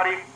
everybody.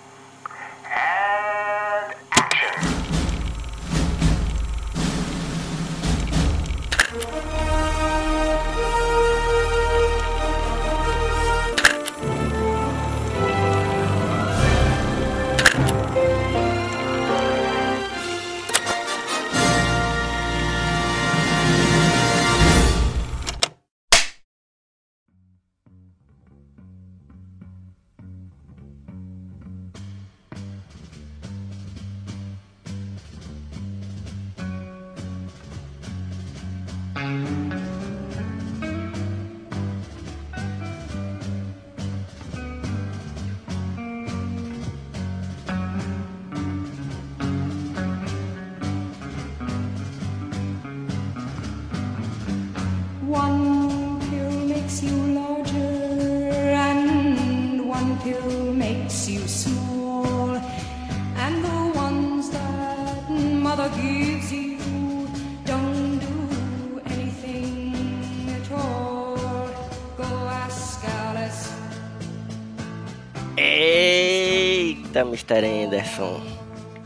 Eita, Mr. Anderson.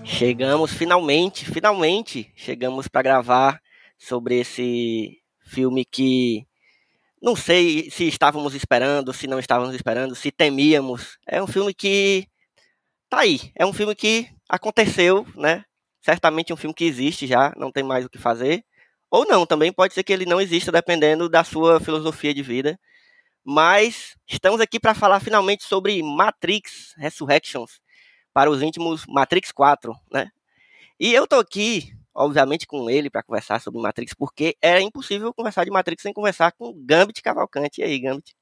Chegamos finalmente, finalmente chegamos para gravar sobre esse filme que não sei se estávamos esperando, se não estávamos esperando, se temíamos. É um filme que tá aí, é um filme que aconteceu, né? Certamente um filme que existe já, não tem mais o que fazer. Ou não, também pode ser que ele não exista dependendo da sua filosofia de vida. Mas estamos aqui para falar finalmente sobre Matrix Resurrections, para os íntimos Matrix 4, né? E eu tô aqui, obviamente, com ele para conversar sobre Matrix, porque é impossível conversar de Matrix sem conversar com Gambit Cavalcante. E aí, Gambit?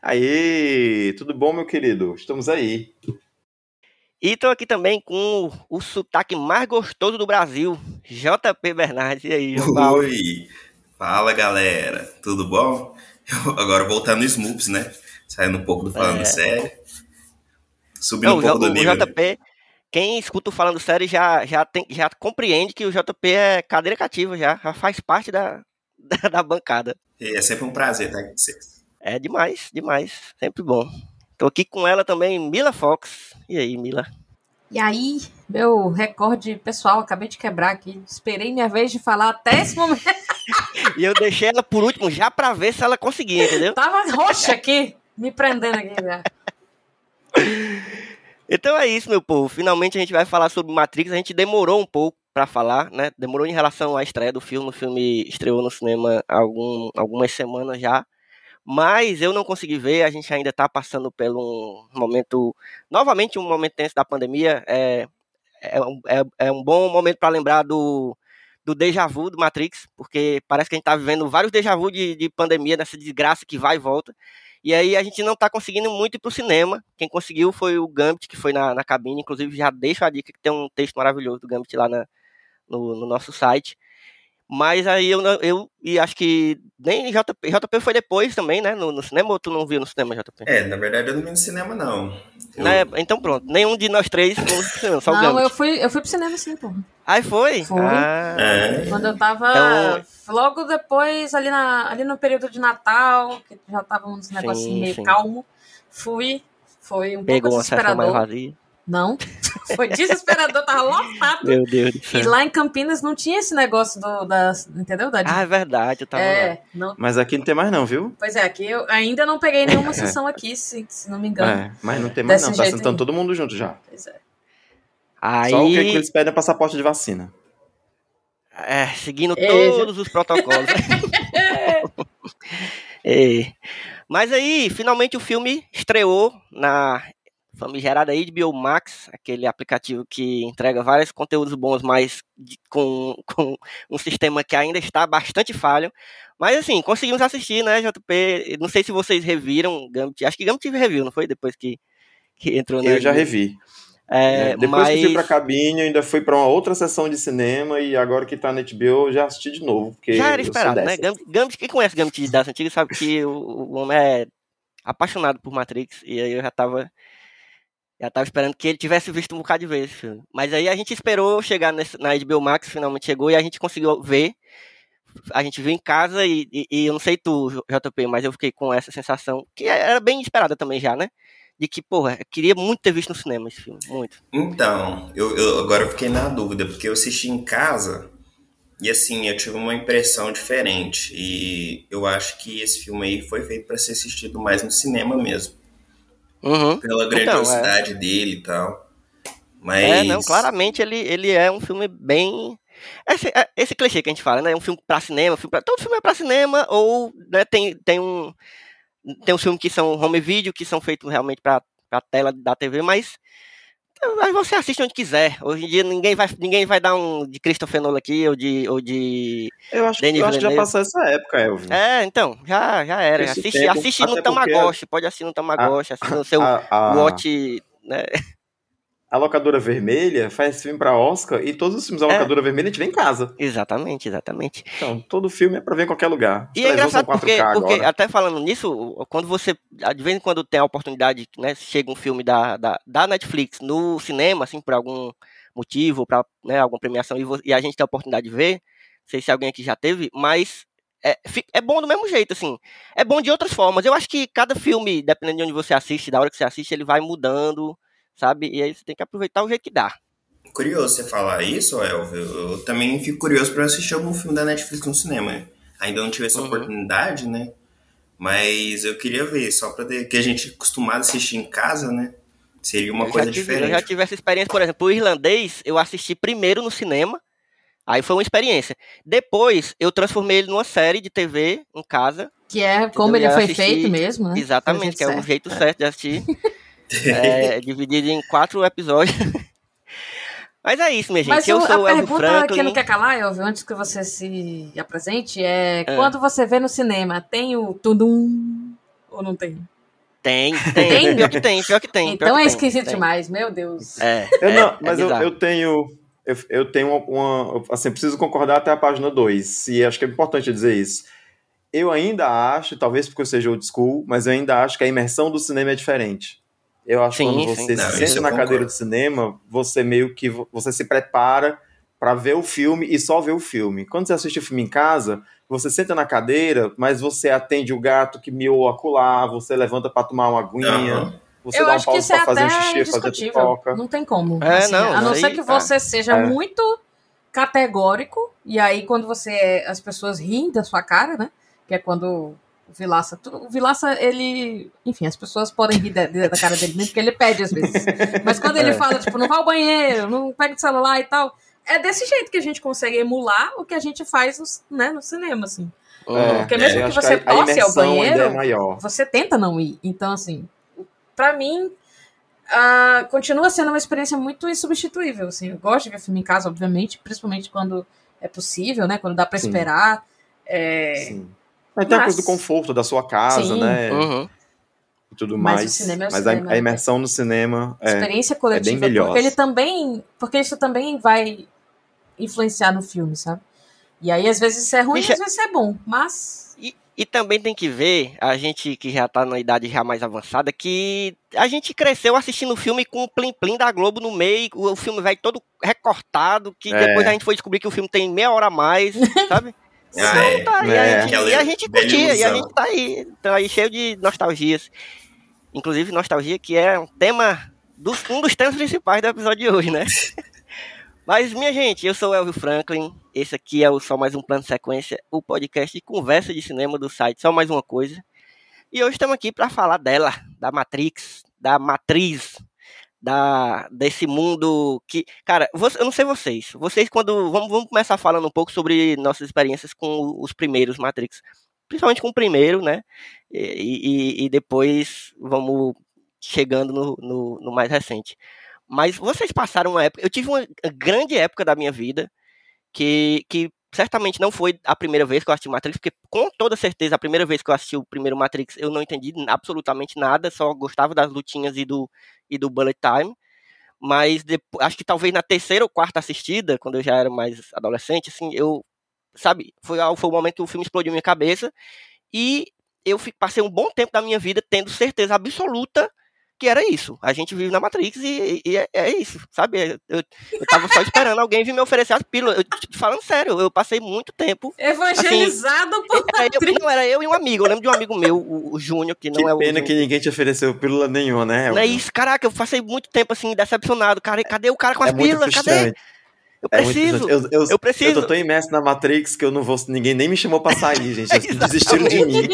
Aê, tudo bom, meu querido? Estamos aí. E tô aqui também com o, sotaque mais gostoso do Brasil, JP Bernardes. E aí, João Paulo? Oi! Fala galera, tudo bom? Eu agora voltando no Smoops, né? Saindo um pouco do falando É. sério. Subindo Não, um o, pouco J- do o nível. JP, quem escuta o falando sério já, já, tem, já compreende que o JP é cadeira cativa, já, já faz parte da, da, da bancada. E É sempre um prazer estar com vocês. É demais, demais, sempre bom. Tô aqui com ela também, Mila Fox. E aí, Mila? E aí, meu recorde pessoal, acabei de quebrar aqui. Esperei minha vez de falar até esse momento. E eu deixei ela por último já pra ver se ela conseguia, entendeu? Tava roxa aqui, me prendendo aqui já. Então é isso, meu povo. Finalmente a gente vai falar sobre Matrix. A gente demorou um pouco pra falar, né? Demorou em relação à estreia do filme. O filme estreou no cinema há algum, algumas semanas já. Mas eu não consegui ver. A gente ainda tá passando pelo um momento. Novamente, um momento tenso da pandemia. É, é, um, é, é um bom momento para lembrar do, do déjà vu do Matrix. Porque parece que a gente tá vivendo vários déjà vu de, de pandemia, dessa desgraça que vai e volta. E aí a gente não tá conseguindo muito ir pro cinema. Quem conseguiu foi o Gambit, que foi na, na cabine. Inclusive, já deixo a dica que tem um texto maravilhoso do Gambit lá na- no, no nosso site. Mas aí eu, não- eu e acho que nem JP, JP foi depois também, né? No, no cinema ou tu não viu no cinema, JP? É, na verdade eu não vi no cinema, não. Eu- Né, Então pronto, nenhum de nós três foi no cinema, só o Não, eu fui, eu fui pro cinema sim, pô. Aí foi? Foi. Ah, É. Quando eu tava. Então- Logo depois, ali, na, ali no período de Natal, que já tava uns negocinhos meio sim. calmo, fui. Foi um pegou pouco uma sessão mais desesperador. vazia. Não. Foi desesperador, tava lotado. Meu Deus do E céu. lá em Campinas não tinha esse negócio do, da. Entendeu? Da, Ah, é verdade, eu tava lá. é, não, Mas aqui não tem mais não, viu? pois é, aqui eu ainda não peguei nenhuma sessão aqui, se, se não me engano. É, mas não tem mais Desse não, tá sentando todo mundo junto já. Pois é. Aí, Só o que, é que eles pedem é passaporte de vacina. É, seguindo É, todos os protocolos. É. Mas aí, finalmente o filme estreou na famigerada HBO Max, aquele aplicativo que entrega vários conteúdos bons, mas de- com, com um sistema que ainda está bastante falho. Mas assim, conseguimos assistir, né, JP? Não sei se vocês reviram Gambit. Acho que Gambit reviu, não foi? Depois que, que entrou na Eu já revi. É, né? Depois mas... que fui pra cabine, ainda fui pra uma outra sessão de cinema e agora que tá na HBO já assisti de novo. Porque Já era esperado, né? Gambit, Gambit- quem conhece Gambit das antigas sabe que o, o homem é apaixonado por Matrix. E aí eu já tava. Já tava esperando que ele tivesse visto um bocado de vezes. filme. Mas aí a gente esperou chegar nesse- na HBO Max, finalmente chegou, e a gente conseguiu ver. A gente viu em casa e, e- e eu não sei tu, JP, mas eu fiquei com essa sensação, que era bem esperada também já, né? de que, porra, eu queria muito ter visto no cinema esse filme, muito. Então, eu, eu agora eu fiquei na dúvida, porque eu assisti em casa e assim, eu tive uma impressão diferente. E eu acho que esse filme aí foi feito para ser assistido mais no cinema mesmo. Uhum. Pela Então, é. grandiosidade dele e tal. Mas. É, não, claramente ele, ele é um filme bem. Esse, é- esse clichê que a gente fala, né? Um filme pra cinema, um filme pra... todo filme é pra cinema, ou né, tem, tem um. Tem uns filmes que são home video, que são feitos realmente pra, pra tela da TV, mas. Mas você assiste onde quiser. Hoje em dia ninguém vai, ninguém vai dar um de Christopher Nolan aqui, ou de. Ou de... Eu acho, Denis eu acho que já passou essa época, Elvio. É, então, já, já era. Esse Assiste, tempo, assiste no porque Tamagotchi, pode assistir no Tamagotchi, assiste no seu A, a, Watch. Né? A locadora vermelha faz filme pra Oscar e todos os filmes da É. locadora vermelha a gente vê em casa. Exatamente, exatamente. Então, todo filme é pra ver em qualquer lugar. E é engraçado porque, porque, até falando nisso, quando você, de vez em quando tem a oportunidade, né, chega um filme da, da, da Netflix no cinema, assim, por algum motivo, para né, alguma premiação, e, e a gente tem a oportunidade de ver, não sei se alguém aqui já teve, mas é, é bom do mesmo jeito, assim, é bom de outras formas. Eu acho que cada filme, dependendo de onde você assiste, da hora que você assiste, ele vai mudando, sabe? E aí você tem que aproveitar o jeito que dá. Curioso você falar isso, Elvio. Eu também fico curioso para assistir algum filme da Netflix no cinema. Ainda não tive essa Uhum. oportunidade, né? Mas eu queria ver, só pra ter. Que a gente é acostumado a assistir em casa, né? Seria uma eu coisa tive, diferente. Eu já tive essa experiência, por exemplo, o irlandês, eu assisti primeiro no cinema, aí foi uma experiência. Depois, eu transformei ele numa série de TV em casa, Que é como ele foi assisti- feito mesmo, né? exatamente, que é o jeito certo de assistir, é, dividido em quatro episódios. Mas é isso, minha gente, Mas eu o- sou a Elvio pergunta que Franklin. não quer calar, Elvio, antes que você se apresente, é, É. quando você vê no cinema, tem o tudum ou não tem? Tem, tem, Tem? pior que tem, pior que tem. então que é tem, esquisito tem. demais, meu Deus. É, Eu é, não, é mas eu, bizarro. eu tenho. Eu, eu tenho uma, uma- Assim, preciso concordar até a página 2. E acho que é importante dizer isso. Eu ainda acho, talvez porque eu seja old school, mas eu ainda acho que a imersão do cinema é diferente. Eu acho que Sim, quando sim. você Não, se eu na concordo. cadeira de cinema, você meio que vo- você se prepara para ver o filme e só ver o filme. Quando você assiste o filme em casa, você senta na cadeira, mas você atende o gato que miou acular, você levanta para tomar uma aguinha, Aham. você eu dá um isso é para fazer até um xixi, fazer pipoca. Não tem como. É, assim, não, a não aí ser que tá. você seja É. muito categórico, e aí quando você. As pessoas riem da sua cara, né? Que é quando Vilaça. O Vilaça, ele. Enfim, as pessoas podem rir da, da cara dele mesmo, porque ele pede às vezes. Mas quando ele É. fala, tipo, não vá ao banheiro, não pega o celular e tal. É desse jeito que a gente consegue emular o que a gente faz no, né, no cinema, assim. Uhum. Porque mesmo eu que você possa ir ao banheiro, é maior. você tenta não ir. Então, assim, pra mim, ah, continua sendo uma experiência muito insubstituível. Assim, eu gosto de ver filme em casa, obviamente, principalmente quando é possível, né? Quando dá pra Sim. esperar. É, Sim. Mas tem a Mas- coisa do conforto da sua casa, Sim. né? Uhum. E tudo Mas mais. o cinema é o Mas cinema, a, a imersão no cinema é. experiência coletiva, melhor. porque ele também, porque isso também vai influenciar no filme, sabe? E aí às vezes isso é ruim, Bicha- às vezes isso é bom, mas E, e também tem que ver, a gente que já tá na idade já mais avançada, que a gente cresceu assistindo o filme com o plim-plim da Globo no meio, o, o filme vai todo recortado, que É. depois a gente foi descobrir que o filme tem meia hora a mais, sabe? Ah, é. tá, e, É. a gente, e a gente curtia, e a gente tá aí, tá aí cheio de nostalgias. Inclusive, nostalgia que é um tema, dos, um dos temas principais do episódio de hoje, né? Mas, minha gente, eu sou o Elvio Franklin, esse aqui é o Só Mais Um Plano de Sequência, o podcast de conversa de cinema do site Só Mais Uma Coisa. E hoje estamos aqui para falar dela, da Matrix, da Matriz, da, desse mundo que. Cara, eu não sei vocês. Vocês, quando. Vamos, vamos começar falando um pouco sobre nossas experiências com os primeiros Matrix. Principalmente com o primeiro, né? E, e- e depois vamos chegando no, no, no mais recente. Mas vocês passaram uma época. Eu tive uma grande época da minha vida que, que certamente não foi a primeira vez que eu assisti Matrix, porque com toda certeza, a primeira vez que eu assisti o primeiro Matrix, eu não entendi absolutamente nada, só gostava das lutinhas e do, e do Bullet Time. Mas depois, acho que talvez na terceira ou quarta assistida, quando eu já era mais adolescente, assim, eu, sabe, foi, foi o momento que o filme explodiu minha cabeça e eu passei um bom tempo da minha vida tendo certeza absoluta que era isso. A gente vive na Matrix e, e é, é, isso, sabe? Eu, eu tava só esperando alguém vir me oferecer as pílulas. Eu, falando sério, eu passei muito tempo. Evangelizado assim, por era eu, Não, era eu e um amigo. Eu lembro de um amigo meu, o, o Júnior, que não que é o. Pena que ninguém te ofereceu pílula nenhuma, né? Não é isso, caraca, eu passei muito tempo assim, decepcionado. Cara, cadê o cara com as é pílulas? Cadê? Eu é preciso. É eu, eu, eu, preciso. Eu tô tão imerso na Matrix que eu não vou. Ninguém nem me chamou pra sair, gente. Eles desistiram de mim.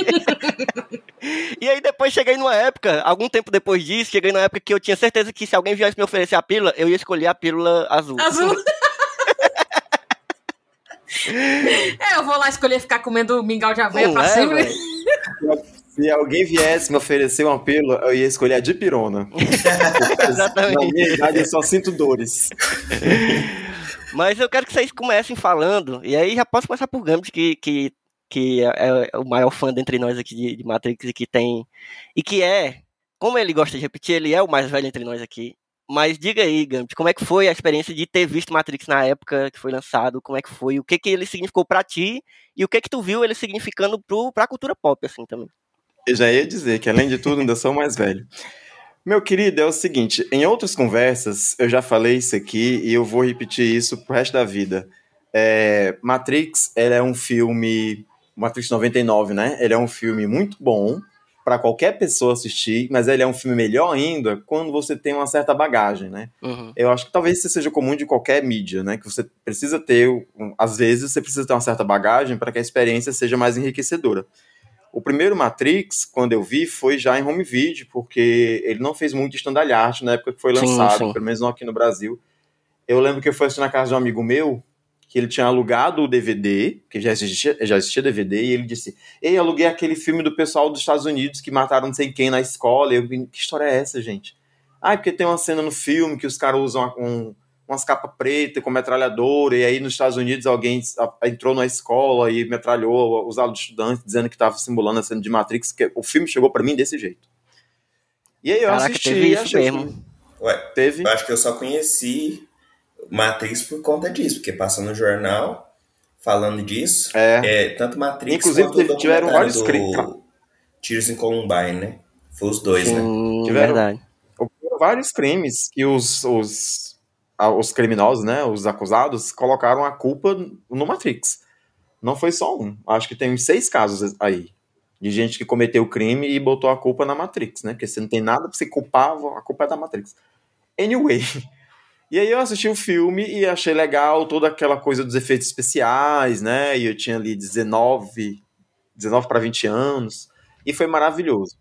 e aí depois cheguei numa época, algum tempo depois disso, cheguei numa época que eu tinha certeza que se alguém viesse me oferecer a pílula, eu ia escolher a pílula azul. Azul. é, eu vou lá escolher ficar comendo mingau de aveia pra é, sempre. Se alguém viesse me oferecer uma pílula, eu ia escolher a dipirona. Exatamente. Na minha idade, eu só sinto dores. Mas eu quero que vocês comecem falando, e aí já posso começar por Gambit, que, que, que é, é o maior fã dentre nós aqui de, de Matrix e que tem. E que é, como ele gosta de repetir, ele é o mais velho entre nós aqui. Mas diga aí, Gambit, como é que foi a experiência de ter visto Matrix na época que foi lançado? Como é que foi? O que que ele significou para ti? E o que que tu viu ele significando pro, pra cultura pop, assim, também? Eu já ia dizer que, além de tudo, ainda sou mais velho. Meu querido, é o seguinte: em outras conversas, eu já falei isso aqui e eu vou repetir isso pro resto da vida. É, Matrix, é um filme. Matrix 99, né? Ele é um filme muito bom para qualquer pessoa assistir, mas ele é um filme melhor ainda quando você tem uma certa bagagem, né? Uhum. Eu acho que talvez isso seja comum de qualquer mídia, né? Que você precisa ter, às vezes, você precisa ter uma certa bagagem para que a experiência seja mais enriquecedora. O primeiro Matrix, quando eu vi, foi já em home video, porque ele não fez muito estandalharte na época que foi lançado, sim, sim. pelo menos não aqui no Brasil. Eu lembro que eu fui assistir na casa de um amigo meu, que ele tinha alugado o DVD, que já existia, já existia DVD, e ele disse: Ei, aluguei aquele filme do pessoal dos Estados Unidos que mataram não sei quem na escola. E eu, que história é essa, gente? Ah, porque tem uma cena no filme que os caras usam um, umas capas pretas com metralhadora, e aí nos Estados Unidos alguém entrou na escola e metralhou os alunos estudantes, dizendo que estava simulando a cena de Matrix, que o filme chegou para mim desse jeito. E aí eu Caraca, assisti teve isso mesmo. Ué, teve? Eu acho que eu só conheci Matrix por conta disso, porque passa no jornal falando disso. É. é tanto Matrix Inclusive, quanto tiveram vários crimes. Tiros em Columbine, né? Foi os dois, né? Sim, né? Tiveram verdade. vários crimes que os, os os criminosos, né, os acusados, colocaram a culpa no Matrix. Não foi só um. Acho que tem uns seis casos aí de gente que cometeu o crime e botou a culpa na Matrix, né? Porque você não tem nada pra se culpar, a culpa é da Matrix. Anyway. E aí eu assisti o filme e achei legal toda aquela coisa dos efeitos especiais, né? E eu tinha ali 19, 19 para 20 anos e foi maravilhoso.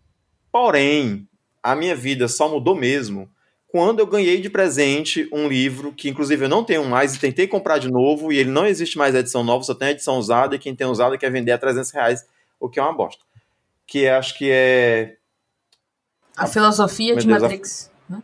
Porém, a minha vida só mudou mesmo quando eu ganhei de presente um livro que, inclusive, eu não tenho mais e tentei comprar de novo e ele não existe mais a edição nova, só tem a edição usada e quem tem usada quer vender a 300 reais, o que é uma bosta. Que é, acho que é... A filosofia Meu de Deus, Matrix. A... Né?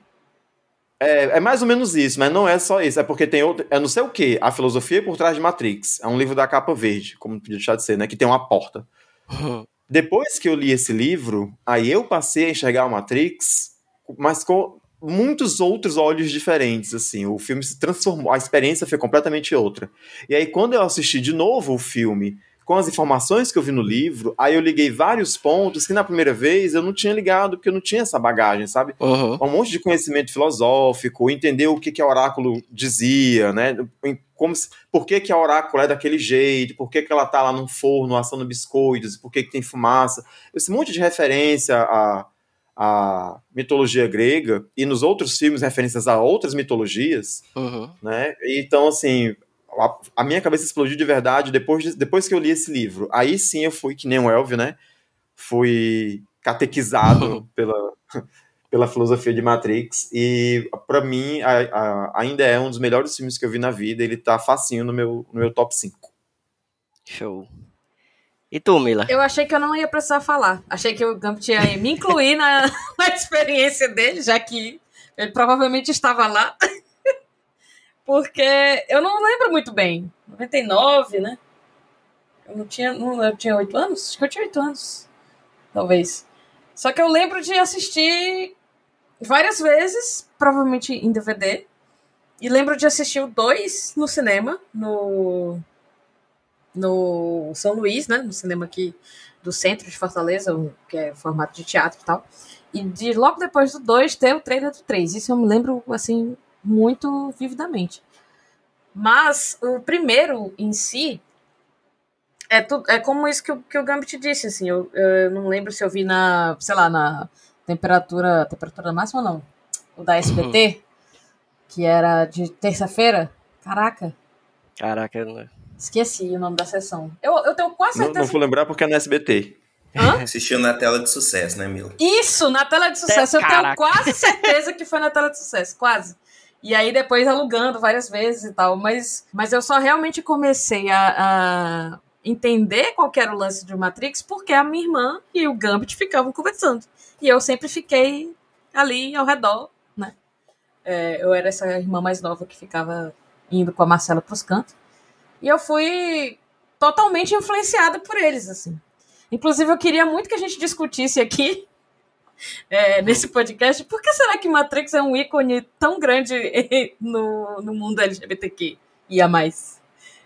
É, é mais ou menos isso, mas não é só isso. É porque tem outro. É não sei o que. A filosofia por trás de Matrix. É um livro da capa verde, como podia deixar de ser, né? Que tem uma porta. Depois que eu li esse livro, aí eu passei a enxergar o Matrix, mas com, muitos outros olhos diferentes, assim. O filme se transformou, a experiência foi completamente outra. E aí, quando eu assisti de novo o filme, com as informações que eu vi no livro, aí eu liguei vários pontos que na primeira vez eu não tinha ligado, porque eu não tinha essa bagagem, sabe? Uhum. Um monte de conhecimento filosófico, entender o que, que a oráculo dizia, né? Como se, por que, que a oráculo é daquele jeito, por que, que ela tá lá num forno assando biscoitos, por que, que tem fumaça. Esse monte de referência a a mitologia grega e nos outros filmes referências a outras mitologias, uhum. né? Então, assim, a, a, minha cabeça explodiu de verdade depois, de, depois que eu li esse livro. Aí sim eu fui, que nem o Elvio, né? Fui catequizado uhum. pela, pela filosofia de Matrix e para mim a, a, ainda é um dos melhores filmes que eu vi na vida. Ele tá facinho no meu, no meu top 5. Show. E tu, Mila? Eu achei que eu não ia precisar falar. Achei que o Gump ia me incluir na, na experiência dele, já que ele provavelmente estava lá. Porque eu não lembro muito bem. 99, né? Eu não tinha. Não, eu tinha 8 anos? Acho que eu tinha 8 anos. Talvez. Só que eu lembro de assistir várias vezes, provavelmente em DVD. E lembro de assistir o 2 no cinema, no no São Luís, né, no cinema aqui do centro de Fortaleza, que é formato de teatro e tal. e de logo depois do 2 ter o trailer do 3. Isso eu me lembro, assim, muito vividamente. Mas o primeiro em si é, tu, é como isso que, o, que o Gambit disse, assim, eu, eu não lembro se eu vi na, sei lá, na temperatura, temperatura máxima não, o da SBT, uhum. que era de terça-feira, caraca. Caraca, né? Esqueci o nome da sessão. Eu, eu tenho quase certeza. Não, não vou lembrar porque é no SBT. Hã? Assistiu na tela de sucesso, né, Mila? Isso, na tela de sucesso. É, eu tenho quase certeza que foi na tela de sucesso, quase. E aí depois alugando várias vezes e tal. Mas, mas eu só realmente comecei a, a entender qual era o lance de Matrix porque a minha irmã e o Gambit ficavam conversando. E eu sempre fiquei ali ao redor, né? É, eu era essa irmã mais nova que ficava indo com a Marcela pros cantos. E eu fui totalmente influenciada por eles, assim. Inclusive, eu queria muito que a gente discutisse aqui, é, nesse podcast, por que será que Matrix é um ícone tão grande no, no mundo LGBTQ e a mais?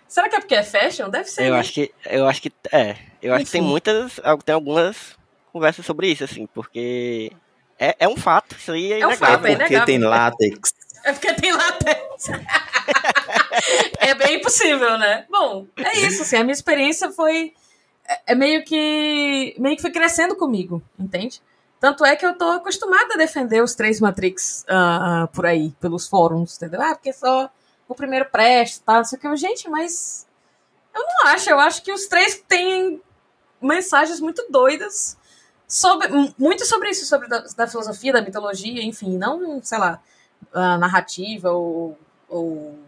Será que é porque é fashion? Deve ser. Eu né? acho que eu acho que é. Eu acho Enfim. que tem muitas, tem algumas conversas sobre isso, assim, porque é, é um fato, isso aí é, é um Fato, é porque tem látex. É porque tem látex. é bem possível, né? Bom, é isso, assim, a minha experiência foi é, é meio que meio que foi crescendo comigo, entende? Tanto é que eu tô acostumada a defender os três Matrix uh, uh, por aí, pelos fóruns, entendeu? Ah, porque só o primeiro presta, não sei o que. Gente, mas eu não acho. Eu acho que os três têm mensagens muito doidas sobre muito sobre isso, sobre da, da filosofia, da mitologia, enfim, não, sei lá, a narrativa ou, ou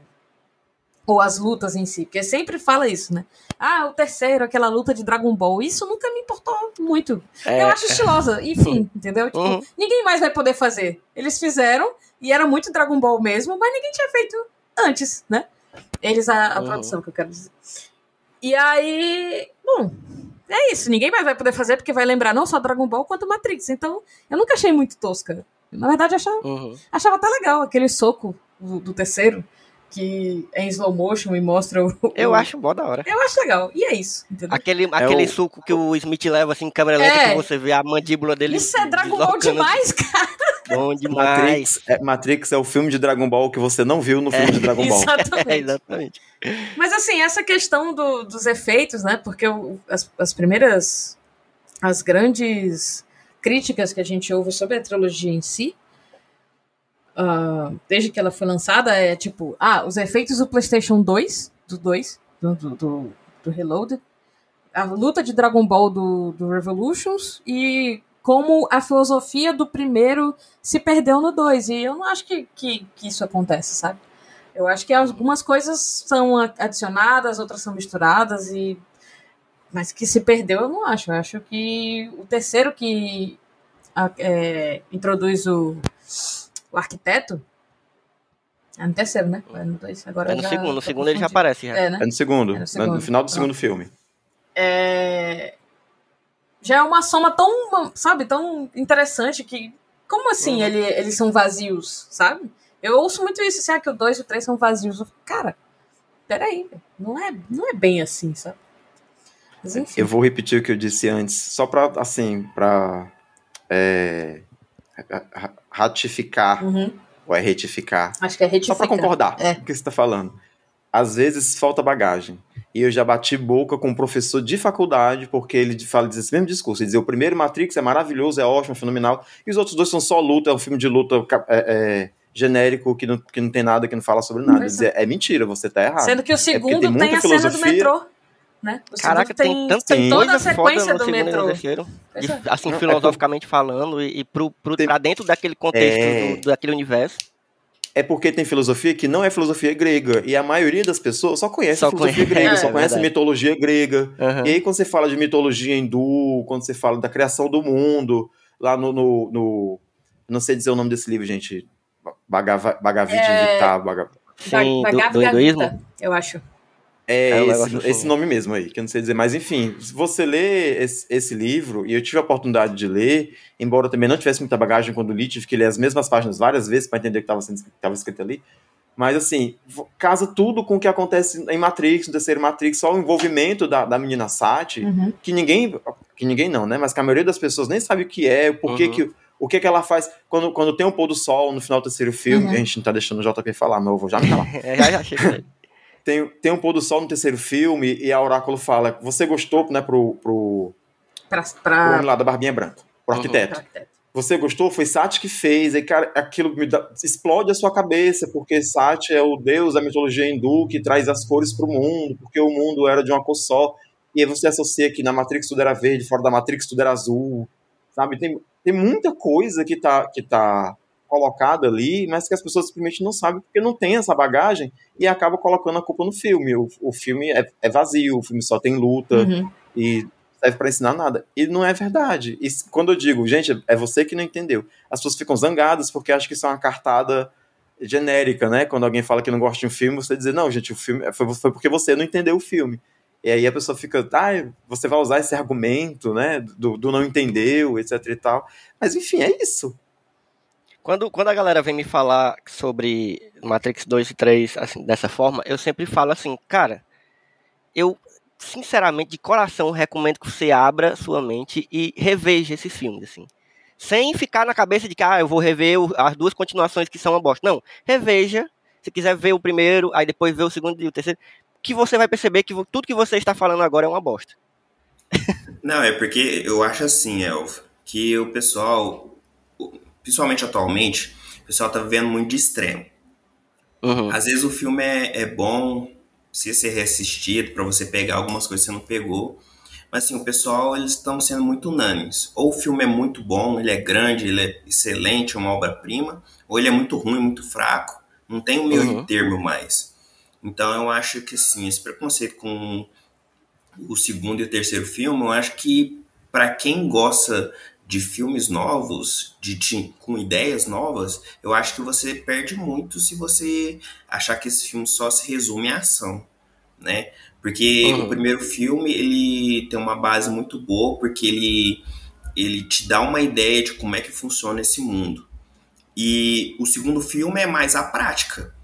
ou as lutas em si, porque sempre fala isso, né? Ah, o terceiro, aquela luta de Dragon Ball, isso nunca me importou muito. É, eu acho estilosa, enfim, entendeu? Tipo, uhum. ninguém mais vai poder fazer. Eles fizeram, e era muito Dragon Ball mesmo, mas ninguém tinha feito antes, né? Eles, a, a uhum. produção, que eu quero dizer. E aí, bom, é isso. Ninguém mais vai poder fazer, porque vai lembrar não só Dragon Ball, quanto Matrix. Então, eu nunca achei muito tosca. Na verdade, achava, uhum. achava até legal aquele soco do, do terceiro que é em slow motion e mostra o. Eu acho bom da hora. Eu acho legal. E é isso, entendeu? Aquele, é aquele o... suco que o Smith leva assim em câmera lenta é. que você vê a mandíbula dele. Isso é Dragon Ball demais, cara. Bom demais. Matrix é, Matrix é o filme de Dragon Ball que você não viu no filme é, de Dragon Ball. Exatamente. É, exatamente. Mas assim, essa questão do, dos efeitos, né? Porque as, as primeiras. As grandes críticas que a gente ouve sobre a trilogia em si uh, desde que ela foi lançada, é tipo, ah, os efeitos do PlayStation 2, do 2, do, do, do, do Reloaded, a luta de Dragon Ball do, do Revolutions e como a filosofia do primeiro se perdeu no 2. E eu não acho que, que, que, isso acontece, sabe? Eu acho que algumas coisas são adicionadas, outras são misturadas, e mas que se perdeu eu não acho. Eu acho que o terceiro que é, introduz o o arquiteto. É no terceiro, né? É no dois. Agora é no segundo. No segundo ele já aparece. Já. É, né? é no segundo. É no, segundo. no final do segundo filme. É... Já é uma soma tão, sabe, tão interessante que. Como assim uhum. ele, eles são vazios, sabe? Eu ouço muito isso, assim, ah, que o 2 e o 3 são vazios. Cara, peraí, não é, não é bem assim, sabe? Mas, eu vou repetir o que eu disse antes, só pra, assim, pra é, ratificar. Uhum. Ou é retificar? Acho que é retificar. Só para concordar é. com o que você está falando. Às vezes falta bagagem. E eu já bati boca com um professor de faculdade, porque ele fala esse mesmo discurso. Ele diz: o primeiro Matrix é maravilhoso, é ótimo, é fenomenal. E os outros dois são só luta, é um filme de luta é, é, genérico que não, que não tem nada, que não fala sobre nada. Diz, é, é mentira, você tá errado. Sendo que o é segundo tem, tem a filosofia. cena do metrô. Né? Caraca, tem, tem tanta tem toda a sequência do metrô. Terceiro, de, assim, filosoficamente falando, e, e pro, pro, tem, pra dentro daquele contexto, é... do, daquele universo. É porque tem filosofia que não é filosofia grega. E a maioria das pessoas só conhece só filosofia conhece, grega, é, só conhece mitologia grega. Uhum. E aí, quando você fala de mitologia hindu, quando você fala da criação do mundo, lá no. no, no não sei dizer o nome desse livro, gente. É... Bhagavad... Sim, do, do hinduísmo? Eu acho. É, é esse, esse, nome mesmo aí, que eu não sei dizer. Mas, enfim, se você lê esse, esse, livro, e eu tive a oportunidade de ler, embora eu também não tivesse muita bagagem quando li, tive que ler as mesmas páginas várias vezes para entender o que estava escrito ali. Mas, assim, casa tudo com o que acontece em Matrix, no terceiro Matrix, só o envolvimento da, da menina Sati, uhum. que ninguém, que ninguém não, né? Mas que a maioria das pessoas nem sabe o que é, o porquê uhum. que O que, que ela faz quando, quando tem um pôr do sol no final do terceiro filme? Uhum. A gente não tá deixando o JP falar, mas eu vou já me falar. É, já, já. Tem, tem um pôr do sol no terceiro filme e a Oráculo fala: Você gostou, né, pro, pro, Pra, pro pra, homem lá da Barbinha Branca, pro Uhum. arquiteto. Você gostou? Foi Sati que fez. Aí, cara, aquilo dá- explode a sua cabeça, porque Sati é o deus da mitologia hindu que traz as cores pro mundo, porque o mundo era de uma cor só. E aí você associa que na Matrix tudo era verde, fora da Matrix tudo era azul. Sabe? Tem, tem muita coisa que tá, que tá colocada ali, mas que as pessoas simplesmente não sabem porque não tem essa bagagem e acaba colocando a culpa no filme. O, o filme é, é vazio, o filme só tem luta Uhum. e serve pra ensinar nada. E não é verdade. E quando eu digo, gente, é você que não entendeu. As pessoas ficam zangadas porque acham que isso é uma cartada genérica, né? Quando alguém fala que não gosta de um filme, você dizer, não, gente, o filme foi, foi porque você não entendeu o filme. E aí a pessoa fica, ah, você vai usar esse argumento, né? Do, do não entendeu, etc e tal. Mas enfim, é isso. Quando, quando a galera vem me falar sobre Matrix 2 e 3 assim, dessa forma, eu sempre falo assim, cara, eu sinceramente, de coração, recomendo que você abra sua mente e reveja esses filmes, assim. Sem ficar na cabeça de que, ah, eu vou rever as duas continuações que são uma bosta. Não, reveja. Se quiser ver o primeiro, aí depois ver o segundo e o terceiro, que você vai perceber que tudo que você está falando agora é uma bosta. Não, é porque eu acho assim, Elf, que o pessoal, principalmente atualmente, o pessoal tá vivendo muito de extremo. Uhum. Às vezes o filme é, é bom, precisa ser reassistido pra você pegar algumas coisas que você não pegou. Mas assim, o pessoal, eles estão sendo muito unânimes. Ou o filme é muito bom, ele é grande, ele é excelente, é uma obra-prima, ou ele é muito ruim, muito fraco. Não tem um meio Uhum. termo mais. Então eu acho que assim, esse preconceito com o segundo e o terceiro filme, eu acho que para quem gosta de filmes novos, de, de- com ideias novas, eu acho que você perde muito se você achar que esse filme só se resume à ação, né? Porque Uhum. o primeiro filme ele tem uma base muito boa, porque ele ele te dá uma ideia de como é que funciona esse mundo. E o segundo filme é mais a prática.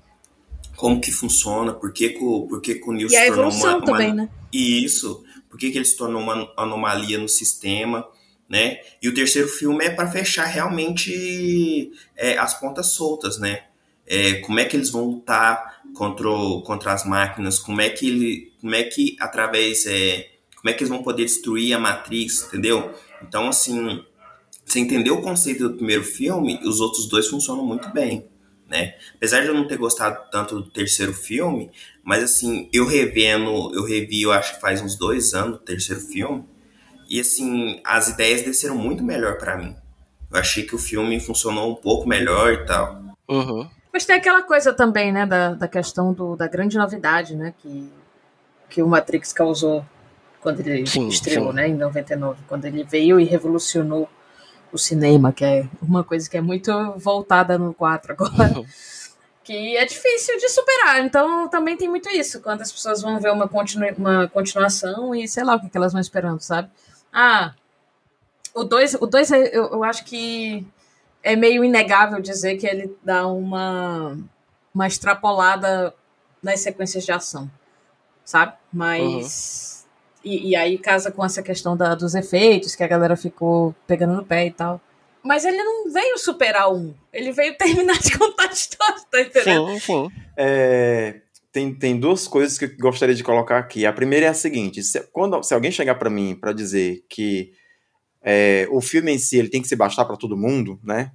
Como que funciona, por que, por que, que o Neo E se tornou uma, uma, também, né? isso. Por que, que ele se tornou uma anomalia no sistema, né? E o terceiro filme é para fechar realmente é, as pontas soltas, né? É, como é que eles vão lutar contra, contra as máquinas? Como é que ele, como é que através, é, como é que eles vão poder destruir a Matrix, entendeu? Então, assim, você entendeu o conceito do primeiro filme, os outros dois funcionam muito bem, né? Apesar de eu não ter gostado tanto do terceiro filme, mas assim, eu revendo, eu revi, eu acho que faz uns dois anos o terceiro filme, e assim, as ideias desceram muito melhor pra mim. Eu achei que o filme funcionou um pouco melhor e tal. Uhum. Mas tem aquela coisa também, né, da, da questão do, da grande novidade, né, que, que o Matrix causou quando ele Sim, estreou, sim. né, em 99, quando ele veio e revolucionou o cinema, que é uma coisa que é muito voltada no 4 agora, Uhum. que é difícil de superar. Então também tem muito isso, quando as pessoas vão ver uma, continu, uma continuação e sei lá o que, que elas vão esperando, sabe? Ah, o 2, o dois, eu, eu acho que é meio inegável dizer que ele dá uma, uma extrapolada nas sequências de ação, sabe? Mas. E, e aí casa com essa questão da, dos efeitos, que a galera ficou pegando no pé e tal. Mas ele não veio superar um. Ele veio terminar de contar a história, tá entendendo? Sim, sim. É, tem, tem duas coisas que eu gostaria de colocar aqui. A primeira é a seguinte: se, quando, se alguém chegar para mim para dizer que é, o filme em si ele tem que se bastar para todo mundo, né?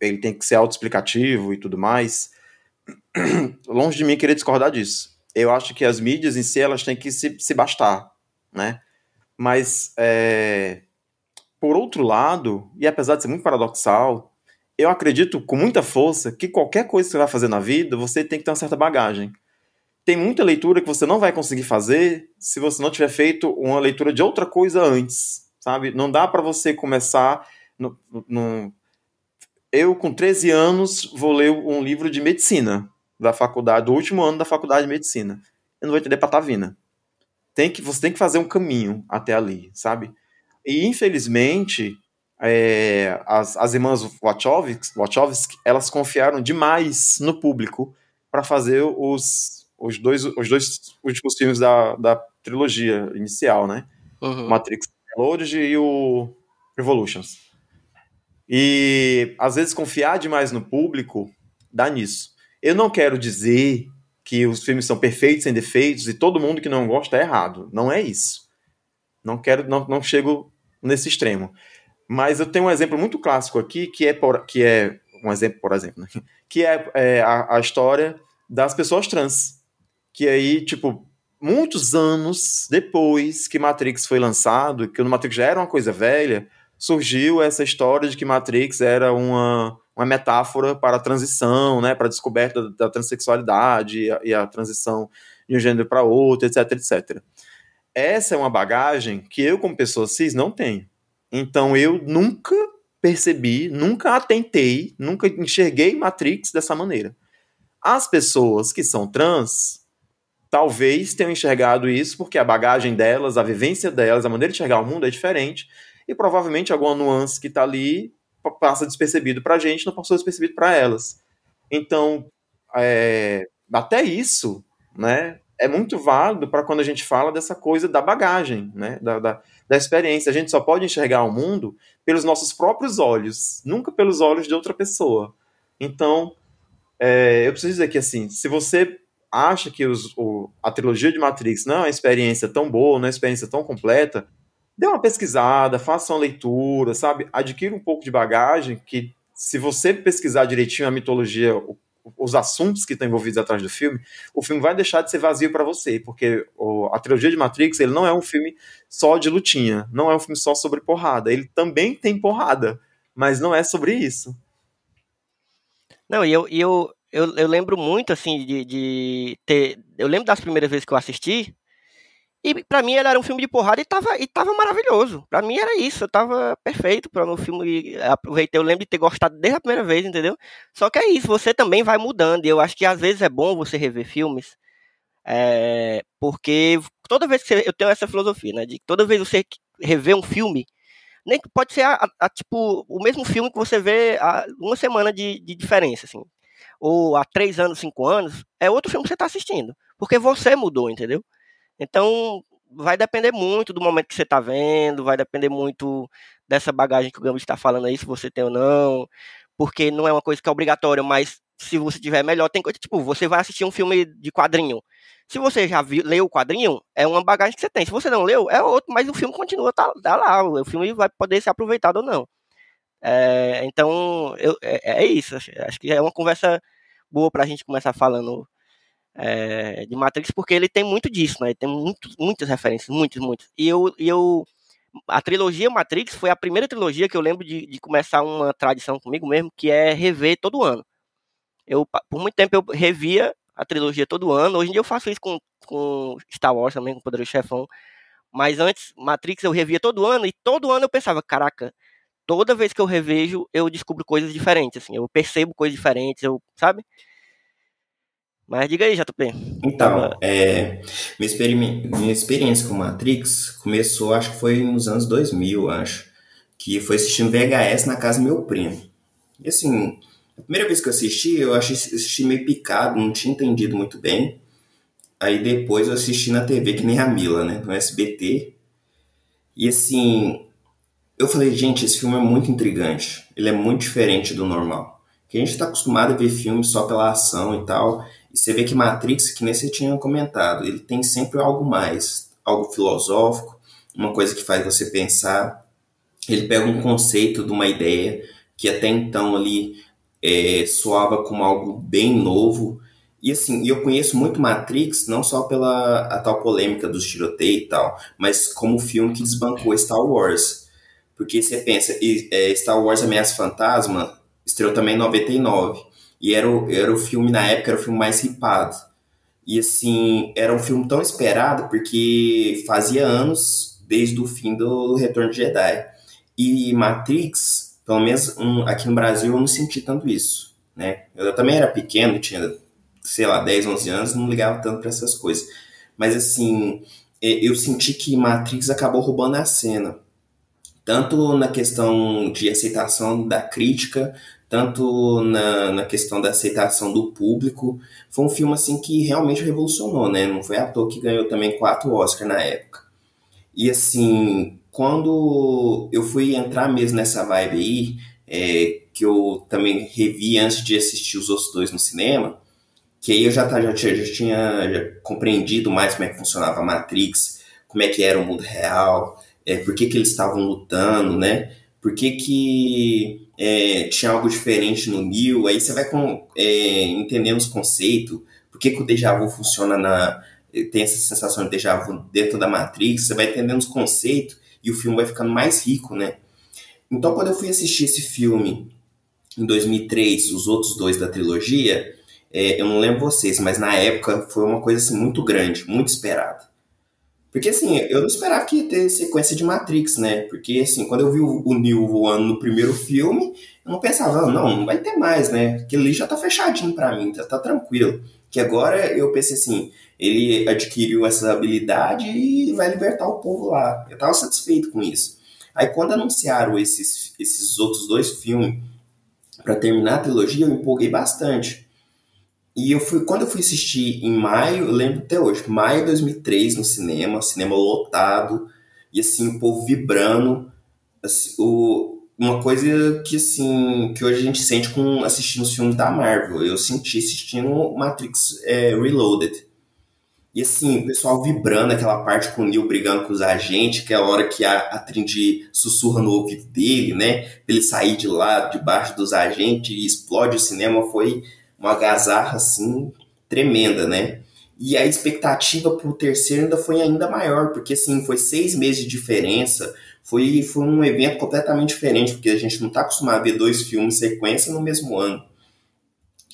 Ele tem que ser autoexplicativo e tudo mais. Longe de mim querer discordar disso. Eu acho que as mídias em si elas têm que se, se bastar, né? Mas é, por outro lado, e apesar de ser muito paradoxal, eu acredito com muita força que qualquer coisa que você vai fazer na vida, você tem que ter uma certa bagagem. Tem muita leitura que você não vai conseguir fazer se você não tiver feito uma leitura de outra coisa antes, sabe? Não dá para você começar no, no... Eu com 13 anos vou ler um livro de medicina da faculdade, do último ano da faculdade de medicina. Eu não vou entender patavina. Tem que você tem que fazer um caminho até ali, sabe? E infelizmente é, as, as irmãs Wachowski, Wachowski, elas confiaram demais no público para fazer os, os, dois, os dois últimos filmes da, da trilogia inicial, né? Uhum. Matrix Reloaded e o Revolutions. E às vezes confiar demais no público dá nisso. Eu não quero dizer que os filmes são perfeitos, sem defeitos, e todo mundo que não gosta é errado. Não é isso. Não quero, não, não chego nesse extremo. Mas eu tenho um exemplo muito clássico aqui, que é, por, que é um exemplo, por exemplo, né? que é, é a, a, história das pessoas trans. Que aí, tipo, muitos anos depois que Matrix foi lançado, que o Matrix já era uma coisa velha, surgiu essa história de que Matrix era uma, uma metáfora para a transição, né, para a descoberta da, da transexualidade e a, e a, transição de um gênero para outro, etc, etc. Essa é uma bagagem que eu, como pessoa cis, não tenho. Então eu nunca percebi, nunca atentei, nunca enxerguei Matrix dessa maneira. As pessoas que são trans talvez tenham enxergado isso porque a bagagem delas, a vivência delas, a maneira de enxergar o mundo é diferente e provavelmente alguma nuance que está ali passa despercebido para a gente, não passou despercebido para elas. Então, é, até isso, né, é muito válido para quando a gente fala dessa coisa da bagagem, né, da, da, da, experiência. A gente só pode enxergar o mundo pelos nossos próprios olhos, nunca pelos olhos de outra pessoa. Então, é, eu preciso dizer que, assim, se você acha que os, o, a trilogia de Matrix não é uma experiência tão boa, não é uma experiência tão completa, dê uma pesquisada, faça uma leitura, sabe? Adquira um pouco de bagagem que, se você pesquisar direitinho a mitologia, os assuntos que estão envolvidos atrás do filme, o filme vai deixar de ser vazio para você, porque o, a trilogia de Matrix ele não é um filme só de lutinha, não é um filme só sobre porrada. Ele também tem porrada, mas não é sobre isso. Não, e eu, eu, eu, eu lembro muito, assim, de, de ter. Eu lembro das primeiras vezes que eu assisti, e para mim ele era um filme de porrada e tava, e tava maravilhoso. Para mim era isso, eu tava perfeito para o filme. Aproveitei, eu lembro de ter gostado desde a primeira vez, entendeu? Só que é isso, você também vai mudando. E eu acho que às vezes é bom você rever filmes, é, porque toda vez que você, eu tenho essa filosofia, né? De toda vez que você rever um filme, nem pode ser a, a, a, tipo o mesmo filme que você vê há uma semana de, de diferença, assim, ou há três anos, cinco anos, é outro filme que você está assistindo, porque você mudou, entendeu? Então, vai depender muito do momento que você está vendo, vai depender muito dessa bagagem que o Gambit está falando aí, se você tem ou não, porque não é uma coisa que é obrigatória, mas se você tiver melhor, tem coisa, tipo, você vai assistir um filme de quadrinho. Se você já viu, leu o quadrinho, é uma bagagem que você tem. Se você não leu, é outro, mas o filme continua, tá, tá lá, o filme vai poder ser aproveitado ou não. É, então, eu, é, é, isso. Acho que é uma conversa boa para a gente começar falando é, de Matrix, porque ele tem muito disso, né? Ele tem muito, muitas referências, muitas, muitas. E eu, eu. A trilogia Matrix foi a primeira trilogia que eu lembro de, de começar uma tradição comigo mesmo, que é rever todo ano. Eu, por muito tempo eu revia a trilogia todo ano. Hoje em dia eu faço isso com, com Star Wars também, com o Poderoso Chefão. Mas antes, Matrix eu revia todo ano e todo ano eu pensava, caraca, toda vez que eu revejo, eu descubro coisas diferentes, assim, eu percebo coisas diferentes, eu, sabe? Mas diga aí, JP. Então, é, minha, experi minha experiência com Matrix começou, acho que foi nos anos 2000, acho. Que foi assistindo VHS na casa do meu primo. E assim, a primeira vez que eu assisti, eu achei, assisti meio picado, não tinha entendido muito bem. Aí depois eu assisti na TV, que nem a Mila, né? No SBT. E assim, eu falei, gente, esse filme é muito intrigante. Ele é muito diferente do normal. Que a gente está acostumado a ver filmes só pela ação e tal. E você vê que Matrix, que nem você tinha comentado, ele tem sempre algo mais, algo filosófico, uma coisa que faz você pensar. Ele pega um conceito de uma ideia que até então ali é, soava como algo bem novo. E assim, eu conheço muito Matrix, não só pela a tal polêmica dos tiroteios e tal, mas como o filme que desbancou Star Wars. Porque você pensa, é, Star Wars Ameaça Fantasma estreou também em 99. E era o, era o filme, na época, era o filme mais ripado. E assim, era um filme tão esperado porque fazia anos desde o fim do Retorno de Jedi. E Matrix, pelo menos um, aqui no Brasil, eu não senti tanto isso. Né? Eu também era pequeno, tinha, sei lá, 10, 11 anos, não ligava tanto para essas coisas. Mas assim, eu senti que Matrix acabou roubando a cena. Tanto na questão de aceitação da crítica, tanto na, na questão da aceitação do público. Foi um filme assim que realmente revolucionou, né? Não foi à toa que ganhou também quatro Oscars na época. E assim, quando eu fui entrar mesmo nessa vibe aí é, que eu também revi antes de assistir os outros dois no cinema, que aí eu já, tá, já, já tinha já compreendido mais como é que funcionava a Matrix, como é que era o mundo real, é, por que, que eles estavam lutando, né? Por que, que é, tinha algo diferente no Neo? Aí você vai com, é, entendendo os conceitos, por que, que o déjà vu funciona na. tem essa sensação de déjà vu dentro da Matrix, você vai entendendo os conceitos e o filme vai ficando mais rico, né? Então, quando eu fui assistir esse filme em 2003, os outros dois da trilogia, é, eu não lembro vocês, mas na época foi uma coisa assim, muito grande, muito esperada. Porque assim, eu não esperava que ia ter sequência de Matrix, né? Porque assim, quando eu vi o, Neo voando no primeiro filme, eu não pensava, não, não vai ter mais, né? Aquilo ali já tá fechadinho para mim, tá, tá tranquilo. Que agora eu pensei assim, ele adquiriu essa habilidade e vai libertar o povo lá. Eu tava satisfeito com isso. Aí quando anunciaram esses, esses outros dois filmes para terminar a trilogia, eu empolguei bastante. E eu fui, quando eu fui assistir em maio, eu lembro até hoje, maio de 2003 no cinema, cinema lotado, e assim, o povo vibrando, assim, o, uma coisa que assim, que hoje a gente sente com assistindo os filmes da Marvel. Eu senti assistindo Matrix é, Reloaded. E assim, o pessoal vibrando aquela parte com o Neil brigando com os agentes, que é a hora que a, a Trinity sussurra no ouvido dele, né? Pra ele sair de lá, debaixo dos agentes e explode o cinema, foi uma gazarra assim tremenda, né? E a expectativa para o terceiro ainda foi ainda maior, porque assim, foi seis meses de diferença, foi, foi um evento completamente diferente, porque a gente não está acostumado a ver dois filmes em sequência no mesmo ano.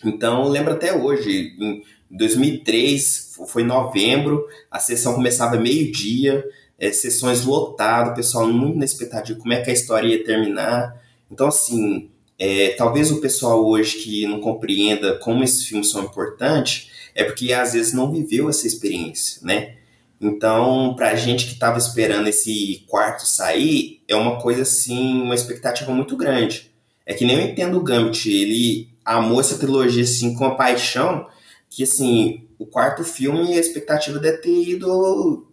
Então, eu lembro até hoje, em 2003, foi novembro, a sessão começava meio-dia, é, sessões lotadas, o pessoal muito na expectativa como é que a história ia terminar. Então, assim, é, talvez o pessoal hoje que não compreenda como esses filmes são importantes é porque às vezes não viveu essa experiência, né? Então, pra gente que estava esperando esse quarto sair, é uma coisa assim, uma expectativa muito grande. É que nem eu entendo o Gambit, ele amou essa trilogia assim com a paixão, que assim, o quarto filme a expectativa deve ter ido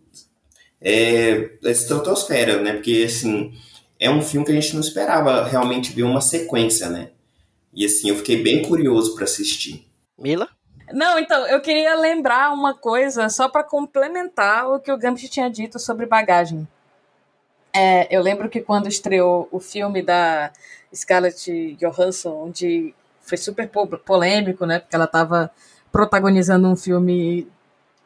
é, estratosfera, né? Porque assim, é um filme que a gente não esperava realmente ver uma sequência, né? E assim, eu fiquei bem curioso para assistir. Mila? Não, então, eu queria lembrar uma coisa só para complementar o que o Gambit tinha dito sobre bagagem. É, eu lembro que quando estreou o filme da Scarlett Johansson, onde foi super polêmico, né? Porque ela estava protagonizando um filme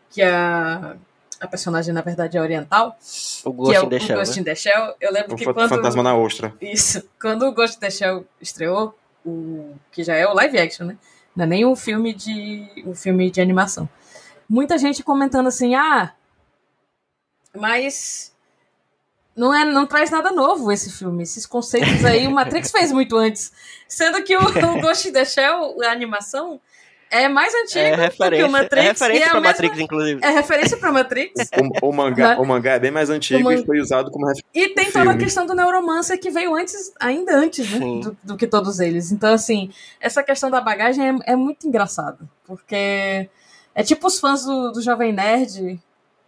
que a a personagem na verdade é oriental. O Ghost que é in the Shell, o Ghost né? in the Shell. Eu lembro O que quando Fantasma na Ostra. isso, quando o Ghost in the Shell estreou, o que já é o live action, né? Não é nem um filme de um filme de animação. Muita gente comentando assim: "Ah, mas não é não traz nada novo esse filme. Esses conceitos aí o Matrix fez muito antes, sendo que o, o Ghost in the Shell, a animação é mais antiga É do que o Matrix. é referência e é a pra mesma- Matrix, inclusive. É referência para Matrix. O, o mangá, Né? o mangá é bem mais antigo man- e foi usado como referência. E tem toda a questão do neuromancer que veio antes, ainda antes, né? Do, do que todos eles. Então, assim, essa questão da bagagem é, é muito engraçada. Porque é tipo os fãs do, do Jovem Nerd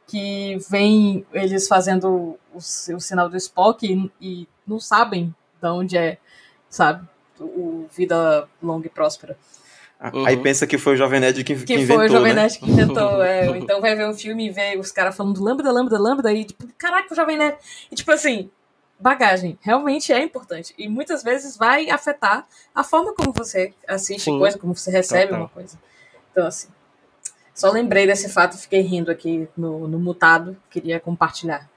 que veem eles fazendo o, o sinal do Spock e, e não sabem de onde é, sabe? O Vida Longa e Próspera. Uhum. Aí pensa que foi o Jovem Nerd que, que Que inventou, foi o Jovem né? Nerd que inventou. é. Então vai ver um filme e vê os caras falando lambda, lambda, lambda, e tipo, caraca, o Jovem Nerd. E tipo assim, bagagem realmente é importante. E muitas vezes vai afetar a forma como você assiste Sim. coisa, como você recebe Total. uma coisa. Então, assim. Só lembrei desse fato e fiquei rindo aqui no, no mutado. Queria compartilhar.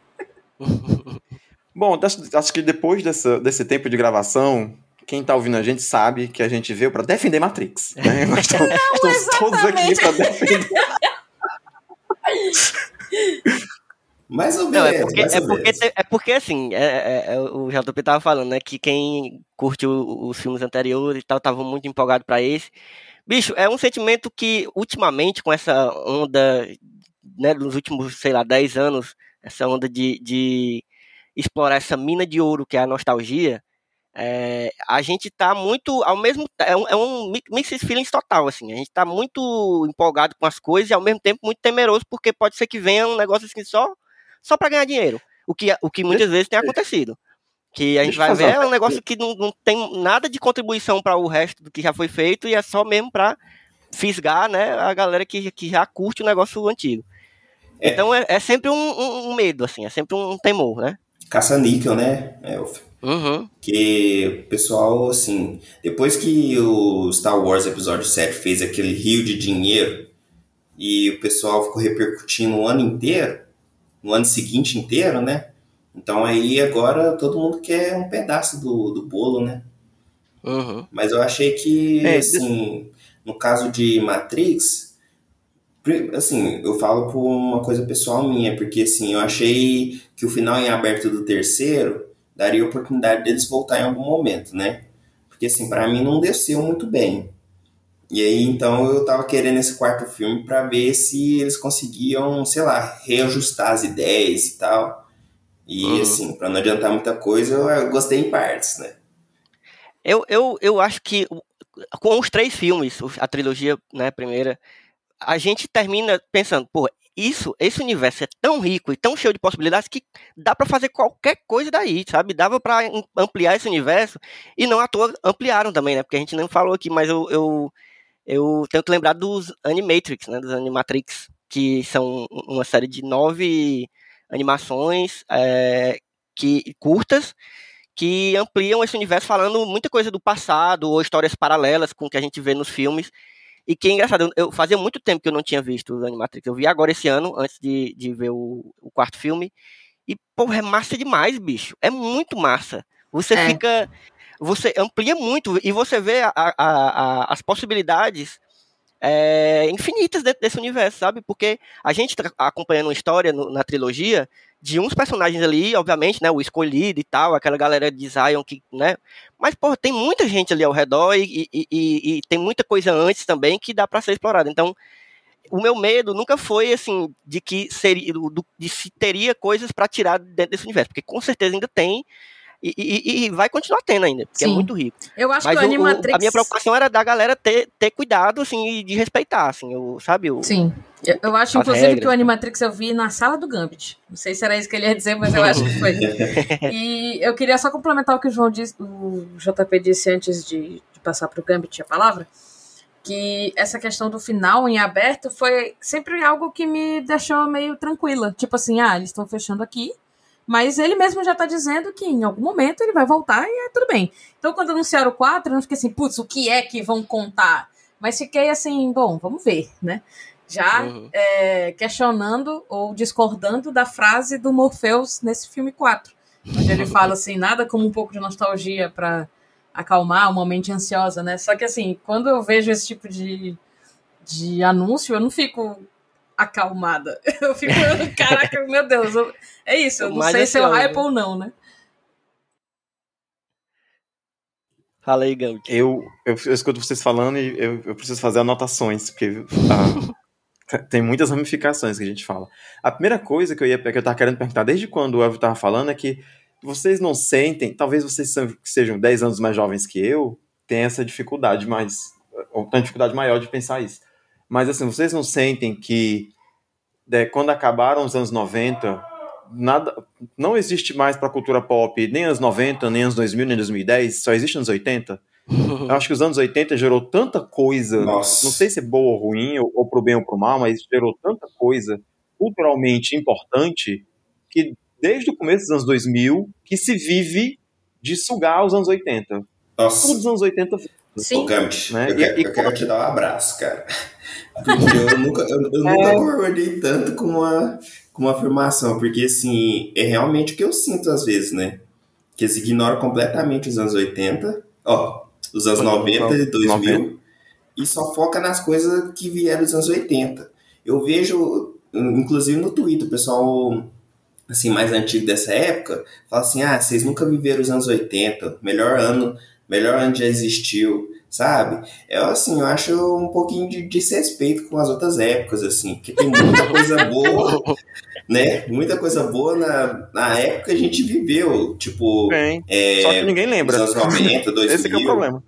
Bom, acho, acho que depois dessa, desse tempo de gravação, quem tá ouvindo a gente sabe que a gente veio pra defender Matrix. Né? Nós estamos, estamos todos aqui pra defender. Mais ou Não, menos. é porque, mais é ou porque, é porque assim, é, é- é, o JP tava falando, né, que quem curte o- os filmes anteriores e tal, tava muito empolgado pra esse. Bicho, é um sentimento que, ultimamente, com essa onda, né, dos últimos, sei lá, 10 anos, essa onda de, de explorar essa mina de ouro que é a nostalgia, é, a gente tá muito, ao mesmo é um, é um mi- mixed feelings total, assim, a gente tá muito empolgado com as coisas e ao mesmo tempo muito temeroso, porque pode ser que venha um negócio assim só, só para ganhar dinheiro, o que, o que muitas vezes tem acontecido. Que a gente vai ver é um negócio que não, não tem nada de contribuição para o resto do que já foi feito e é só mesmo para fisgar, né, a galera que, que já curte o negócio antigo. É. Então é, é sempre um, um- um medo, assim, é sempre um temor, né? Caça-níquel, né, Elf? Uhum. Que o pessoal, assim, depois que o Star Wars Episódio 7 fez aquele rio de dinheiro e o pessoal ficou repercutindo o ano inteiro, no ano seguinte inteiro, né? Então aí agora todo mundo quer um pedaço do, do bolo, né? Uhum. Mas eu achei que, É, assim, no caso de Matrix, assim, eu falo por uma coisa pessoal minha, porque, assim, eu achei que o final em aberto do terceiro daria oportunidade deles voltar em algum momento, né? Porque, assim, pra mim não desceu muito bem. E aí, então, eu tava querendo esse quarto filme pra ver se eles conseguiam, sei lá, reajustar as ideias e tal. E, Uhum. assim, pra não adiantar muita coisa, eu- gostei em partes, né? Eu, eu, eu acho que com os três filmes, a trilogia, né, primeira, a gente termina pensando, pô, isso, esse universo é tão rico e tão cheio de possibilidades que dá pra fazer qualquer coisa daí, sabe? Dava am- ampliar esse universo e não à toa ampliaram também, né? Porque a gente não falou aqui, mas eu, eu, eu tenho que lembrar dos Animatrix, né? Dos Animatrix, que são uma série de nove animações é, que curtas que ampliam esse universo falando muita coisa do passado ou histórias paralelas com o que a gente vê nos filmes. E que é engraçado, eu, eu fazia muito tempo que eu não tinha visto os Animatrix. Eu vi agora esse ano, antes de, de ver o, o quarto filme. E, porra, é massa demais, bicho. É muito massa. Você É. fica. Você amplia muito e você vê a- a- a- as possibilidades é, infinitas dentro desse universo, sabe? Porque a gente tá acompanhando uma história no- na trilogia de uns personagens ali, obviamente, né? O escolhido e tal, aquela galera de Zion que, né? Mas, porra, tem muita gente ali ao redor e, e- e- e tem muita coisa antes também que dá pra ser explorada. Então, o meu medo nunca foi, assim, de que seria, de se teria coisas pra tirar dentro desse universo, porque com certeza ainda tem e, e- e vai continuar tendo ainda, porque é Sim. muito rico. Eu acho Mas que o o- o- Animatrix. a minha preocupação era da galera ter, ter cuidado, assim, e de respeitar, assim, o, sabe? O, Sim. Eu, eu acho, inclusive, regras. que o Animatrix eu vi na sala do Gambit. Não sei se era isso que ele ia dizer, mas eu acho que foi. E eu queria só complementar o que o João disse, o JP disse antes de, de passar para o Gambit a palavra. Que essa questão do final em aberto foi sempre algo que me deixou meio tranquila. Tipo assim, ah, eles estão fechando aqui, mas ele mesmo já tá dizendo que em algum momento ele vai voltar e é tudo bem. Então, quando anunciaram o 4, eu não fiquei assim, putz, o que é que vão contar? Mas fiquei assim, bom, vamos ver, né? Já Uhum. é, questionando ou discordando da frase do Morpheus nesse filme 4. Onde ele fala assim, nada como um pouco de nostalgia para acalmar uma mente ansiosa, né? Só que assim, quando eu vejo esse tipo de, de anúncio, eu não fico acalmada. Eu fico, caraca, meu Deus, eu- é isso, eu não Mais sei se eu ansiosa. hype ou não, né? Fala aí, Gambit. Eu, eu, eu escuto vocês falando e eu, eu preciso fazer anotações, porque ah, tem muitas ramificações que a gente fala. A primeira coisa que eu ia que eu tava querendo perguntar desde quando o Elvio tava falando é que vocês não sentem, talvez vocês que sejam 10 anos mais jovens que eu, tem essa dificuldade mais, ou tem uma dificuldade maior de pensar isso. Mas assim, vocês não sentem que né, quando acabaram os anos 90, nada, não existe mais para a cultura pop nem anos 90, nem anos 2000, nem 2010, só existe anos 80? Eu acho que os anos 80 gerou tanta coisa, Nossa. não sei se é boa ou ruim, ou, ou pro bem ou pro mal, mas gerou tanta coisa culturalmente importante que desde o começo dos anos 2000 que se vive de sugar os anos 80. Nossa. Todos os anos 80 Ô, Sim. Gambit, Né? eu, E- quero, e eu quero te dar um abraço, cara. Porque eu nunca, eu, eu nunca concordei tanto com uma, com uma afirmação, porque assim, é realmente o que eu sinto às vezes, né? Que eles ignoram completamente os anos 80, ó, os anos 90 e 2000, e só foca nas coisas que vieram dos anos 80. Eu vejo, inclusive no Twitter, o pessoal assim, mais antigo dessa época, fala assim, ah, vocês nunca viveram os anos 80, melhor ano, melhor ano já existiu, sabe? Eu, assim, eu acho um pouquinho de desrespeito com as outras épocas, assim, porque tem muita coisa boa, né? Muita coisa boa na, na época que a gente viveu, tipo, Bem, é, só que ninguém lembra. nos anos 90, 2000. Esse que é o problema.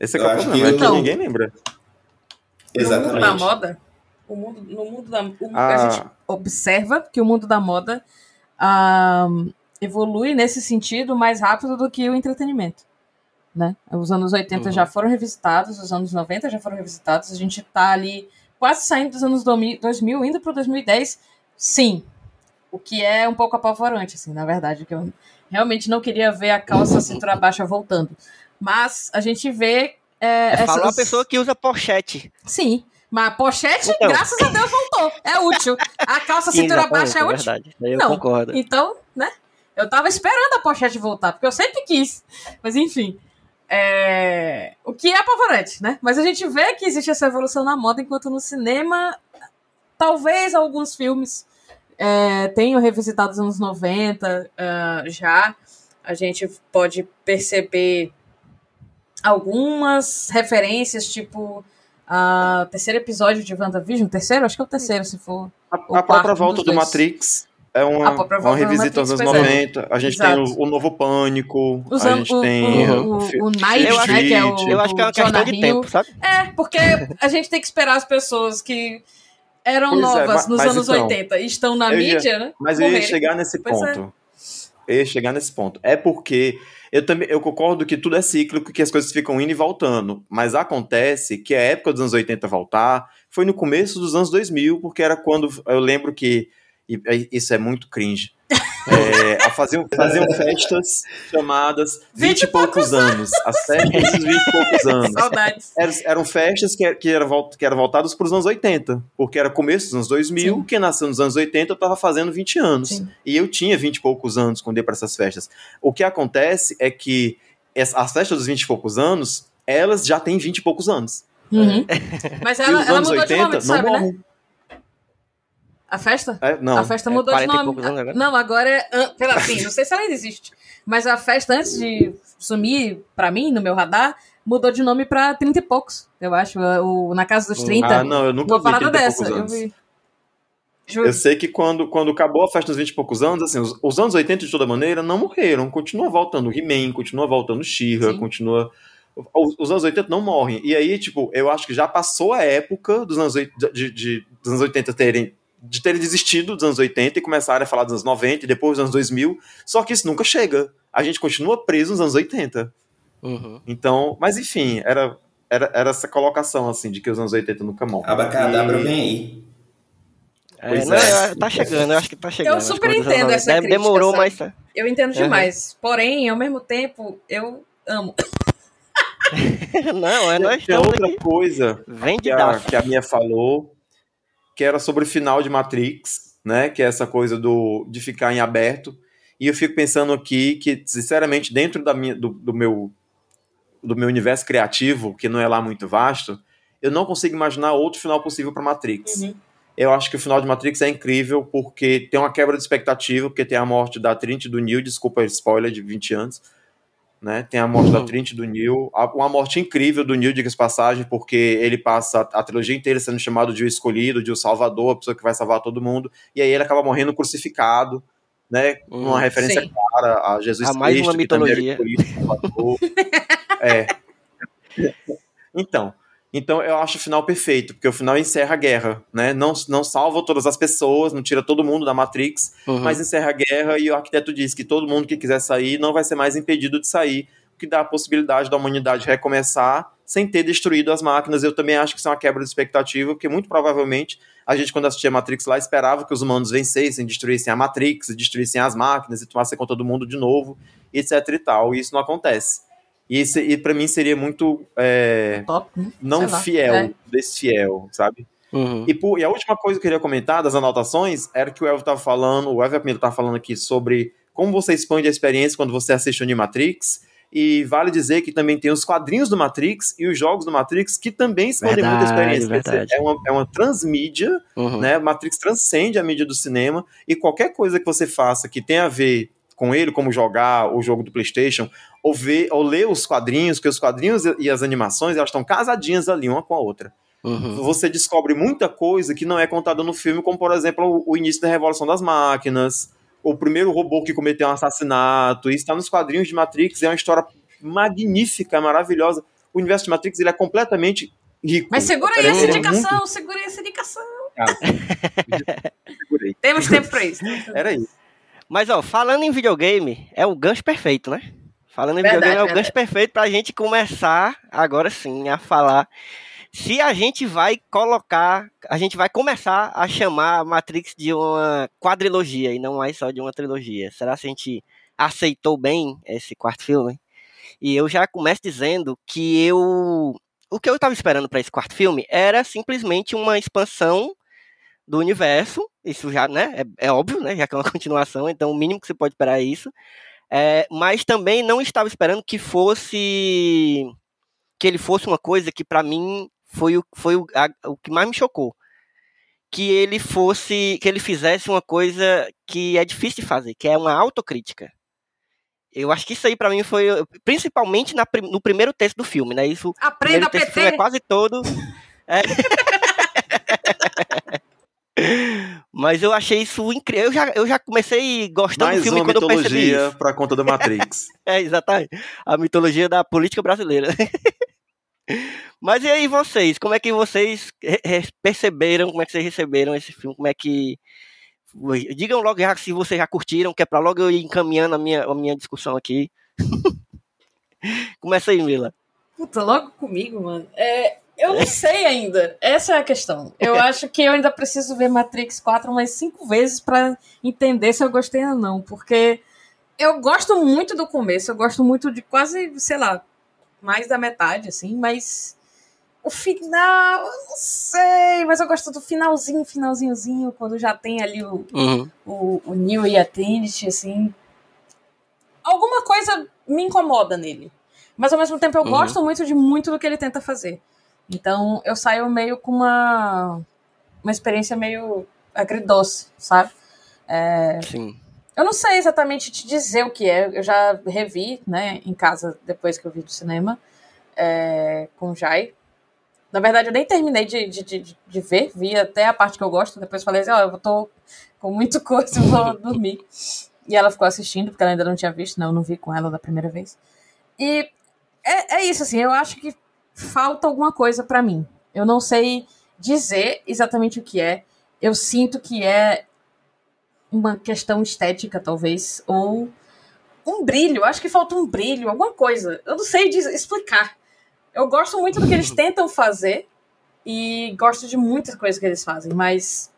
Esse é, que Eu é o acho problema, que é que eu- ninguém lembra. No mundo da Exatamente. moda, o mundo, no mundo da o- Ah. a gente observa que o mundo da moda ah, evolui nesse sentido mais rápido do que o entretenimento. Né? Os anos 80 Uhum. já foram revisitados, os anos 90 já foram revisitados, a gente tá ali quase saindo dos anos 2000, indo pro 2010, sim. O que é um pouco apavorante, assim, na verdade, que eu realmente não queria ver a calça cintura baixa voltando. Mas a gente vê. É, É, Falou a essas- pessoa que usa pochete. Sim. Mas a pochete, Então. graças a Deus, voltou. É útil. A calça cintura baixa é é útil. verdade. Eu Não. concordo. Então, né? Eu tava esperando a pochete voltar, porque eu sempre quis. Mas enfim. é, O que é apavorante, né? Mas a gente vê que existe essa evolução na moda, enquanto no cinema, talvez alguns filmes é, tenham revisitado os anos 90 ah, já. A gente pode perceber algumas referências, tipo o terceiro episódio de WandaVision, terceiro? Acho que é o terceiro, se for. A, a própria volta do. Matrix é uma, própria uma revisita aos Matrix, anos pois é. 90. A gente Exato. tem o, o novo Pânico. Os a gente o, tem. o, o, o Night, Eu né, que é o. Eu acho que é uma o Jonah questão de Hill. tempo, sabe? É, porque a gente tem que esperar as pessoas que eram Pois é, novas mas- nos mas anos então, 80 e estão na eu ia- mídia, né? Mas eu ia chegar nesse Pois é. ponto. Eu ia chegar nesse ponto. É porque eu também eu concordo que tudo é cíclico, que as coisas ficam indo e voltando. Mas acontece que a época dos anos 80 voltar foi no começo dos anos 2000, porque era quando eu lembro que. E- e isso é muito cringe. É, a faziam, faziam festas chamadas 20 e poucos anos. As festas dos 20 e poucos anos. Saudades. Eram, eram festas que, que, eram, que eram voltadas para os anos 80, porque era começo dos anos 2000, Sim. quem nasceu nos anos 80 eu estava fazendo 20 anos. Sim. E eu tinha 20 e poucos anos quando ia para essas festas. O que acontece é que as festas dos 20 e poucos anos, elas já têm 20 e poucos anos. Uhum. Mas e ela, os ela anos mudou de 80 nome, tu não sabe, né? A festa? É, não. a festa é mudou de 40 e nome. agora. Não, agora é. Pela, assim, não sei se ela ainda existe. Mas a festa, antes de sumir pra mim, no meu radar, mudou de nome pra 30 e poucos, eu acho. O, na casa dos 30. Ah, não, eu nunca uma vi parada 30 e dessa. Eu vi. Eu sei que quando, quando acabou a festa dos 20 e poucos anos, assim, os, os anos 80 de toda maneira não morreram. Continua voltando He-Man, continua voltando She-Ra, continua. Os, os anos 80 não morrem. E aí, tipo, eu acho que já passou a época dos anos, oit- de, de- dos anos 80 terem. De terem desistido dos anos 80 e começarem a falar dos anos 90 e depois dos anos 2000. Só que isso nunca chega. A gente continua preso nos anos 80. Uhum. Então, mas enfim, era, era, era essa colocação, assim, de que os anos 80 nunca morrem. Abacadabra E- vem aí. É, Pois não, é. é, tá chegando, eu acho que tá chegando. Eu super entendo 90 essa de- crítica, Demorou, sabe? mas. Eu entendo demais. Porém, ao mesmo tempo, eu amo. Não, é nós Tem outra aqui. coisa Vem de que a, que a minha falou, que era sobre o final de Matrix, né? Que é essa coisa do, de ficar em aberto. E eu fico pensando aqui que, sinceramente, dentro da minha, do, do meu, do meu universo criativo, que não é lá muito vasto, eu não consigo imaginar outro final possível para Matrix. Uhum. Eu acho que o final de Matrix é incrível porque tem uma quebra de expectativa, porque tem a morte da Trinity do Neo, desculpa spoiler de 20 anos, né? Tem a morte da Trinity e do Neo, a- uma morte incrível do Neo, diga-se de passagem, porque ele passa a, a trilogia inteira sendo chamado de o escolhido, de o salvador, a pessoa que vai salvar todo mundo, e aí ele acaba morrendo crucificado, né? Hum, uma referência Sim. clara a Jesus A mais Cristo, uma que também era mitologia. escolhido, salvador. é. Então, então eu acho o final perfeito, porque o final encerra a guerra, né? Não, não salva todas as pessoas, não tira todo mundo da Matrix, Uhum. mas encerra a guerra e o arquiteto diz que todo mundo que quiser sair não vai ser mais impedido de sair, o que dá a possibilidade da humanidade recomeçar sem ter destruído as máquinas. Eu também acho que isso é uma quebra de expectativa, porque muito provavelmente a gente, quando assistia Matrix lá, esperava que os humanos vencessem, destruíssem a Matrix, destruíssem as máquinas e tomassem conta do mundo de novo, etc e tal. E isso não acontece. E, esse- e para mim seria muito é, Top. né? não fiel, É. desfiel, sabe? Uhum. E, por- e a última coisa que eu queria comentar das anotações era que o Elvio estava falando, o Elvio Apmilo estava falando aqui sobre como você expande a experiência quando você assiste o Animatrix. E vale dizer que também tem os quadrinhos do Matrix e os jogos do Matrix que também expandem muito a Verdade, experiência. Verdade. É uma, é uma transmídia, Uhum. né? Matrix transcende a mídia do cinema e qualquer coisa que você faça que tenha a ver com ele, como jogar o jogo do PlayStation, ou ver ou ler os quadrinhos, porque os quadrinhos e as animações elas estão casadinhas ali uma com a outra Uhum. você descobre muita coisa que não é contada no filme, como por exemplo o, o início da Revolução das Máquinas, o primeiro robô que cometeu um assassinato, isso está nos quadrinhos de Matrix, é uma história magnífica, maravilhosa. O universo de Matrix ele é completamente rico. Mas segura aí Ele é essa muito- indicação, segura aí essa indicação. segurei. Temos tempo pra isso. Era isso. Mas, ó, falando em videogame, é o gancho perfeito, né? Falando em Verdade, videogame, é o gancho perfeito pra gente começar, agora sim, a falar se a gente vai colocar, a gente vai começar a chamar a Matrix de uma quadrilogia e não mais só de uma trilogia. Será que a gente aceitou bem esse quarto filme? E eu já começo dizendo que eu. O que eu estava esperando para esse quarto filme era simplesmente uma expansão do universo. Isso já, né? É, é óbvio, né? Já que é uma continuação, então o mínimo que você pode esperar é isso. É, mas também não estava esperando que fosse. que ele fosse uma coisa que para mim foi, o, foi o, a, o que mais me chocou. Que ele fosse. que ele fizesse uma coisa que é difícil de fazer, que é uma autocrítica. Eu acho que isso aí pra mim foi, principalmente na, no primeiro texto do filme, né? Isso, Aprenda filme é PT. quase todo. é. Mas eu achei isso incrível. Eu já, eu já comecei gostando Mais do filme uma quando eu percebi mitologia isso. pra conta do Matrix. É, exatamente. A mitologia da política brasileira. Mas e aí vocês? Como é que vocês perceberam? Como é que vocês receberam esse filme? Como é que. Digam logo já se vocês já curtiram, que é pra logo eu ir encaminhando a minha, a minha discussão aqui. Começa aí, Mila. Puta, logo comigo, mano. É, eu não sei ainda. Essa é a questão. Eu acho que eu ainda preciso ver Matrix 4 umas cinco vezes pra entender se eu gostei ou não. Porque eu gosto muito do começo, eu gosto muito de quase, sei lá, mais da metade, assim, mas o final, eu não sei, mas eu gosto do finalzinho, finalzinhozinho, quando já tem ali o, Uhum. o, o Neo e a Trinity, assim. Alguma coisa me incomoda nele. Mas ao mesmo tempo eu Uhum. gosto muito de muito do que ele tenta fazer. Então eu saio meio com uma, uma experiência meio agridoce, sabe? Sim. Eu não sei exatamente te dizer o que é. Eu já revi, né, em casa depois que eu vi do cinema, é, com o Jai. Na verdade, eu nem terminei de, de, de, de ver, vi até a parte que eu gosto, depois falei assim, ó, eu tô com muito coisa, vou dormir. E ela ficou assistindo, porque ela ainda não tinha visto, né? Eu não vi com ela da primeira vez. E é, é isso, assim, eu acho que falta alguma coisa pra mim. Eu não sei dizer exatamente o que é. Eu sinto que é uma questão estética, talvez, ou um brilho. Acho que falta um brilho, alguma coisa. Eu não sei explicar. Eu gosto muito do que eles tentam fazer e gosto de muitas coisas que eles fazem, mas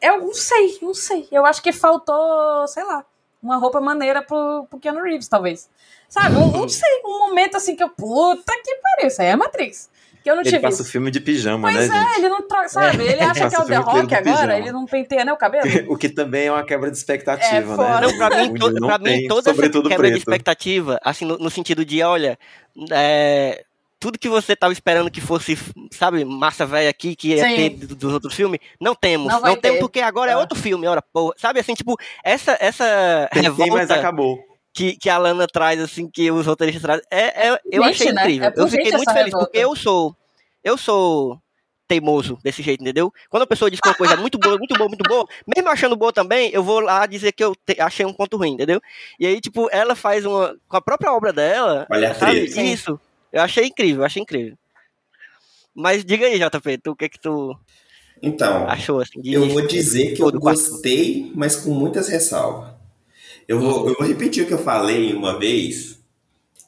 eu não sei, não sei. Eu acho que faltou, sei lá, uma roupa maneira pro, pro Keanu Reeves, talvez. Sabe? Eu não sei, um momento assim que eu, puta que pariu, isso aí é Matrix. Que eu não Ele tive passa o filme de pijama, Pois né, é, gente? ele não troca, sabe? Ele acha que é o The Rock de agora, pijama. ele não penteia nem o cabelo. O que também é uma quebra de expectativa, É, né? Não, pra mim, to- não pra mim tem, toda essa quebra de preto. expectativa, assim, no, no sentido de, olha, é, tudo que você tava esperando que fosse, sabe, massa velha aqui, que ia Sim. ter do- dos outros filmes, não temos. Não Não, temos porque agora é Ah. outro filme, ora, porra. Sabe, assim, tipo, essa, essa Tentei, mas revolta acabou. Que, que a Lana traz, assim, que os roteiristas trazem, é, é- eu Gente, achei né? incrível. É eu fiquei muito feliz, revolta. porque eu sou, eu sou teimoso desse jeito, entendeu? Quando a pessoa diz que uma coisa é muito boa, muito boa, muito boa, mesmo achando boa também, eu vou lá dizer que eu te- achei um ponto ruim, entendeu? E aí, tipo, ela faz uma. Com a própria obra dela, Olha a sabe? Isso. Eu achei incrível, eu achei incrível. Mas diga aí, JP, tu, o que que tu Então, achou, assim, de eu vou dizer que eu gostei, mas com muitas ressalvas. Eu vou, eu vou repetir o que eu falei uma vez,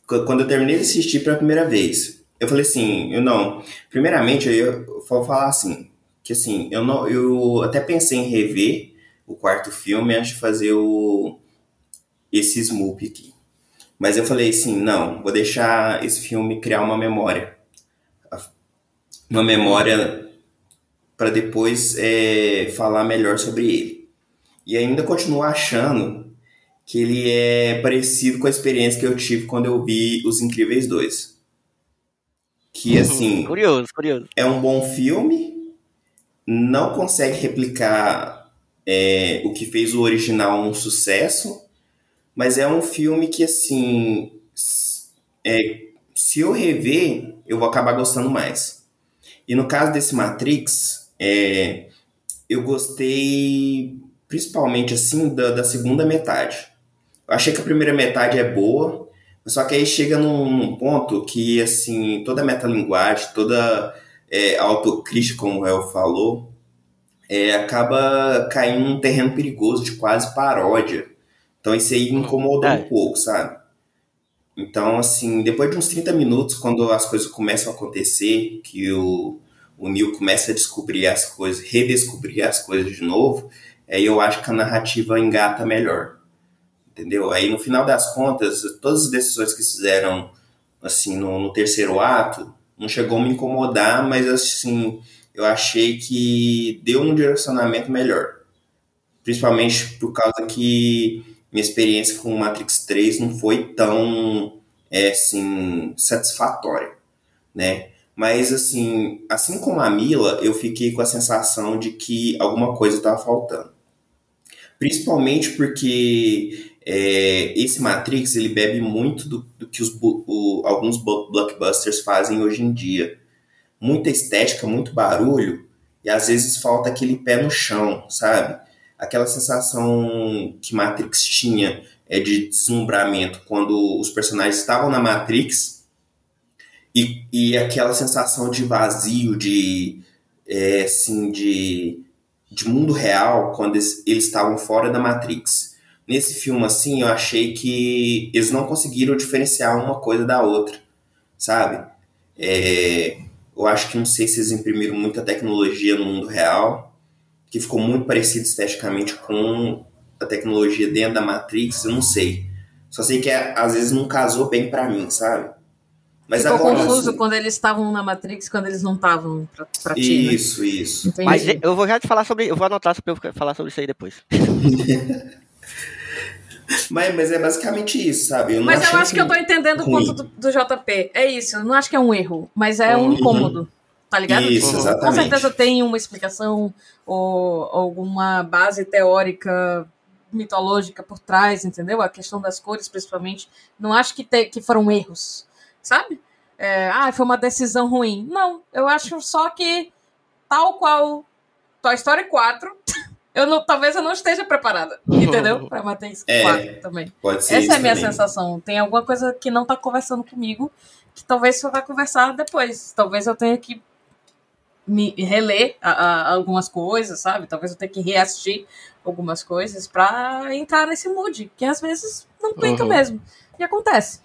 qu- quando eu terminei de assistir pela primeira vez. Eu falei assim, eu não. Primeiramente, eu, eu vou falar assim, que assim, eu não, eu até pensei em rever o quarto filme antes de fazer o esse Smoop aqui. Mas eu falei assim, não, vou deixar esse filme criar uma memória. Uma memória para depois é, falar melhor sobre ele. E ainda continuo achando que ele é parecido com a experiência que eu tive quando eu vi Os Incríveis 2. Que assim, Curioso, curioso. é um bom filme, não consegue replicar é, o que fez o original um sucesso, mas é um filme que, assim, é, se eu rever, eu vou acabar gostando mais. E no caso desse Matrix, é, eu gostei principalmente, assim, da, da segunda metade. Eu achei que a primeira metade é boa, só que aí chega num, num ponto que, assim, toda a metalinguagem, toda é, a autocrítica, como o El falou, é, acaba caindo num terreno perigoso de quase paródia. Então isso aí incomodou É. um pouco, sabe? Então, assim, depois de uns 30 minutos, quando as coisas começam a acontecer, que o, o Neil começa a descobrir as coisas, redescobrir as coisas de novo, aí eu acho que a narrativa engata melhor. Entendeu? Aí no final das contas, todas as decisões que fizeram assim no, no terceiro ato não chegou a me incomodar, mas assim, eu achei que deu um direcionamento melhor. Principalmente por causa que minha experiência com Matrix 3 não foi tão é, assim, satisfatória, né? Mas assim, assim como a Mila, eu fiquei com a sensação de que alguma coisa estava faltando. Principalmente porque é, esse Matrix ele bebe muito do, do que os, o- alguns bu- blockbusters fazem hoje em dia. Muita estética, muito barulho, e às vezes falta aquele pé no chão, sabe? Aquela sensação que Matrix tinha é de deslumbramento quando os personagens estavam na Matrix e, e aquela sensação de vazio, de é, assim, de, de mundo real quando eles estavam fora da Matrix. Nesse filme, assim, eu achei que eles não conseguiram diferenciar uma coisa da outra, sabe? É, eu acho que não sei se eles imprimiram muita tecnologia no mundo real, que ficou muito parecido esteticamente com a tecnologia dentro da Matrix, eu não sei. Só sei que é, às vezes não casou bem pra mim, sabe? Mas Ficou agora, confuso assim, quando eles estavam na Matrix, quando eles não estavam pra, pra ti, né? Isso, isso. Entendi. Mas eu vou já te falar sobre. Eu vou anotar pra eu falar sobre isso aí depois. Mas, mas é basicamente isso, sabe? Eu não Mas eu acho que eu tô entendendo o ruim. ponto do, do JP. É isso, eu não acho que é um erro, mas é um Uhum. incômodo. Tá ligado? Isso, Tipo, exatamente. Com certeza tem uma explicação ou alguma base teórica mitológica por trás, entendeu? A questão das cores, principalmente. Não acho que, te, que foram erros, sabe? É, ah, foi uma decisão ruim. Não, eu acho só que, tal qual Toy Story 4, eu não, talvez eu não esteja preparada, entendeu? Pra Matrix É. 4 também. Pode ser Essa isso é a minha também. sensação. Tem alguma coisa que não tá conversando comigo, que talvez só vai conversar depois. Talvez eu tenha que me reler a- a- algumas coisas, sabe? Talvez eu tenha que reassistir algumas coisas pra entrar nesse mood, que às vezes não clica Uhum. mesmo. E acontece.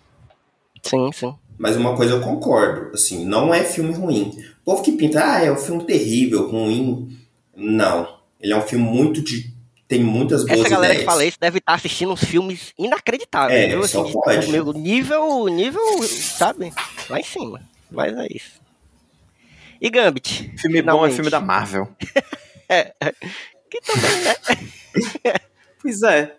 Sim, sim. Mas uma coisa eu concordo, assim, não é filme ruim. O povo que pinta, ah, é um filme terrível, ruim. Não. Ele é um filme muito de. tem muitas boas Essa galera que ideias. fala isso deve estar assistindo uns filmes inacreditáveis, É, viu? só Assim, de- pode. meu, nível, nível, sabe? Lá em cima. Mas é isso. E Gambit? Filme bom é finalmente. filme da Marvel. Que também, né? Pois é.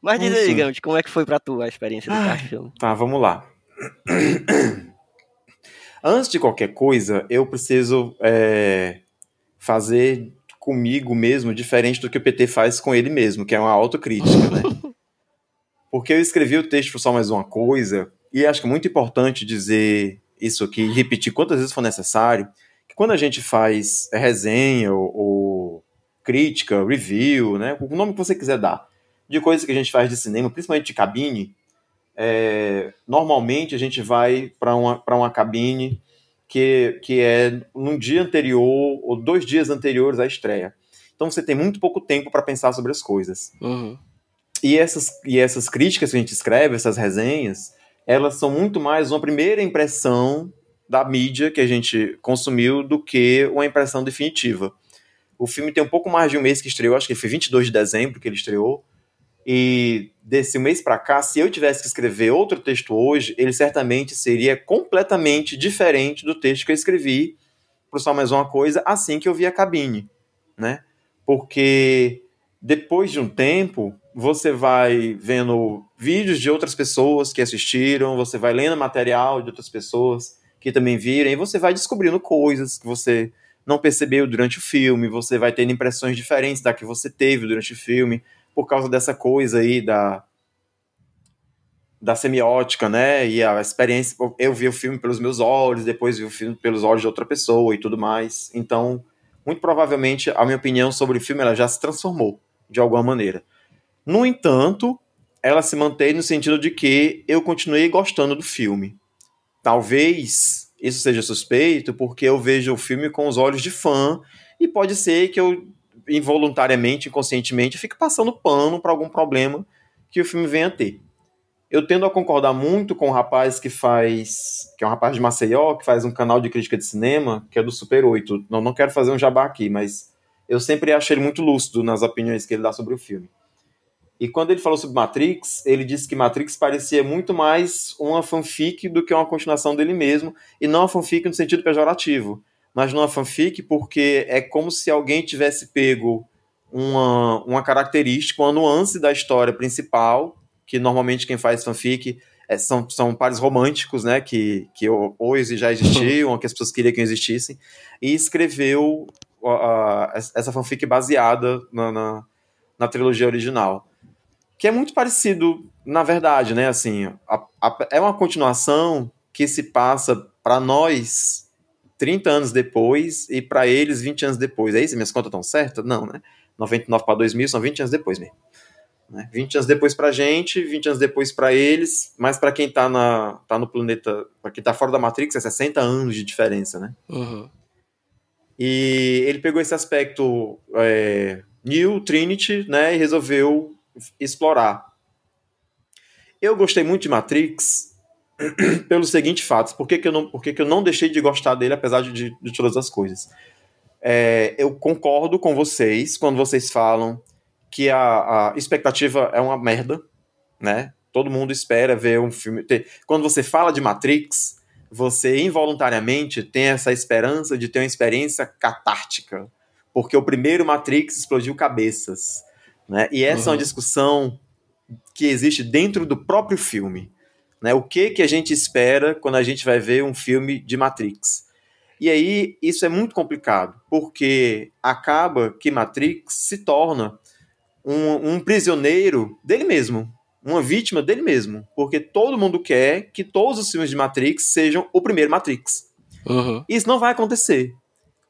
Mas diz aí. Gambit, como é que foi pra tu a experiência do Ai. quarto filme? Tá, vamos lá. Antes de qualquer coisa, eu preciso é, fazer comigo mesmo diferente do que o PT faz com ele mesmo, que é uma autocrítica, né? Porque eu escrevi o texto só mais uma coisa, e acho que é muito importante dizer isso aqui, repetir quantas vezes for necessário, que quando a gente faz resenha ou, ou crítica, review, né, o nome que você quiser dar, de coisas que a gente faz de cinema, principalmente de cabine, é, normalmente a gente vai para uma, pra uma cabine que, que é num dia anterior ou dois dias anteriores à estreia. Então você tem muito pouco tempo para pensar sobre as coisas. Uhum. E essas, e essas críticas que a gente escreve, essas resenhas, elas são muito mais uma primeira impressão da mídia que a gente consumiu do que uma impressão definitiva. O filme tem um pouco mais de um mês que estreou, acho que foi 22 de dezembro que ele estreou. E desse mês para cá, se eu tivesse que escrever outro texto hoje, ele certamente seria completamente diferente do texto que eu escrevi por só mais uma coisa assim que eu vi a cabine, né? Porque depois de um tempo, você vai vendo vídeos de outras pessoas que assistiram, você vai lendo material de outras pessoas que também viram, e você vai descobrindo coisas que você não percebeu durante o filme, você vai tendo impressões diferentes da que você teve durante o filme, por causa dessa coisa aí da da semiótica, né? E a experiência, eu vi o filme pelos meus olhos, depois vi o filme pelos olhos de outra pessoa e tudo mais. Então, muito provavelmente a minha opinião sobre o filme ela já se transformou de alguma maneira. No entanto, ela se mantém no sentido de que eu continuei gostando do filme. Talvez isso seja suspeito, porque eu vejo o filme com os olhos de fã e pode ser que eu involuntariamente, inconscientemente, fique passando pano para algum problema que o filme venha a ter. Eu tendo a concordar muito com o um rapaz que faz, que é um rapaz de Maceió, que faz um canal de crítica de cinema, que é do Super 8. Não, não quero fazer um jabá aqui, mas eu sempre achei ele muito lúcido nas opiniões que ele dá sobre o filme. E quando ele falou sobre Matrix, ele disse que Matrix parecia muito mais uma fanfic do que uma continuação dele mesmo, e não uma fanfic no sentido pejorativo, mas não uma fanfic porque é como se alguém tivesse pego uma, uma característica, uma nuance da história principal, que normalmente quem faz fanfic é, são, são pares românticos, né, que, que hoje já existiam, que as pessoas queriam que existissem, e escreveu uh, essa fanfic baseada na, na, na trilogia original que é muito parecido, na verdade, né? Assim, a, a, é uma continuação que se passa para nós 30 anos depois e para eles 20 anos depois. É isso? Minhas contas estão certas? Não, né? 99 para 2000 são 20 anos depois mesmo. Né? 20 anos depois pra gente, 20 anos depois para eles, mas para quem tá, na, tá no planeta, para quem tá fora da Matrix, é 60 anos de diferença, né? Uhum. E ele pegou esse aspecto é, New Trinity, né, e resolveu explorar. Eu gostei muito de Matrix pelo seguinte fato: por que, que, eu, não, por que, que eu não deixei de gostar dele, apesar de, de todas as coisas? É, eu concordo com vocês quando vocês falam que a, a, expectativa é uma merda, né? Todo mundo espera ver um filme. Ter... Quando você fala de Matrix, você involuntariamente tem essa esperança de ter uma experiência catártica, porque o primeiro Matrix explodiu cabeças. Né? E essa uhum. é uma uhum. discussão que existe dentro do próprio filme. Né? O que, que a gente espera quando a gente vai ver um filme de Matrix? E aí isso é muito complicado, porque acaba que Matrix se torna um, um prisioneiro dele mesmo, uma vítima dele mesmo, porque todo mundo quer que todos os filmes de Matrix sejam o primeiro Matrix. Uhum. Isso não vai acontecer,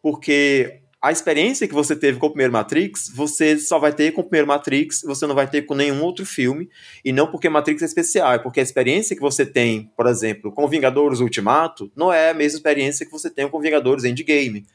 porque a experiência que você teve com o primeiro Matrix, você só vai ter com o primeiro Matrix, você não vai ter com nenhum outro filme, e não porque Matrix é especial, é porque a experiência que você tem, por exemplo, com Vingadores Ultimato, não é a mesma experiência que você tem com Vingadores Endgame.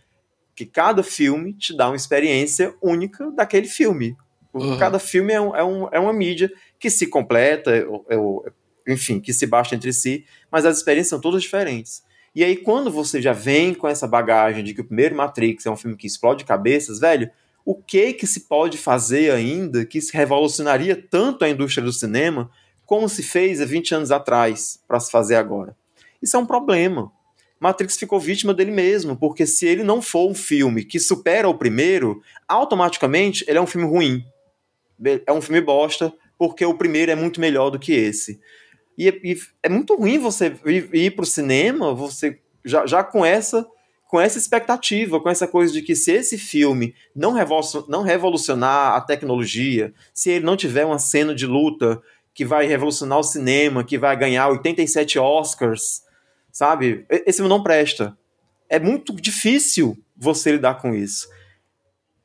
Que cada filme te dá uma experiência única daquele filme. Uhum. Cada filme é, um, é, um, é, uma mídia que se completa, é, é, enfim, que se baixa entre si, mas as experiências são todas diferentes. E aí, quando você já vem com essa bagagem de que o primeiro Matrix é um filme que explode cabeças, velho, o que que se pode fazer ainda que se revolucionaria tanto a indústria do cinema como se fez há 20 anos atrás para se fazer agora? Isso é um problema. Matrix ficou vítima dele mesmo, porque se ele não for um filme que supera o primeiro, automaticamente ele é um filme ruim. É um filme bosta, porque o primeiro é muito melhor do que esse. E, e é muito ruim você ir, ir para o cinema, você já, já com essa com essa expectativa, com essa coisa de que se esse filme não, não revolucionar a tecnologia, se ele não tiver uma cena de luta que vai revolucionar o cinema, que vai ganhar 87 Oscars, sabe? Esse filme não presta. É muito difícil você lidar com isso.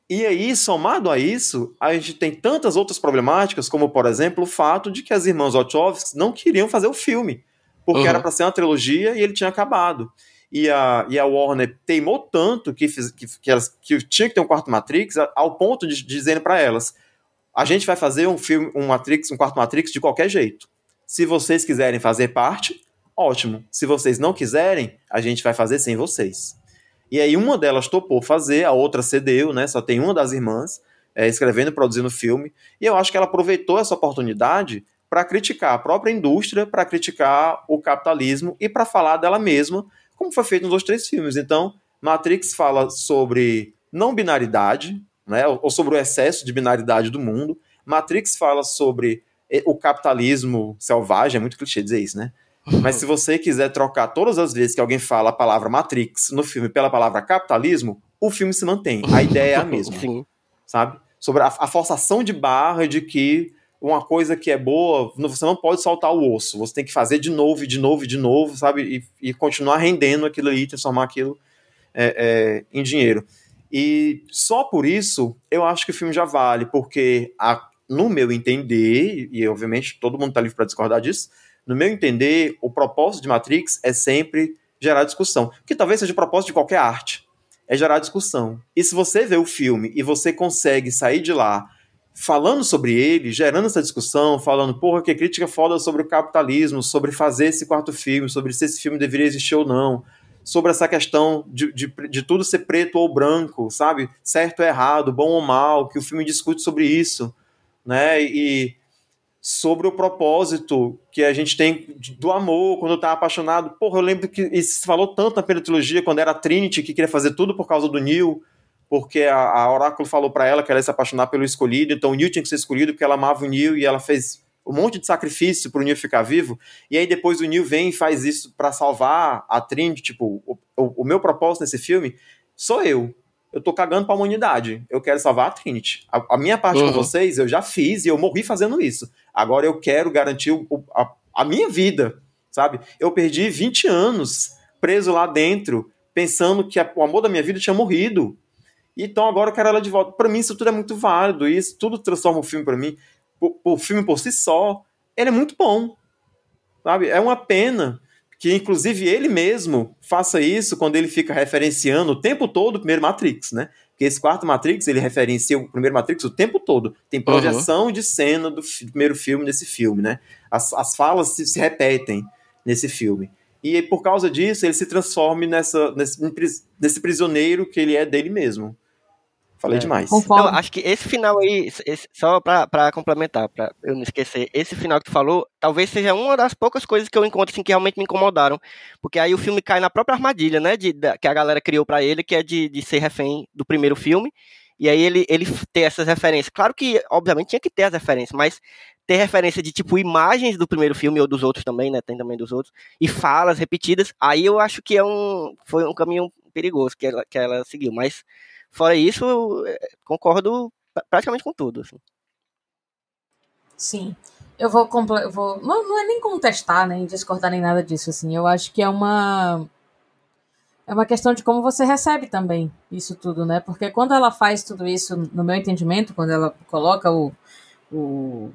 E aí, somado a isso, a gente tem tantas outras problemáticas, como, por exemplo, o fato de que as irmãs Wachowski não queriam fazer o filme, porque uhum. era para ser uma trilogia e ele tinha acabado. E a, e a Warner teimou tanto que, fiz, que, que, elas, que tinha que ter um quarto Matrix, ao ponto de, de dizendo para elas: a gente vai fazer um filme, um Matrix, um quarto Matrix de qualquer jeito. Se vocês quiserem fazer parte, ótimo. Se vocês não quiserem, a gente vai fazer sem vocês. E aí uma delas topou fazer, a outra cedeu, né? Só tem uma das irmãs é, escrevendo e produzindo filme. E eu acho que ela aproveitou essa oportunidade para criticar a própria indústria, para criticar o capitalismo e para falar dela mesma, como foi feito nos outros três filmes. Então, Matrix fala sobre não binaridade, né? Ou sobre o excesso de binaridade do mundo. Matrix fala sobre eh, o capitalismo selvagem, é muito clichê dizer isso, né? Mas se você quiser trocar todas as vezes que alguém fala a palavra Matrix no filme pela palavra capitalismo, o filme se mantém. A ideia é a mesma. Sim. Sabe? Sobre a, a, forçação de barra de que uma coisa que é boa, você não pode soltar o osso. Você tem que fazer de novo, de novo, de novo, sabe? E, e continuar rendendo aquilo aí, transformar aquilo é, é, em dinheiro. E só por isso eu acho que o filme já vale, porque a, no meu entender, e obviamente todo mundo está livre para discordar disso, no meu entender, o propósito de Matrix é sempre gerar discussão. Que talvez seja o propósito de qualquer arte. É gerar discussão. E se você vê o filme e você consegue sair de lá falando sobre ele, gerando essa discussão, falando, porra, que crítica foda sobre o capitalismo, sobre fazer esse quarto filme, sobre se esse filme deveria existir ou não, sobre essa questão de, de, de tudo ser preto ou branco, sabe? Certo ou errado, bom ou mal, que o filme discute sobre isso, né? E sobre o propósito que a gente tem do amor, quando tá apaixonado. Porra, eu lembro que isso se falou tanto na primeira trilogia, quando era a Trinity, que queria fazer tudo por causa do Neil, porque a, a Oráculo falou para ela que ela ia se apaixonar pelo escolhido, então o Neil tinha que ser escolhido porque ela amava o Neil e ela fez um monte de sacrifício pro Neil ficar vivo, e aí depois o Neil vem e faz isso para salvar a Trinity, tipo, o, o, o, meu propósito nesse filme sou eu. Eu tô cagando pra humanidade. Eu quero salvar a Trinity. A, a minha parte uhum. com vocês eu já fiz e eu morri fazendo isso. Agora eu quero garantir o, a, a minha vida, sabe? Eu perdi 20 anos preso lá dentro, pensando que a, o amor da minha vida tinha morrido. Então agora eu quero ela de volta. Para mim isso tudo é muito válido, e isso tudo transforma o filme para mim o, filme por si só, ele é muito bom. Sabe? É uma pena que, inclusive, ele mesmo faça isso quando ele fica referenciando o tempo todo o primeiro Matrix, né? Porque esse quarto Matrix, ele referencia o primeiro Matrix o tempo todo. Tem projeção uhum. de cena do primeiro filme nesse filme, né? As, as falas se, se repetem nesse filme. E por causa disso, ele se transforma nessa, nesse, nesse prisioneiro que ele é dele mesmo. Falei é. demais. Não, acho que esse final aí, esse, só pra, pra complementar, pra eu não esquecer, esse final que tu falou, talvez seja uma das poucas coisas que eu encontro assim, que realmente me incomodaram. Porque aí o filme cai na própria armadilha, né? De, da, que a galera criou para ele, que é de, de ser refém do primeiro filme. E aí ele, ele ter essas referências. Claro que, obviamente, tinha que ter as referências, mas ter referência de tipo imagens do primeiro filme ou dos outros também, né? Tem também dos outros, e falas repetidas, aí eu acho que é um. Foi um caminho perigoso que ela, que ela seguiu. Mas Fora isso, eu é, concordo praticamente com tudo. Assim. Sim. Eu vou, vou não, não é nem contestar, nem discordar nem nada disso, assim. Eu acho que é uma é uma questão de como você recebe também isso tudo, né? Porque quando ela faz tudo isso, no meu entendimento, quando ela coloca o, o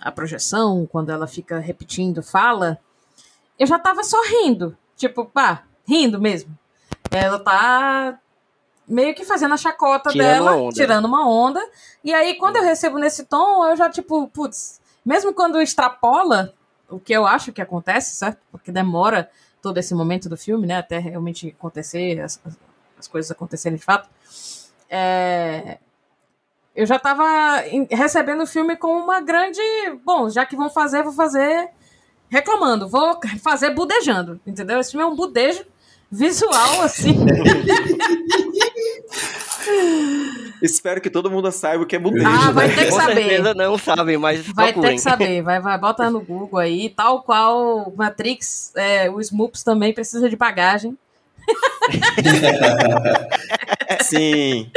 a projeção, quando ela fica repetindo fala, eu já tava só rindo, tipo, pá, rindo mesmo. Ela tá meio que fazendo a chacota tirando dela, uma tirando uma onda. E aí, quando eu recebo nesse tom, eu já, tipo, putz, mesmo quando extrapola, o que eu acho que acontece, certo? Porque demora todo esse momento do filme, né? Até realmente acontecer, as, as coisas acontecerem de fato. É, eu já tava recebendo o filme com uma grande. Bom, já que vão fazer, vou fazer reclamando, vou fazer budejando, entendeu? Esse filme é um budejo visual, assim. Espero que todo mundo saiba o que é budejo. Ah, vai né? ter que Com saber. certeza não sabem, mas Vai procurem. ter que saber. Vai, vai, bota no Google aí. Tal qual Matrix, é, o Smoops também precisa de bagagem. Sim.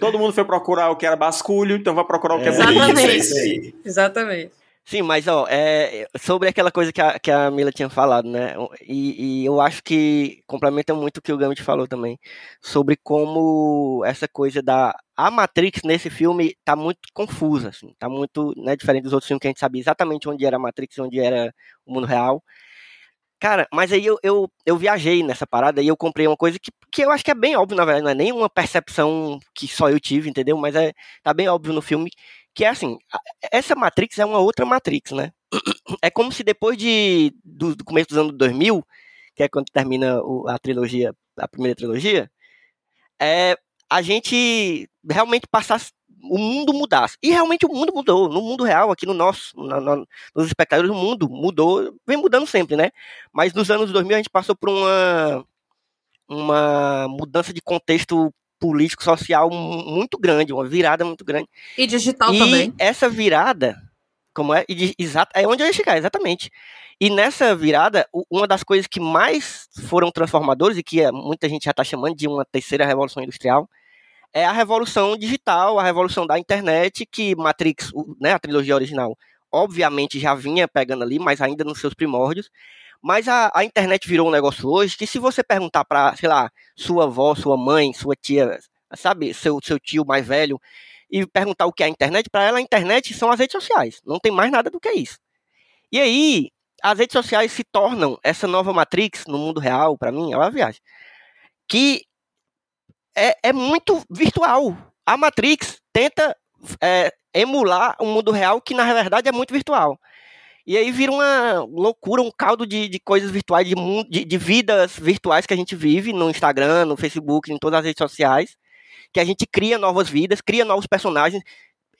Todo mundo foi procurar o que era basculho, então vai procurar o que é, é Exatamente. É Exatamente. Sim, mas ó, é, sobre aquela coisa que a, que a Mila tinha falado, né? E, e eu acho que complementa muito o que o Gambit falou também. Sobre como essa coisa da. A Matrix nesse filme tá muito confusa, assim, tá muito né, diferente dos outros filmes que a gente sabia exatamente onde era a Matrix onde era o mundo real. Cara, mas aí eu, eu, eu viajei nessa parada e eu comprei uma coisa que, que eu acho que é bem óbvio, na verdade, não é nem uma percepção que só eu tive, entendeu? Mas é, tá bem óbvio no filme, que é assim, essa Matrix é uma outra Matrix, né? É como se depois de, do, do começo dos anos 2000, que é quando termina o, a trilogia, a primeira trilogia, é, a gente realmente passasse, o mundo mudasse. E realmente o mundo mudou, no mundo real, aqui no nosso, no, no, nos espectadores, o mundo mudou, vem mudando sempre, né? Mas nos anos 2000 a gente passou por uma, uma mudança de contexto político social muito grande, uma virada muito grande. E digital e também. essa virada, como é, exato, é onde eu ia chegar, exatamente. E nessa virada, uma das coisas que mais foram transformadoras e que é, muita gente já está chamando de uma terceira revolução industrial é a revolução digital, a revolução da internet, que Matrix, né, a trilogia original, obviamente já vinha pegando ali, mas ainda nos seus primórdios. Mas a, a internet virou um negócio hoje que se você perguntar para, sei lá, sua avó, sua mãe, sua tia, sabe, seu, seu tio mais velho, e perguntar o que é a internet, para ela a internet são as redes sociais. Não tem mais nada do que isso. E aí, as redes sociais se tornam essa nova Matrix no mundo real, para mim, é uma viagem. Que é, é muito virtual. A Matrix tenta é, emular um mundo real que, na verdade, é muito virtual. E aí vira uma loucura, um caldo de, de coisas virtuais, de, de, de vidas virtuais que a gente vive no Instagram, no Facebook, em todas as redes sociais. Que a gente cria novas vidas, cria novos personagens.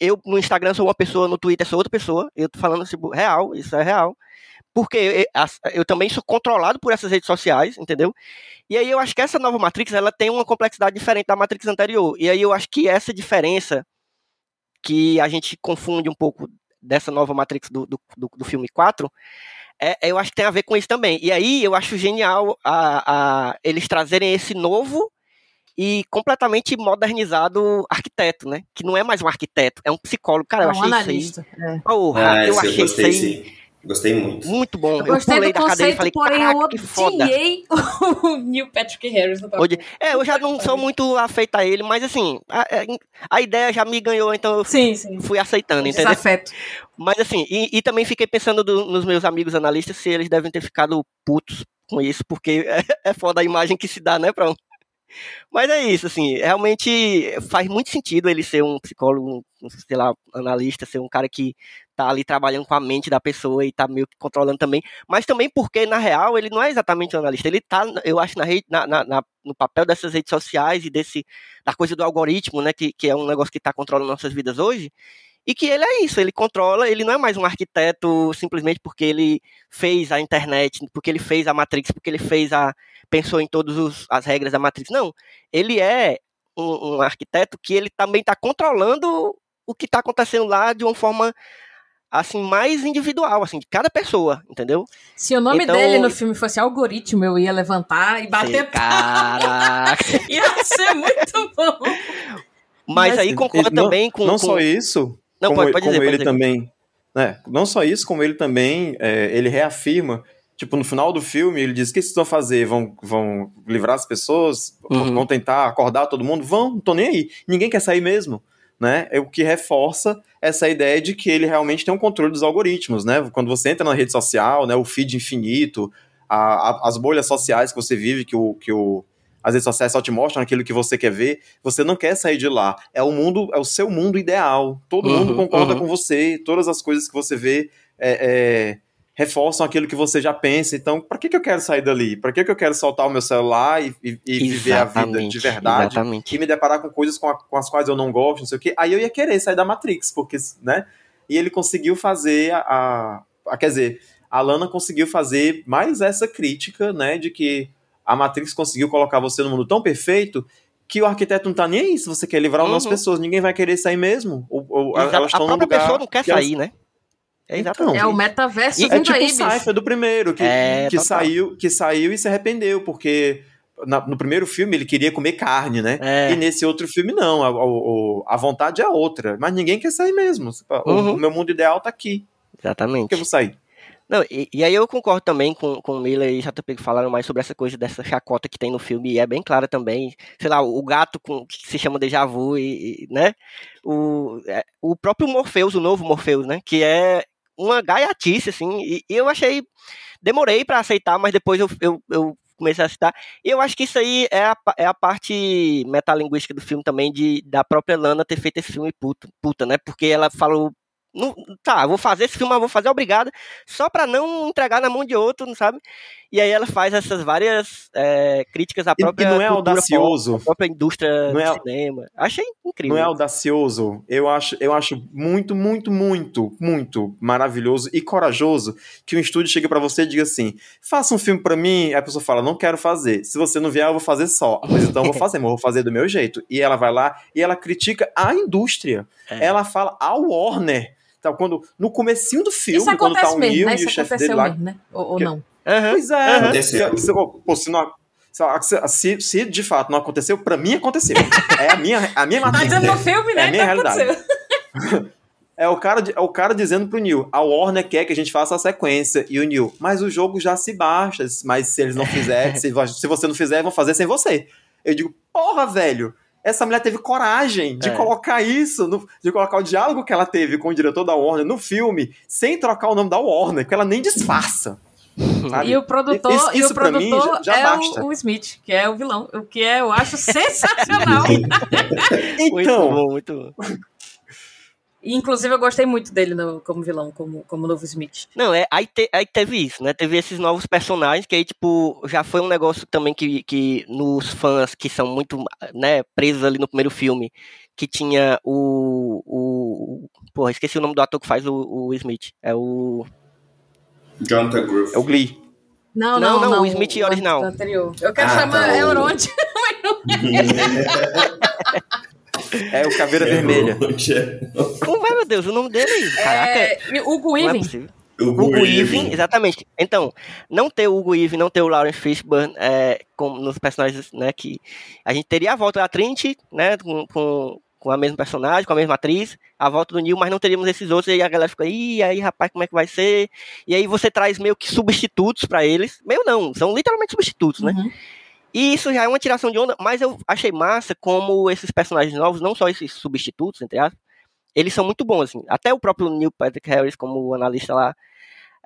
Eu no Instagram sou uma pessoa, no Twitter sou outra pessoa. Eu tô falando tipo, real, isso é real. Porque eu também sou controlado por essas redes sociais, entendeu? E aí eu acho que essa nova Matrix, ela tem uma complexidade diferente da Matrix anterior. E aí eu acho que essa diferença que a gente confunde um pouco dessa nova Matrix do, do, do, do filme 4, é, eu acho que tem a ver com isso também. E aí eu acho genial a, a, eles trazerem esse novo e completamente modernizado arquiteto, né? Que não é mais um arquiteto, é um psicólogo. Cara, eu achei analista, isso aí. É. Porra, ah, eu achei isso aí. Sim. Gostei muito. Muito bom. Eu, gostei eu pulei do da cadeira e falei, porém eu odiei o Neil Patrick Harris no papel. É, eu já não sou muito afeito a ele, mas assim, a, a ideia já me ganhou, então eu sim, sim. fui aceitando, entendeu? Desafeto. Mas assim, e, e também fiquei pensando do, nos meus amigos analistas se eles devem ter ficado putos com isso, porque é, é foda a imagem que se dá, né, pra um, mas é isso, assim, realmente faz muito sentido ele ser um psicólogo, um, sei lá, analista, ser um cara que tá ali trabalhando com a mente da pessoa e tá meio que controlando também, mas também porque, na real, ele não é exatamente um analista, ele tá, eu acho, na rede, na, na, na, no papel dessas redes sociais e desse, da coisa do algoritmo, né, que, que é um negócio que tá controlando nossas vidas hoje, e que ele é isso, ele controla, ele não é mais um arquiteto simplesmente porque ele fez a internet, porque ele fez a Matrix, porque ele fez a pensou em todas as regras da Matrix. Não, ele é um, um arquiteto que ele também está controlando o que está acontecendo lá de uma forma assim mais individual, assim, de cada pessoa, entendeu? Se o nome então, dele no filme fosse algoritmo, eu ia levantar e bater Caraca! ia ser muito bom. Mas, Mas aí concorda também com não com... só isso, não como, pode, pode dizer, como ele também, né? Não só isso, como ele também é, ele reafirma Tipo, no final do filme, ele diz: O que vocês vão fazer? Vão, vão livrar as pessoas? Uhum. Vão tentar acordar todo mundo? Vão, não tô nem aí. Ninguém quer sair mesmo. Né? É o que reforça essa ideia de que ele realmente tem um controle dos algoritmos, né? Quando você entra na rede social, né, o feed infinito, a, a, as bolhas sociais que você vive, que o, que o, as redes sociais só te mostram aquilo que você quer ver, você não quer sair de lá. É o mundo, é o seu mundo ideal. Todo uhum, mundo concorda uhum. com você, todas as coisas que você vê é, é reforçam aquilo que você já pensa. Então, para que, que eu quero sair dali? Para que, que eu quero soltar o meu celular e, e, e viver a vida de verdade exatamente. e me deparar com coisas com, a, com, as quais eu não gosto, não sei o quê? Aí eu ia querer sair da Matrix, porque, né? E ele conseguiu fazer a, a, quer dizer, a Lana conseguiu fazer mais essa crítica, né, de que a Matrix conseguiu colocar você no mundo tão perfeito que o arquiteto não tá nem aí se você quer livrar uhum. pessoas, ninguém vai querer sair mesmo. Ou, ou elas a própria pessoa não quer sair, elas... né? É exatamente. É o metaverso e, É tipo o Cypher do primeiro, que, é, que, saiu, que saiu e se arrependeu, porque na, no primeiro filme ele queria comer carne, né? É. E nesse outro filme não, a, a, a, vontade é outra. Mas ninguém quer sair mesmo. Uhum. O, meu mundo ideal tá aqui. Exatamente. Por que eu vou sair? Não, e, e, aí eu concordo também com, com o Miller e JP que falaram mais sobre essa coisa dessa chacota que tem no filme, e é bem clara também. Sei lá, o, gato com, que se chama Deja Vu, e, e né? O, é, o próprio Morpheus, o novo Morpheus, né? Que é uma gaiatice, assim, e, eu achei. Demorei para aceitar, mas depois eu, eu, eu comecei a citar. E eu acho que isso aí é a, é a parte metalinguística do filme também, de, da própria Lana ter feito esse filme puta, puta né? Porque ela falou não, tá, vou fazer esse filme, mas vou fazer obrigada, só para não entregar na mão de outro, sabe? E aí ela faz essas várias é, críticas à própria. E, não é audacioso. Pop, à própria indústria não é, do cinema. Achei incrível. Não é audacioso. Eu acho, eu acho muito, muito, muito, muito maravilhoso e corajoso que um estúdio chega para você e diga assim: faça um filme para mim. A pessoa fala: não quero fazer. Se você não vier, eu vou fazer só. Mas então eu vou fazer, mas eu vou fazer do meu jeito. E ela vai lá e ela critica a indústria. É. Ela fala a Warner então, quando, no comecinho do filme, Isso quando tá o Neil né? e o chefe dele lá. Mesmo, né? Ou, ou não? Uhum. Pois é. Uhum. Se, se, pô, se, não, se, se, de fato não aconteceu, pra mim aconteceu. É a minha, a minha matéria. Tá dizendo no filme, né? É a minha realidade. É o, cara, é o cara dizendo pro Neil, a Warner quer que a gente faça a sequência. E o Neil, mas o jogo já se baixa, mas se eles não fizerem, se, se você não fizer, vão fazer sem você. Eu digo, porra, velho, essa mulher teve coragem de é. colocar isso, no, de colocar o diálogo que ela teve com o diretor da Warner no filme, sem trocar o nome da Warner, que ela nem disfarça. Sabe? E o produtor, Isso- e isso o pra mim produtor já- já é basta. o, o Smith, que é o vilão. O que é, eu acho sensacional. Muito Então, bom, muito bom. E, Inclusive, eu gostei muito dele no- como vilão, como, como novo Smith. Não, é, aí, te- aí teve isso, né? Teve esses novos personagens, que aí, tipo, já foi um negócio também que, que nos fãs que são muito, né, presos ali no primeiro filme, que tinha o. o porra, esqueci o nome do ator que faz o, o Smith. É o. Jonathan Groove. é o Glee. Não, Não, não, não, o Smith original. anterior. Eu quero Ah, chamar tá, o- Euronte. É o Caveira Vermelha. Como vai, meu Deus? O nome dele? Caraca. É, e Hugo Não é Weaving. possível. O Hugo Weaving, exatamente. Então, não ter o Hugo Weaving, não ter o Lawrence Fishburne é, como nos personagens, né, que a gente teria a volta da Trinity, né, com, com, com a mesma personagem, com a mesma atriz, a volta do Neil, mas não teríamos esses outros, e aí a galera fica, ih, aí rapaz, como é que vai ser? E aí você traz meio que substitutos pra eles, meio não, são literalmente substitutos, né? Uhum. E isso já é uma tiração de onda, mas eu achei massa como esses personagens novos, não só esses substitutos, entre aspas, eles são muito bons, assim. Até o próprio Neil Patrick Harris, como analista lá.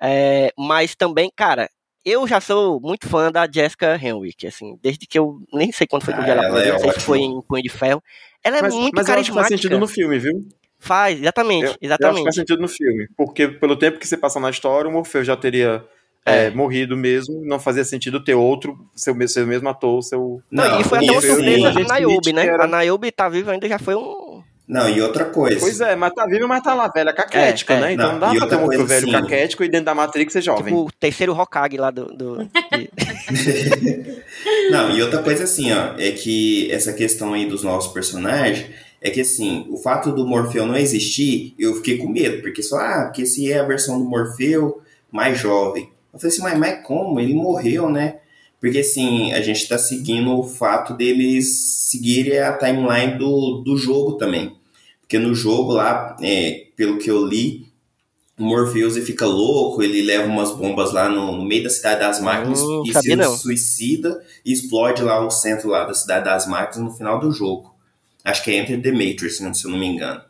É, mas também, cara, eu já sou muito fã da Jessica Henwick, assim, desde que eu nem sei quando foi que Ah, ela, ela primeira é não sei se foi em Punho de Ferro. Ela é Mas, muito mas acho que faz carismática. sentido no filme, viu? Faz, exatamente, Eu, eu acho que exatamente. faz sentido no filme. Porque pelo tempo que você passa na história, o Morfeu já teria é, É. morrido mesmo. Não fazia sentido ter outro, seu, seu mesmo ator, seu. Não, e foi até uma surpresa a gente a Niobe, admite né? era- A Niobe tá viva ainda, já foi um... Não, e outra coisa. Pois é, mas tá vivo, mas tá lá velha caquética, É, é. né? Então Não, não dá pra ter um coisa velho assim- caquético e dentro da Matrix ser jovem. Tipo, o terceiro Hokage lá do... do Não, e outra coisa assim, ó, é que essa questão aí dos novos personagens, é que assim, o fato do Morfeu não existir, eu fiquei com medo, porque só, ah, porque esse é a versão do Morfeu mais jovem. Eu falei assim, mas, mas como? Ele morreu, né? Porque assim, a gente tá seguindo o fato deles seguirem a timeline do, do jogo também. Porque no jogo lá, é, pelo que eu li, o Morpheus fica louco, ele leva umas bombas lá no, no meio da cidade das máquinas Hum, e se não. suicida e explode lá o centro lá da cidade das máquinas no final do jogo. Acho que é Enter the Matrix, né, se eu não me engano.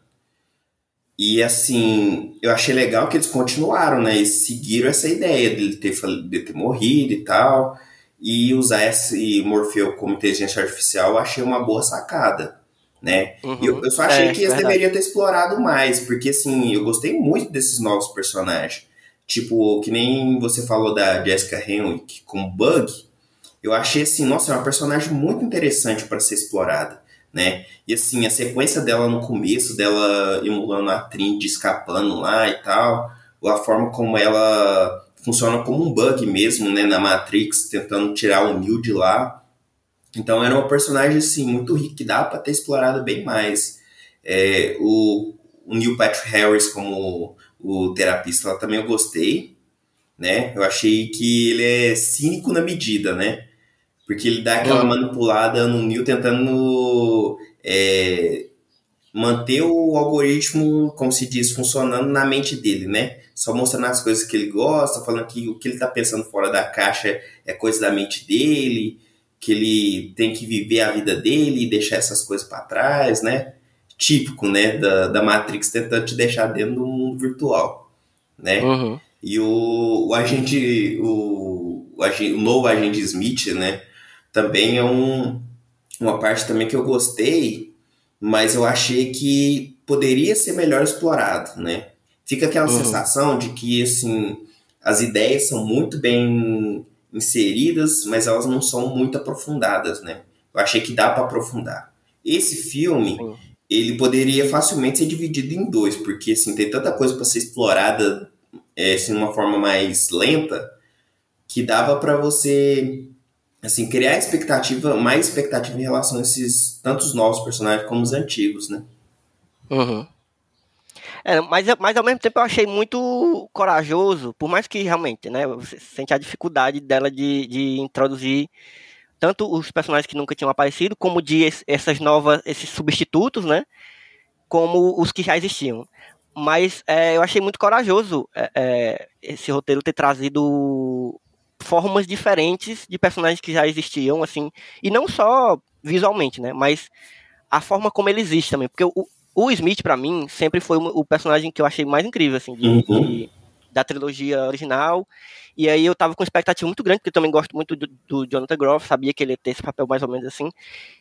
E assim, eu achei legal que eles continuaram, né? Eles seguiram essa ideia dele ter, de ter morrido e tal. E usar esse Morfeu como inteligência artificial eu achei uma boa sacada, né? Uhum. E eu, eu só achei É, que eles verdade. deveriam ter explorado mais, porque assim, eu gostei muito desses novos personagens. Tipo, que nem você falou da Jessica Henwick com Bug, eu achei assim, nossa, é uma personagem muito interessante para ser explorada, né? E assim, a sequência dela no começo, dela emulando a Trinity escapando lá e tal, a forma como ela funciona como um bug mesmo, né, na Matrix, tentando tirar o Neo de lá. Então era uma personagem assim muito rica que dá para ter explorado bem mais. É, o, o Neil Patrick Harris como o terapista lá também eu gostei, né? Eu achei que ele é cínico na medida, né? Porque ele dá aquela manipulada no Neil tentando é, manter o algoritmo, como se diz, funcionando na mente dele, né? Só mostrando as coisas que ele gosta, falando que o que ele tá pensando fora da caixa é coisa da mente dele, que ele tem que viver a vida dele e deixar essas coisas para trás, né? Típico, né, da, da Matrix tentando te deixar dentro do mundo virtual, né? Uhum. E o, o agente, o, o, o novo agente Smith, né? Também é um, uma parte também que eu gostei, mas eu achei que poderia ser melhor explorado, né? Fica aquela Uhum. sensação de que, assim, as ideias são muito bem inseridas, mas elas não são muito aprofundadas, né? Eu achei que dá para aprofundar. Esse filme, Sim. ele poderia facilmente ser dividido em dois, porque, assim, tem tanta coisa para ser explorada é, assim, de uma forma mais lenta, que dava para você assim criar expectativa, mais expectativa em relação a esses tantos novos personagens como os antigos, né? Uhum. É, mas, mas ao mesmo tempo eu achei muito corajoso, por mais que realmente, né, você sente a dificuldade dela de, de introduzir tanto os personagens que nunca tinham aparecido, como de es- essas novas, esses substitutos, né, como os que já existiam. Mas é, eu achei muito corajoso é, é, esse roteiro ter trazido formas diferentes de personagens que já existiam, assim, e não só visualmente, né, mas a forma como ele existe também, porque o, o Smith, pra mim, sempre foi o o personagem que eu achei mais incrível, assim, de, Uhum. de, da trilogia original. E aí eu tava com expectativa muito grande, porque eu também gosto muito do, do Jonathan Groff, sabia que ele ia ter esse papel mais ou menos assim.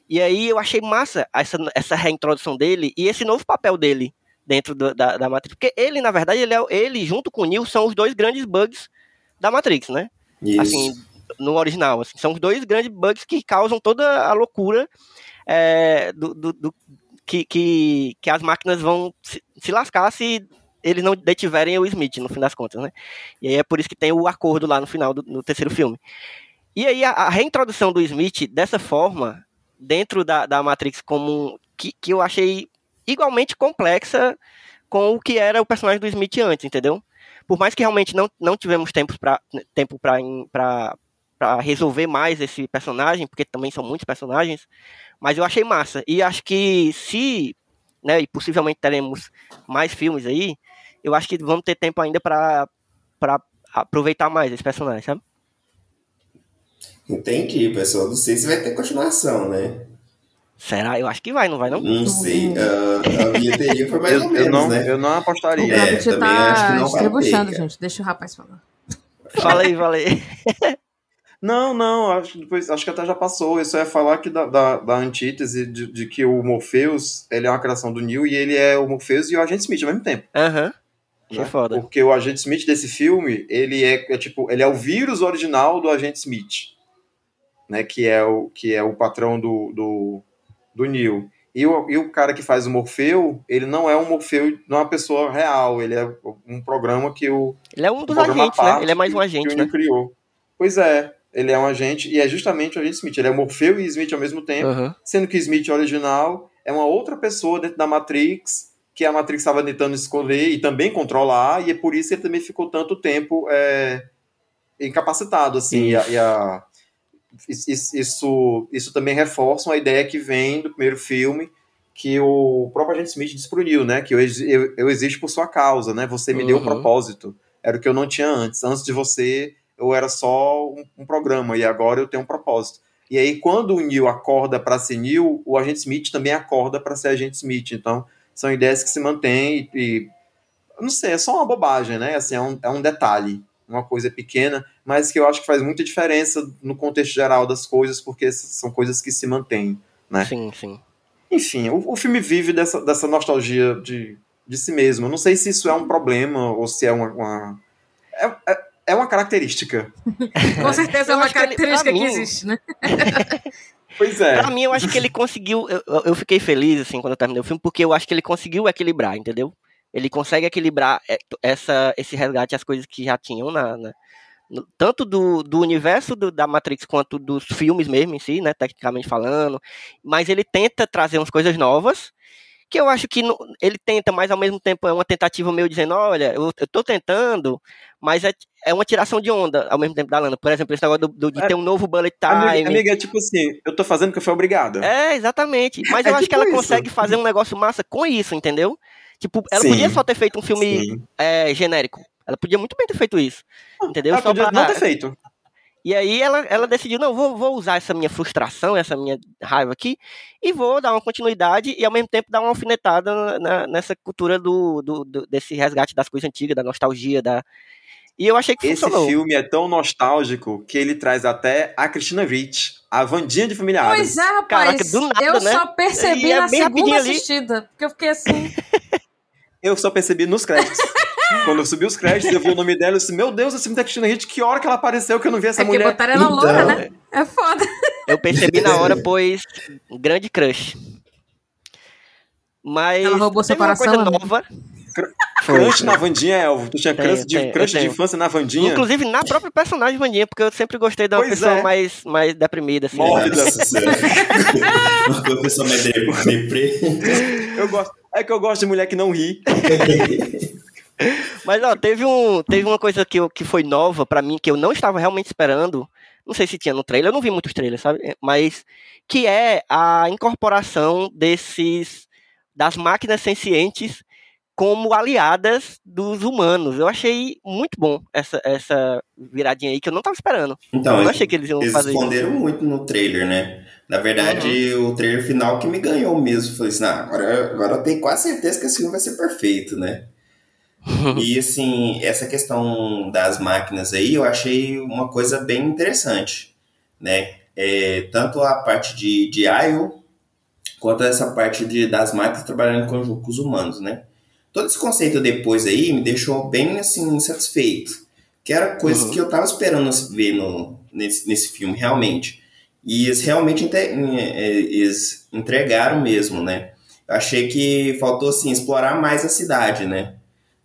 E aí eu achei massa essa, essa reintrodução dele e esse novo papel dele dentro do, da, da Matrix. Porque ele, na verdade, ele, é, ele junto com o Neo são os dois grandes bugs da Matrix, né? Isso. Assim, no original. Assim, são os dois grandes bugs que causam toda a loucura é, do, do, do que, que, que as máquinas vão se, se lascar se eles não detiverem o Smith, no fim das contas, né? E aí é por isso que tem o acordo lá no final do no terceiro filme. E aí a, a, reintrodução do Smith dessa forma, dentro da, da Matrix, como que, que eu achei igualmente complexa com o que era o personagem do Smith antes, entendeu? Por mais que realmente não, não tivemos tempo para tempo para resolver mais esse personagem, porque também são muitos personagens, mas eu achei massa. E acho que se, né, e possivelmente teremos mais filmes aí, eu acho que vamos ter tempo ainda para aproveitar mais esse personagem, sabe? Entendi, pessoal. Não sei se vai ter continuação, né? Será? Eu acho que vai, não vai não? Não sei. Uh, a bilheteria foi mais Eu, ou eu menos, não, né? eu não apostaria. O É, acho que tá distribuindo, gente. Deixa o rapaz falar. Fala aí, fala aí. Não, não, acho, que depois, acho que até já passou. Eu só ia falar que da, da, da antítese de, de que o Morpheus ele é uma criação do Neil e ele é o Morpheus e o Agente Smith ao mesmo tempo. Aham. Que né? foda. Porque o Agente Smith desse filme, ele é, é tipo, ele é o vírus original do Agente Smith, né? Que é o, que é o patrão do, do, do Neil. E o, e o cara que faz o Morfeu, ele não é um Morfeu, não é uma pessoa real, ele é um programa que o, Ele é um dos um agentes, né? Ele é mais um agente, que o né? Neil criou. Pois é, ele é um agente, e é justamente o agente Smith. Ele é Morfeu e Smith ao mesmo tempo, Aham. sendo que Smith original é uma outra pessoa dentro da Matrix, que a Matrix estava tentando escolher e também controlar, e é por isso que ele também ficou tanto tempo é, incapacitado, assim, e a- e a- isso, isso, também reforça uma ideia que vem do primeiro filme, que o próprio agente Smith Neil, né, que eu, eu, eu existo por sua causa, né, você me deu um Uhum. propósito, era o que eu não tinha antes, antes de você eu era só um, um programa, e agora eu tenho um propósito. E aí, quando o Neil acorda para ser Neil, o agente Smith também acorda para ser agente Smith. Então, são ideias que se mantêm e, e não sei, é só uma bobagem, né? Assim, é um, é um detalhe, uma coisa pequena, mas que eu acho que faz muita diferença no contexto geral das coisas, porque são coisas que se mantêm. né? Sim, sim. Enfim, o, o filme vive dessa, dessa nostalgia de, de si mesmo. Eu não sei se isso é um problema ou se é uma. uma- é, é, é uma característica. Com certeza é uma ele- característica pra que mim- existe, né? Pois é. Pra mim, eu acho que ele conseguiu. Eu, eu- eu fiquei feliz, assim, quando eu terminei o filme, porque eu acho que ele conseguiu equilibrar, entendeu? Ele consegue equilibrar é, essa, esse resgate às coisas que já tinham na. na- tanto do, do universo do- da Matrix quanto dos filmes mesmo em si, né? Tecnicamente falando. Mas ele tenta trazer umas coisas novas. Que eu acho que ele tenta, mas ao mesmo tempo é uma tentativa meio dizendo, olha, eu, eu tô tentando, mas é, é uma tiração de onda ao mesmo tempo da Lana. Por exemplo, esse negócio do, do- de É. ter um novo bullet time. Amiga, amiga, é tipo assim, eu tô fazendo porque eu fui obrigada. É, exatamente. Mas É eu acho tipo que ela isso. consegue fazer um negócio massa com isso, entendeu? Tipo, ela Sim. podia só ter feito um filme é, genérico. Ela podia muito bem ter feito isso. Entendeu? Ela Só podia pra- não ter feito. E aí ela, ela decidiu, não, vou, vou usar essa minha frustração, essa minha raiva aqui, e vou dar uma continuidade e ao mesmo tempo dar uma alfinetada na- nessa cultura do, do, do- desse resgate das coisas antigas, da nostalgia, da. E eu achei que Esse funcionou. filme é tão nostálgico que ele traz até a Christina Ricci, a Vandinha de Família. Pois é, rapaz. Caraca, do nada, eu né? só percebi E é na bem segunda ali. assistida. Porque eu fiquei assim. Eu só percebi nos créditos. Quando eu subi os créditos, eu vi o nome dela e disse, meu Deus, esse filme da Christina Ricci, que hora que ela apareceu que eu não vi essa é porque mulher. botaram ela Então, louca, né? É foda. Eu percebi na hora, pois. Grande crush. Mas. Ela roubou seu coração, nova. Crush na Vandinha, Elvo. Tu tinha Tenho, crush de, tenho, crush de infância na Vandinha? Inclusive na própria personagem Vandinha, porque eu sempre gostei de uma Pois pessoa é. mais, mais deprimida, assim. Mórbida. Nossa senhora. Uma pessoa mais dep- deprê. Eu gosto. É que eu gosto de mulher que não ri. Mas ó, teve, um, teve uma coisa que, eu, que foi nova pra mim, que eu não estava realmente esperando. Não sei se tinha no trailer, eu não vi muitos trailers, sabe? Mas que é a incorporação desses das máquinas sencientes como aliadas dos humanos. Eu achei muito bom essa, essa viradinha aí que eu não estava esperando. Então, eu não achei que eles iam eles fazer isso. esconderam muito no trailer, né? Na verdade, o trailer final que me ganhou mesmo. Falei assim, ah, agora, agora eu tenho quase certeza que esse filme vai ser perfeito, né? E assim, essa questão das máquinas aí, eu achei uma coisa bem interessante, né? É, tanto a parte de, de IO, quanto essa parte de, das máquinas trabalhando em conjunto com os humanos, né? Todo esse conceito depois aí me deixou bem, assim, satisfeito. Que era coisa uhum. que eu tava esperando ver no, nesse, nesse filme, realmente. E eles realmente é, eles entregaram mesmo, né? Eu achei que faltou, assim, explorar mais a cidade, né?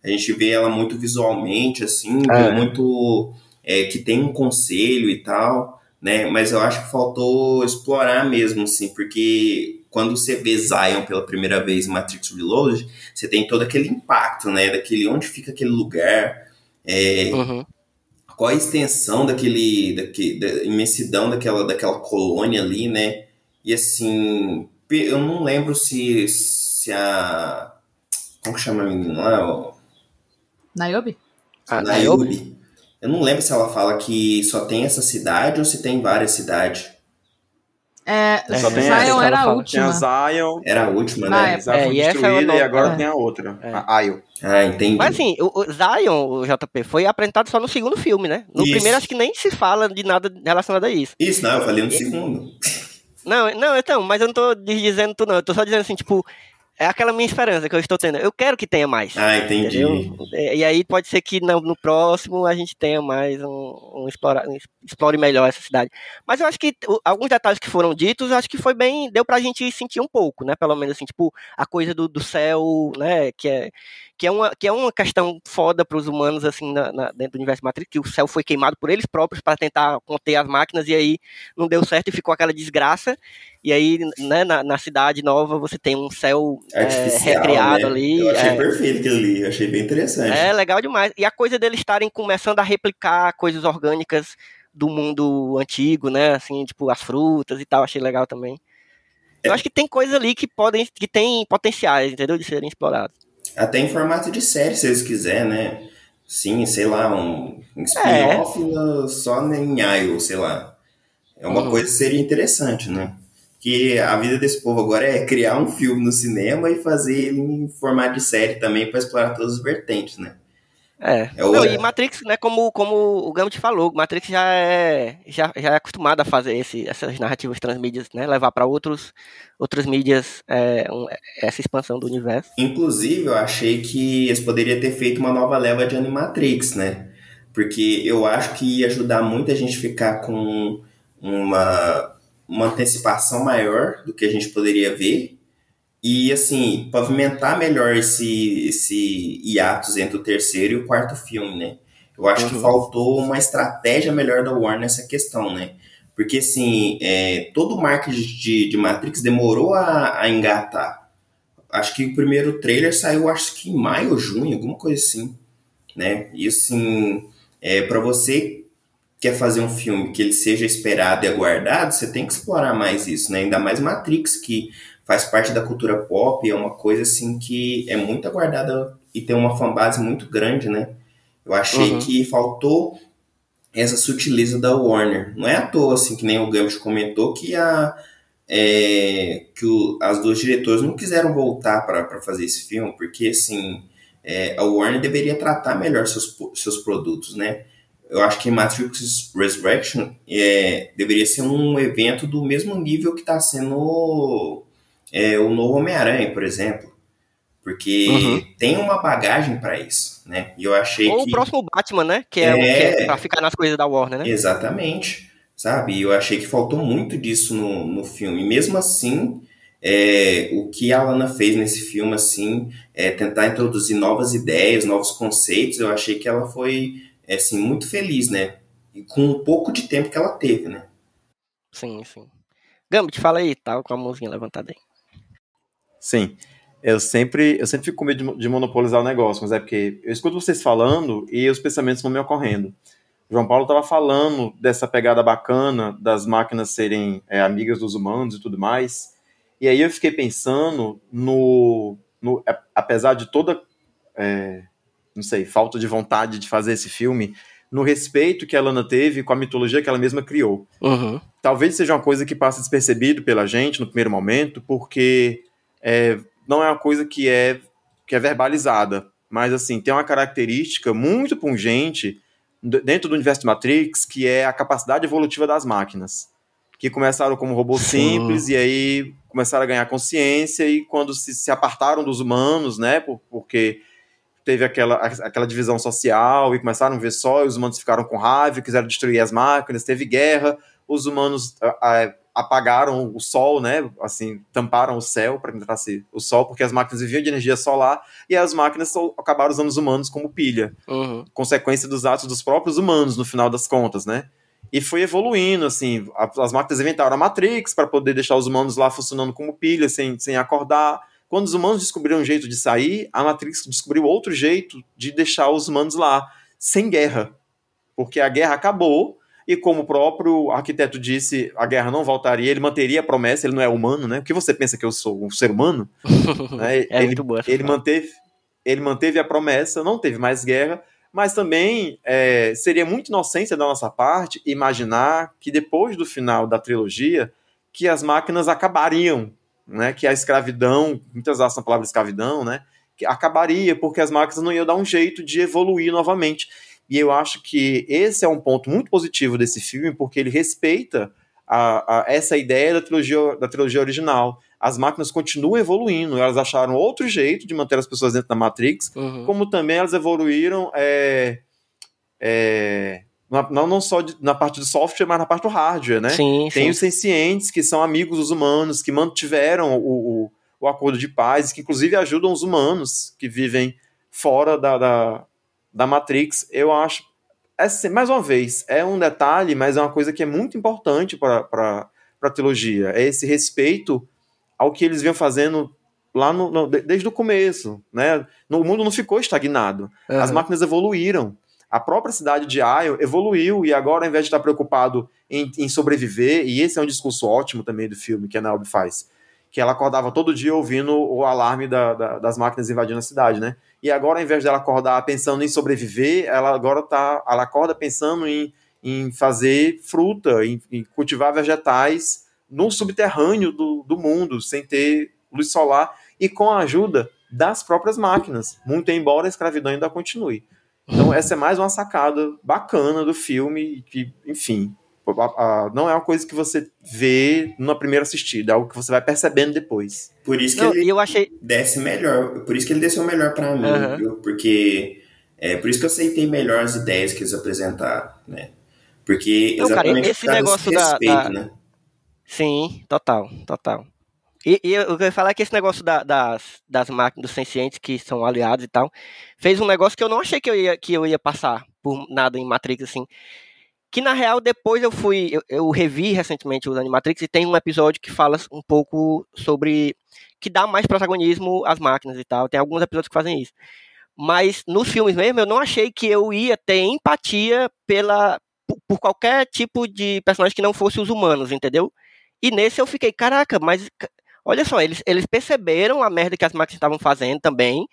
A gente vê ela muito visualmente, assim, é. muito. É, que tem um conselho e tal, né? Mas eu acho que faltou explorar mesmo, assim, porque quando você vê Zion pela primeira vez em Matrix Reloaded, você tem todo aquele impacto, né? Daquele onde fica aquele lugar, é, uhum. Qual a extensão daquele, daquele, da imensidão daquela, daquela colônia ali, né? E assim, eu não lembro se, se a. Como que chama a menina lá? Niobe? Ah, Niobe. Eu não lembro se ela fala que só tem essa cidade ou se tem várias cidades. É, é só tem Zion era a última. Zion. Era a última, né? Época. É, e, essa é e agora é. tem a outra, é. a Io. Ah, entendi. Mas assim, o, o, Zion, o JP, foi apresentado só no segundo filme, né? No isso. primeiro acho que nem se fala de nada relacionado a isso. Isso, não, eu falei no e... segundo. Não, não, então, mas eu não tô dizendo tu não, eu tô só dizendo assim, tipo, é aquela minha esperança que eu estou tendo. Eu quero que tenha mais. Ah, entendi. Entendeu? E aí pode ser que no, no próximo a gente tenha mais um, um, um, explore melhor essa cidade. Mas eu acho que alguns detalhes que foram ditos, acho que foi bem, deu pra gente sentir um pouco, né? Pelo menos assim, tipo, a coisa do, do céu, né? Que é que é uma, que é uma questão foda para os humanos, assim, na, na, dentro do universo Matrix, que o céu foi queimado por eles próprios para tentar conter as máquinas, e aí não deu certo e ficou aquela desgraça. E aí, né, na, na cidade nova, você tem um céu é, recriado né? ali. Eu achei é, perfeito aquilo ali, eu achei bem interessante. É, legal demais. E a coisa deles estarem começando a replicar coisas orgânicas do mundo antigo, né? Assim, tipo, as frutas e tal, achei legal também. Eu é. acho que tem coisas ali que podem, que tem potenciais, entendeu? De serem explorados. Até em formato de série, se eles quiserem, né? Sim, sei lá, um, um spin-off é. só em IO, sei lá. É uma uhum. coisa que seria interessante, né? Que a vida desse povo agora é criar um filme no cinema e fazer ele em formato de série também para explorar todas as vertentes, né? É. é o... Não, e Matrix, né, como, como o Gambit falou, Matrix já é, já, já é acostumado a fazer esse, essas narrativas transmídias, né, levar para outros outras mídias é, um, essa expansão do universo. Inclusive, eu achei que eles poderiam ter feito uma nova leva de Animatrix, né? Porque eu acho que ia ajudar muito a gente ficar com uma, uma antecipação maior do que a gente poderia ver e, assim, pavimentar melhor esse, esse hiatus entre o terceiro e o quarto filme, né? Eu acho uhum. que faltou uma estratégia melhor da Warner nessa questão, né? Porque, assim, é, todo o marketing de, de Matrix demorou a, a, engatar. Acho que o primeiro trailer saiu, acho que em maio ou junho, alguma coisa assim, né? E, assim, é, para você quer fazer um filme que ele seja esperado e aguardado, você tem que explorar mais isso, né? Ainda mais Matrix, que faz parte da cultura pop, é uma coisa assim que é muito aguardada e tem uma fanbase muito grande, né? Eu achei uhum. que faltou essa sutileza da Warner. Não é à toa, assim, que nem o Gambit comentou, que, a, é, que o, as duas diretoras não quiseram voltar para fazer esse filme, porque, assim, é, a Warner deveria tratar melhor seus, seus produtos, né? Eu acho que Matrix Resurrection é, deveria ser um evento do mesmo nível que está sendo é, o novo Homem-Aranha, por exemplo. Porque uhum. tem uma bagagem para isso, né? E eu achei Ou que... o próximo Batman, né? Que é, é... O que é pra ficar nas coisas da Warner, né? Exatamente. Sabe? E eu achei que faltou muito disso no, no filme. Mesmo assim, é, o que a Alana fez nesse filme, assim, é tentar introduzir novas ideias, novos conceitos, eu achei que ela foi, assim, muito feliz, né? E com um pouco de tempo que ela teve, né? Sim, sim. Gambit, fala aí, tá com a mãozinha levantada aí. Sim. Eu sempre, eu sempre fico com medo de, de, monopolizar o negócio, mas é porque eu escuto vocês falando e os pensamentos vão me ocorrendo. João Paulo estava falando dessa pegada bacana das máquinas serem é, amigas dos humanos e tudo mais. E aí eu fiquei pensando no. no apesar de toda. É, não sei, falta de vontade de fazer esse filme, no respeito que a Lana teve com a mitologia que ela mesma criou. Uhum. Talvez seja uma coisa que passa despercebido pela gente no primeiro momento, porque é, não é uma coisa que é, que é verbalizada, mas assim, tem uma característica muito pungente dentro do universo de Matrix, que é a capacidade evolutiva das máquinas. Que começaram como robôs Sim. simples e aí começaram a ganhar consciência e quando se, se apartaram dos humanos, né, por, porque teve aquela, aquela divisão social e começaram a ver só, e os humanos ficaram com raiva, quiseram destruir as máquinas, teve guerra, os humanos a, apagaram o sol, né? Assim, tamparam o céu para que entrasse o sol, porque as máquinas viviam de energia solar e as máquinas acabaram usando os humanos como pilha. Uhum. Consequência dos atos dos próprios humanos, no final das contas, né? E foi evoluindo, assim, as máquinas inventaram a Matrix para poder deixar os humanos lá funcionando como pilha, sem, sem acordar. Quando os humanos descobriram um jeito de sair, a Matrix descobriu outro jeito de deixar os humanos lá, sem guerra. Porque a guerra acabou, e como o próprio arquiteto disse, a guerra não voltaria, ele manteria a promessa, ele não é humano, né? O que você pensa que eu sou um ser humano? né? é ele, muito boa ele manteve, ele manteve a promessa, não teve mais guerra, mas também é, seria muito inocência da nossa parte imaginar que depois do final da trilogia, que as máquinas acabariam, né? Que a escravidão, muitas vezes a palavra escravidão, né? Que acabaria, porque as máquinas não iam dar um jeito de evoluir novamente. E eu acho que esse é um ponto muito positivo desse filme, porque ele respeita a, a, essa ideia da trilogia, da trilogia original. As máquinas continuam evoluindo, elas acharam outro jeito de manter as pessoas dentro da Matrix, uhum. como também elas evoluíram é, é, não, não só de, na parte do software, mas na parte do hardware, né? Sim, Tem sim. os sencientes, que são amigos dos humanos, que mantiveram o, o, o acordo de paz, que inclusive ajudam os humanos que vivem fora da, da da Matrix, eu acho. É, mais uma vez, é um detalhe, mas é uma coisa que é muito importante para a trilogia. É esse respeito ao que eles vinham fazendo lá no, no, desde o começo. Né? O mundo não ficou estagnado. Uhum. As máquinas evoluíram. A própria cidade de Io evoluiu e agora, ao invés de estar preocupado em, em sobreviver, e esse é um discurso ótimo também do filme que a Naomi faz, que ela acordava todo dia ouvindo o alarme da, da, das máquinas invadindo a cidade, né? E agora, ao invés dela acordar pensando em sobreviver, ela agora tá, ela acorda pensando em, em fazer fruta, em, em cultivar vegetais no subterrâneo do, do mundo, sem ter luz solar e com a ajuda das próprias máquinas, muito embora a escravidão ainda continue. Então, essa é mais uma sacada bacana do filme, que, enfim, não é uma coisa que você vê numa primeira assistida, é algo que você vai percebendo depois. Por isso que não, ele eu achei... desce melhor, por isso que ele desceu melhor para mim, uhum. viu? Porque é por isso que eu aceitei melhor as ideias que eles apresentaram, né? Porque não, cara, esse negócio respeito, da, da... Né? Sim, total, total. E, e eu queria falar é que esse negócio da, das, das máquinas dos sencientes que são aliados e tal, fez um negócio que eu não achei que eu ia, que eu ia passar por nada em Matrix, assim. Que na real, depois eu fui. Eu, eu revi recentemente o Animatrix e tem um episódio que fala um pouco sobre. que dá mais protagonismo às máquinas e tal. Tem alguns episódios que fazem isso. Mas nos filmes mesmo, eu não achei que eu ia ter empatia pela, por, por qualquer tipo de personagem que não fosse os humanos, entendeu? E nesse eu fiquei, caraca, mas olha só, eles, eles perceberam a merda que as máquinas estavam fazendo também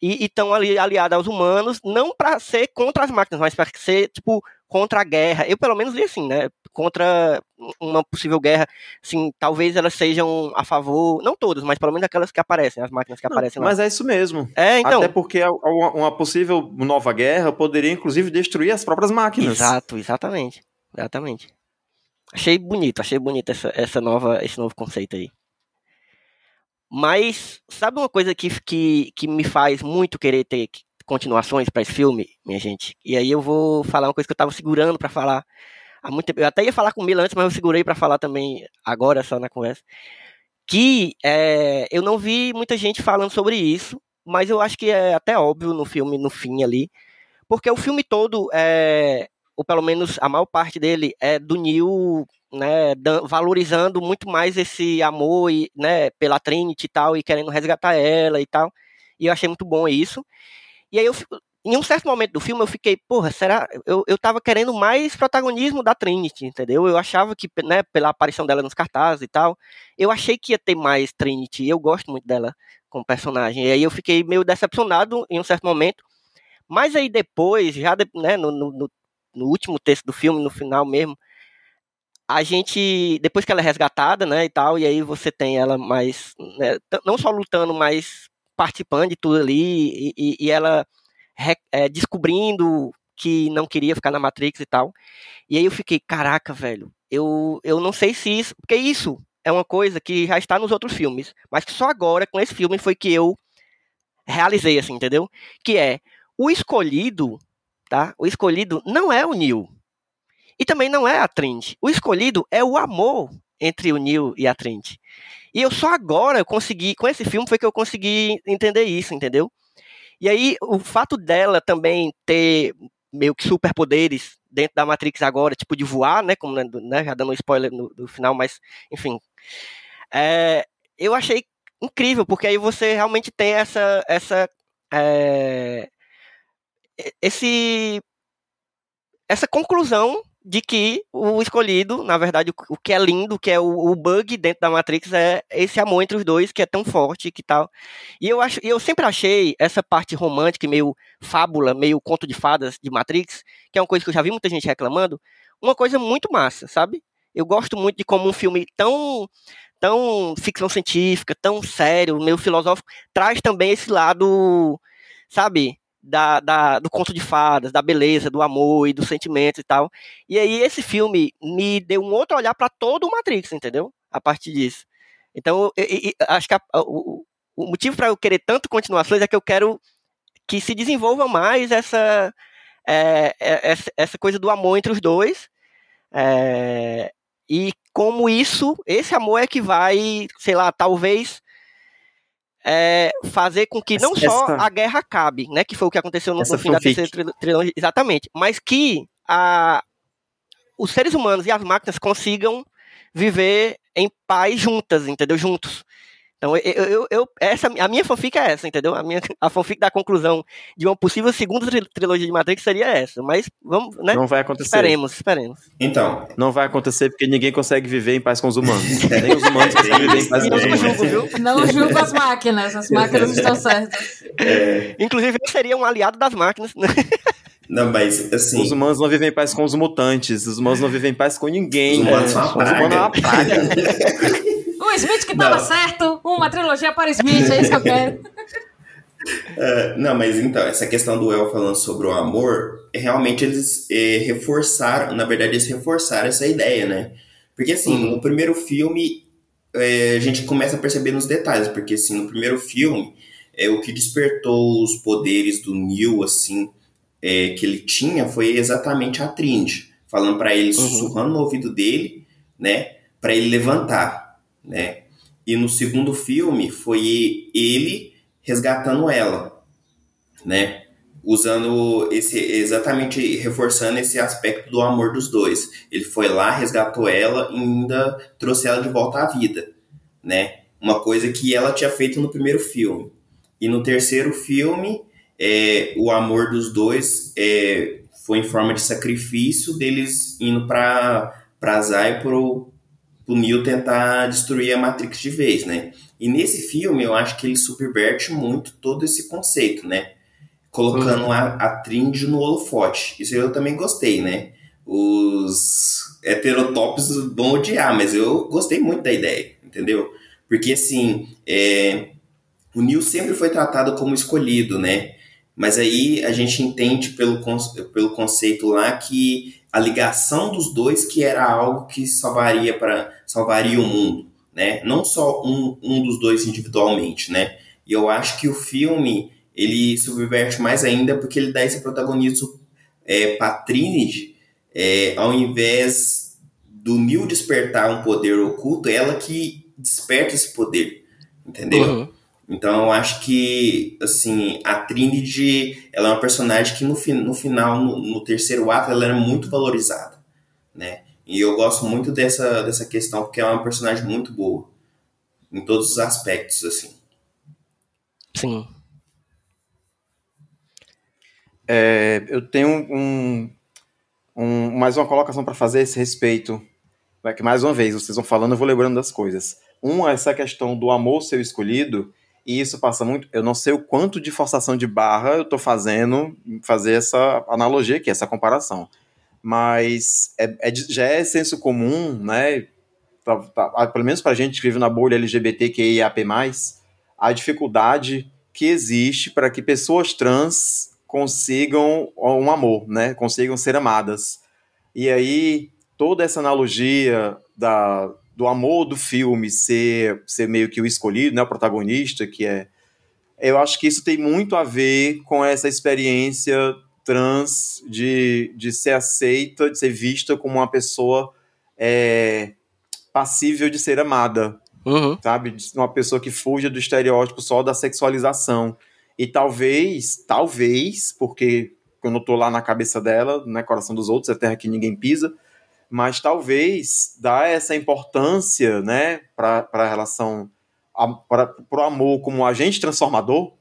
e estão ali aliados aos humanos, não para ser contra as máquinas, mas para ser, tipo, contra a guerra. Eu, pelo menos, li assim, né? Contra uma possível guerra, assim, talvez elas sejam a favor, não todas, mas pelo menos aquelas que aparecem, as máquinas que não, aparecem lá. Mas é isso mesmo. É, então. Até porque uma possível nova guerra poderia, inclusive, destruir as próprias máquinas. Exato, exatamente. Exatamente. Achei bonito, achei bonito essa, essa nova, esse novo conceito aí. Mas, sabe uma coisa que, que, que me faz muito querer ter continuações para esse filme, minha gente. E aí eu vou falar uma coisa que eu tava segurando para falar há muito tempo. Eu até ia falar com o Mila antes, mas eu segurei para falar também agora, só na conversa. Que é, eu não vi muita gente falando sobre isso, mas eu acho que é até óbvio no filme, no fim ali. Porque o filme todo, é, ou pelo menos a maior parte dele, é do Neil né, valorizando muito mais esse amor e, né, pela Trinity e tal, e querendo resgatar ela e tal. E eu achei muito bom isso. E aí eu em um certo momento do filme eu fiquei, porra, será? Eu, eu tava querendo mais protagonismo da Trinity, entendeu? Eu achava que, né, pela aparição dela nos cartazes e tal, eu achei que ia ter mais Trinity. Eu gosto muito dela como personagem. E aí eu fiquei meio decepcionado em um certo momento. Mas aí depois, já né, no, no, no último texto do filme, no final mesmo, a gente, depois que ela é resgatada, né, e tal, e aí você tem ela mais, né, não só lutando, mas participando de tudo ali e, e, e ela é, descobrindo que não queria ficar na Matrix e tal. E aí eu fiquei, caraca, velho, eu, eu não sei se isso. Porque isso é uma coisa que já está nos outros filmes, mas que só agora, com esse filme, foi que eu realizei, assim, entendeu? Que é o escolhido, tá? O escolhido não é o Neil. E também não é a Trent. O escolhido é o amor entre o Neil e a Trent. E eu só agora eu consegui, com esse filme foi que eu consegui entender isso, entendeu? E aí o fato dela também ter meio que superpoderes dentro da Matrix agora, tipo de voar, né? Como né, já dando um spoiler no, no final, mas enfim. É, eu achei incrível, porque aí você realmente tem essa. essa é, esse essa conclusão de que o escolhido, na verdade, o, que é lindo, que é o, o, bug dentro da Matrix, é esse amor entre os dois que é tão forte que tal. E eu acho, eu sempre achei essa parte romântica, meio fábula, meio conto de fadas de Matrix, que é uma coisa que eu já vi muita gente reclamando, uma coisa muito massa, sabe? Eu gosto muito de como um filme tão tão ficção científica, tão sério, meio filosófico, traz também esse lado, sabe? Da, da, do conto de fadas, da beleza, do amor e dos sentimentos e tal. E aí esse filme me deu um outro olhar para todo o Matrix, entendeu? A partir disso. Então, eu, eu, eu, acho que a, o, o, motivo para eu querer tanto continuações é que eu quero que se desenvolva mais essa, é, é essa, essa, coisa do amor entre os dois. É, e como isso, esse amor é que vai, sei lá, talvez é, fazer com que não só a guerra acabe, né, que foi o que aconteceu no, no fim da terceira trilogia, exatamente, mas que a, os seres humanos e as máquinas consigam viver em paz juntas, entendeu? Juntos. Então, eu, eu, eu, essa, a minha fanfic é essa, entendeu? A, minha, a fanfic da conclusão de uma possível segunda trilogia de Matrix seria essa. Mas vamos, né? Não vai acontecer. Esperemos, esperemos. Então. Não vai acontecer porque ninguém consegue viver em paz com os humanos. Nem os humanos conseguem viver em paz com os humanos. Não julgo as máquinas, as máquinas estão certas. É. Inclusive, eu seria um aliado das máquinas. Né? Não, mas assim. Os humanos não vivem em paz com os mutantes. Os humanos não vivem em paz com ninguém. Os humanos são uma praga. Os humanos são uma praga. Smith que tava não. certo, uma trilogia para Smith, é isso que eu quero. Uh, não, mas então, essa questão do El falando sobre o amor, realmente eles eh, reforçaram, na verdade, eles reforçaram essa ideia, né? Porque assim, uhum. no primeiro filme, eh, a gente começa a perceber nos detalhes, porque assim, no primeiro filme, é o que despertou os poderes do Neil, assim, é, que ele tinha, foi exatamente a Trinity, falando para ele, uhum. sussurrando no ouvido dele, né, para ele levantar né? E no segundo filme foi ele resgatando ela, né? Usando esse exatamente reforçando esse aspecto do amor dos dois. Ele foi lá, resgatou ela e ainda trouxe ela de volta à vida, né? Uma coisa que ela tinha feito no primeiro filme. E no terceiro filme, é, o amor dos dois é, foi em forma de sacrifício deles indo para para pro, o Neo tentar destruir a Matrix de vez, né? E nesse filme eu acho que ele subverte muito todo esse conceito, né? Colocando uhum. a, a Trinity no holofote. Isso eu também gostei, né? Os heterotópicos vão odiar, mas eu gostei muito da ideia, entendeu? Porque assim, é, o Neo sempre foi tratado como escolhido, né? Mas aí a gente entende pelo, pelo conceito lá que a ligação dos dois que era algo que salvaria para salvaria o mundo, né? Não só um, um dos dois individualmente, né? E eu acho que o filme ele subverte mais ainda porque ele dá esse protagonismo é, Trinity, é, ao invés do Neil despertar um poder oculto, é ela que desperta esse poder, entendeu? Uhum. Então eu acho que assim a Trinity ela é uma personagem que no, no final no, no, terceiro ato ela era muito valorizada, né? E eu gosto muito dessa dessa questão porque é uma personagem muito boa em todos os aspectos assim. Sim. É, eu tenho um, um, mais uma colocação para fazer a esse respeito. Que mais uma vez vocês vão falando, eu vou lembrando das coisas. Um, essa questão do amor ser escolhido e isso passa muito. Eu não sei o quanto de forçação de barra eu estou fazendo fazer essa analogia aqui, essa comparação. Mas é, é já é senso comum, né? Pra, pra, pelo menos para a gente que vive na bolha LGBTQIAP+, a dificuldade que existe para que pessoas trans consigam um amor, né? Consigam ser amadas. E aí toda essa analogia da, do amor do filme ser, ser meio que o escolhido, né, o protagonista, que é eu acho que isso tem muito a ver com essa experiência trans de, de ser aceita, de ser vista como uma pessoa é, passível de ser amada, Uhum. sabe? Uma pessoa que fuja do estereótipo só da sexualização. E talvez, talvez, porque eu não tô lá na cabeça dela, né, coração dos outros, é terra que ninguém pisa, mas talvez dar essa importância, né, para a relação, para o amor como agente transformador,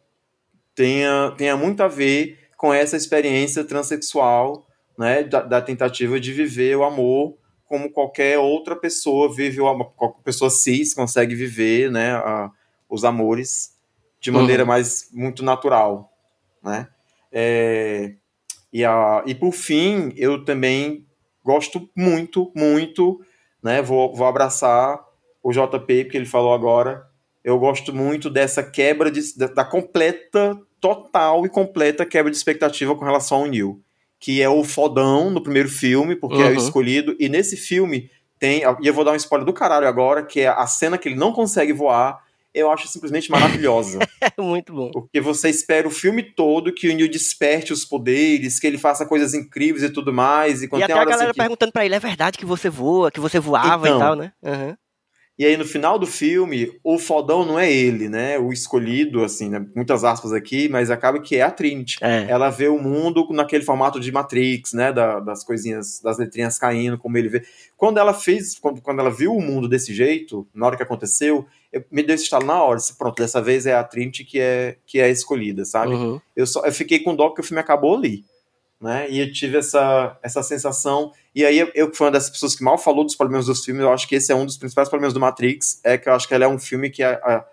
tenha, tenha muito a ver com essa experiência transexual, né, da, da tentativa de viver o amor como qualquer outra pessoa vive o amor, qualquer pessoa cis consegue viver, né, a, os amores de maneira Uhum. mais muito natural, né? É, e, a, e por fim, eu também gosto muito, muito, né? Vou, vou abraçar o JP, que ele falou agora. Eu gosto muito dessa quebra de, da, completa, total e completa quebra de expectativa com relação ao Neil. Que é o fodão no primeiro filme, porque é o Uhum. escolhido. E nesse filme tem. E eu vou dar um spoiler do caralho agora, que é a cena que ele não consegue voar. Eu acho simplesmente maravilhosa. É muito bom. Porque você espera o filme todo que o Neil desperte os poderes, que ele faça coisas incríveis e tudo mais. E, quando E até a galera assim que... perguntando pra ele, é verdade que você voa, que você voava Então. e tal, né? Uhum. E aí, no final do filme, o fodão não é ele, né? O escolhido, assim, né? muitas aspas aqui, mas acaba que é a Trinity. É. Ela vê o mundo naquele formato de Matrix, né? Da- das coisinhas, das letrinhas caindo, como ele vê. Quando ela fez, quando, quando ela viu o mundo desse jeito, na hora que aconteceu, eu- me deu esse estalo na hora. Disse, Pronto, dessa vez é a Trinity que é, que é escolhida, sabe? Uhum. eu, só, eu fiquei com dó porque o filme acabou ali. Né? E eu tive essa, essa sensação. E aí, eu, eu que fui uma dessas pessoas que mal falou dos problemas dos filmes, eu acho que esse é um dos principais problemas do Matrix. É que eu acho que ele é um filme que a- a-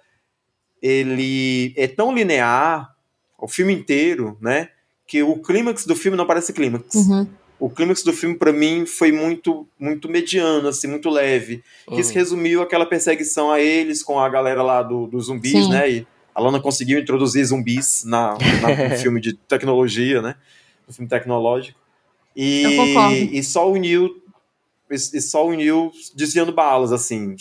ele é tão linear, o filme inteiro, né? Que o clímax do filme não parece clímax. Uhum. O clímax do filme, pra mim, foi muito muito mediano, assim, muito leve. Que se Uhum. resumiu aquela perseguição a eles com a galera lá do- dos zumbis, Sim. né? E a Lana conseguiu introduzir zumbis na, na- no filme de tecnologia, né? No filme tecnológico. E, e só o Neil. E e só o Neil desviando balas, assim,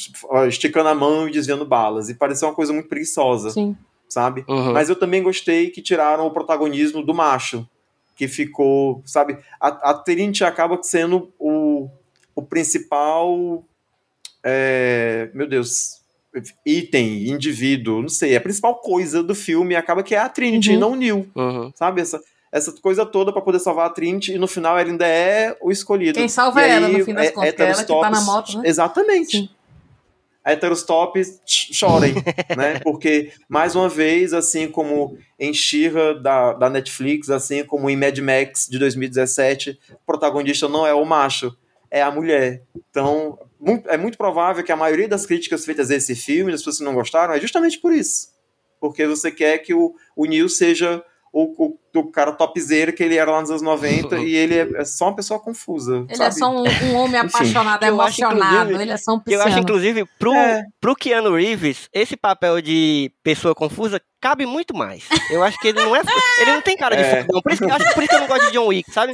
esticando a mão e desviando balas. E pareceu uma coisa muito preguiçosa, Sim. sabe? Uhum. Mas eu também gostei que tiraram o protagonismo do macho, que ficou, sabe? A, a Trinity acaba sendo o, o principal, é, meu Deus, item, indivíduo, não sei, a principal coisa do filme acaba que é a Trinity, Uhum. não o Neil, Uhum. sabe? Essa, essa coisa toda pra poder salvar a Trinity e no final ela ainda é o escolhido. Quem salva E ela, aí, no fim das é- contas, é ela que tá na moto, né? Exatamente Sim. Heterostops ch- chorem, né? Porque, mais uma vez, assim como em She-Ra da, da Netflix, assim como em Mad Max de 2017, o protagonista não é o macho, é a mulher. Então, é muito provável que a maioria das críticas feitas a esse filme, das pessoas que não gostaram, é justamente por isso. Porque você quer que o, o Neil seja o, o, o cara topzera que ele era lá nos anos 90 e ele é, é só uma pessoa confusa. Ele sabe? é só um, um homem apaixonado, emocionado. Ele é só um Eu acho, pisciano. inclusive, pro, É. pro Keanu Reeves, esse papel de pessoa confusa cabe muito mais. Eu acho que ele não é. Ele não tem cara de É. fodão. Por isso, acho por isso que eu não gosto de John Wick, sabe?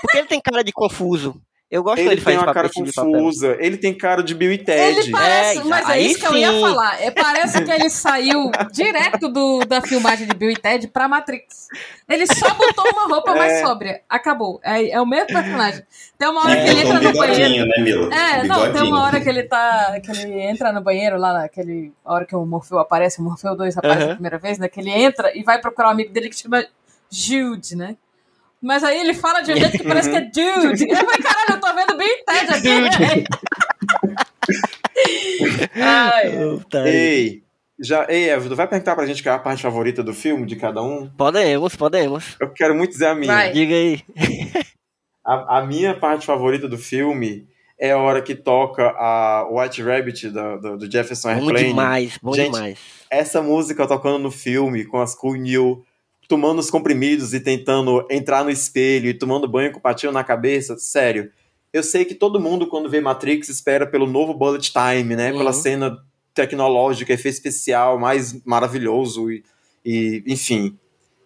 Porque ele tem cara de confuso. Eu gosto Ele dele tem fazer uma cara esse tipo de papel. confusa, ele tem cara de Bill e Ted. Ele parece, É, mas é isso que eu ia sim. falar. É, parece que ele saiu direto do, da filmagem de Bill e Ted pra Matrix. Ele só botou uma roupa mais É. sóbria. Acabou. É, é o mesmo personagem. Tem uma hora É, que ele com entra no banheiro. né, Mila? É, não, tem uma hora que ele tá. que ele entra no banheiro lá naquele. A hora que o Morfeu aparece, o Morfeu 2 aparece Aham. a primeira vez, né? Que ele entra e vai procurar um amigo dele que chama Jude, né? Mas aí ele fala de um jeito que parece que é Dude. Eu falei, caralho, eu tô vendo bem Ted aqui. Ai, Puta aí. Ei, já, ei, Everton, vai perguntar pra gente qual é a parte favorita do filme, de cada um? Podemos, podemos. Eu quero muito dizer a minha. Vai. Diga aí. A, a minha parte favorita do filme é a hora que toca a White Rabbit da- do, do Jefferson Bom Airplane. demais, bom Gente, demais. Essa música tocando no filme, com as Cool Neil tomando os comprimidos e tentando entrar no espelho e tomando banho com o patinho na cabeça, sério. Eu sei que todo mundo, quando vê Matrix, espera pelo novo Bullet Time, né? Uhum. Pela cena tecnológica, efeito especial mais maravilhoso. E, e enfim,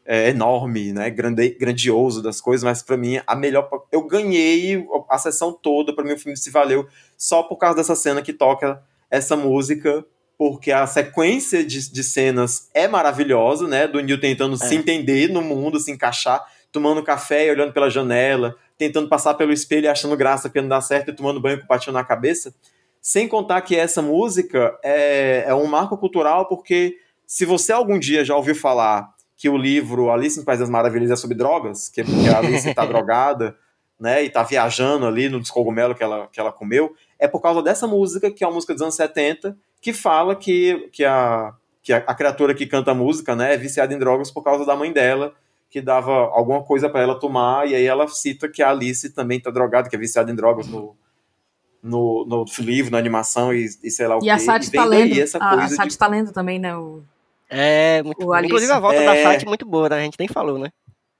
é enorme, né? Grande, grandioso das coisas, mas para mim a melhor. Eu ganhei a sessão toda, para mim o filme se valeu só por causa dessa cena que toca essa música, porque a sequência de, de cenas é maravilhosa, né? Do Neil tentando é. se entender no mundo, se encaixar, tomando café e olhando pela janela, tentando passar pelo espelho e achando graça que não dá certo e tomando banho com o patinho na cabeça. Sem contar que essa música é, é um marco cultural, porque se você algum dia já ouviu falar que o livro Alice no País das Maravilhas é sobre drogas, que é porque a Alice está drogada, né, e está viajando ali no descogumelo que ela, que ela comeu, é por causa dessa música, que é uma música dos anos 70, que fala que, que, a, que a, a criatura que canta a música, né, é viciada em drogas por causa da mãe dela, que dava alguma coisa para ela tomar, e aí ela cita que a Alice também está drogada, que é viciada em drogas no, no, no livro, na animação e, e sei lá o e quê. A Sade está lendo, a, a Sade está lendo também, né, o é, muito bom. Inclusive a volta é... da Sati é muito boa, né? A gente nem falou, né?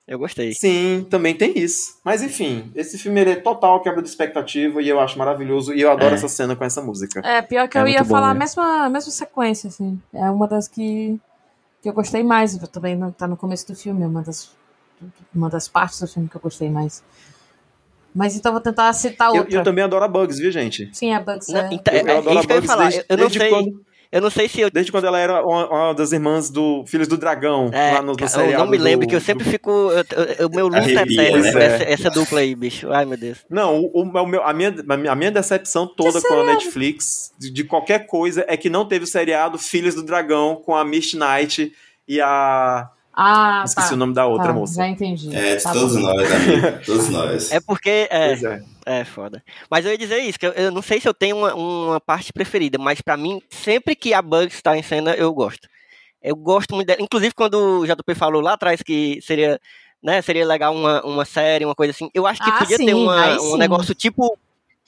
Eu gostei. Sim, também tem isso. Mas enfim, esse filme ele é total quebra de expectativa e eu acho maravilhoso e eu adoro é. essa cena com essa música. É, pior que é eu ia falar a mesma, a mesma sequência, assim. É uma das que, que eu gostei mais. Eu também não tá no começo do filme, é uma das, uma das partes do filme que eu gostei mais. Mas então vou tentar citar outra. Eu, eu também adoro a Bugs, viu, gente? Sim, a Bugs. Não, é... Então, eu, eu adoro a Bugs eu falar. Desde, eu não sei. Quando... Eu não sei se eu. Desde quando ela era uma, uma das irmãs do Filhos do Dragão, é, lá no, no seriado. Eu não me lembro, do, que eu sempre do... fico. O meu luto é eterno né? essa, essa, dupla aí, bicho. Ai, meu Deus. Não, o, o meu, a, minha, a minha decepção toda com a Netflix, de, de, qualquer coisa, é que não teve o seriado Filhos do Dragão com a Miss Knight e a. Ah, Esqueci tá. o nome da outra tá, moça. Já entendi. É, tá todos bom. nós, amigo. Todos nós. É porque. É, é. é. foda. Mas eu ia dizer isso, que eu, eu não sei se eu tenho uma, uma parte preferida, mas para mim, sempre que a Bugs está em cena, eu gosto. Eu gosto muito dela. Inclusive, quando o JP falou lá atrás que seria. Né, seria legal uma, uma série, uma coisa assim. Eu acho que ah, podia sim, ter uma, um negócio tipo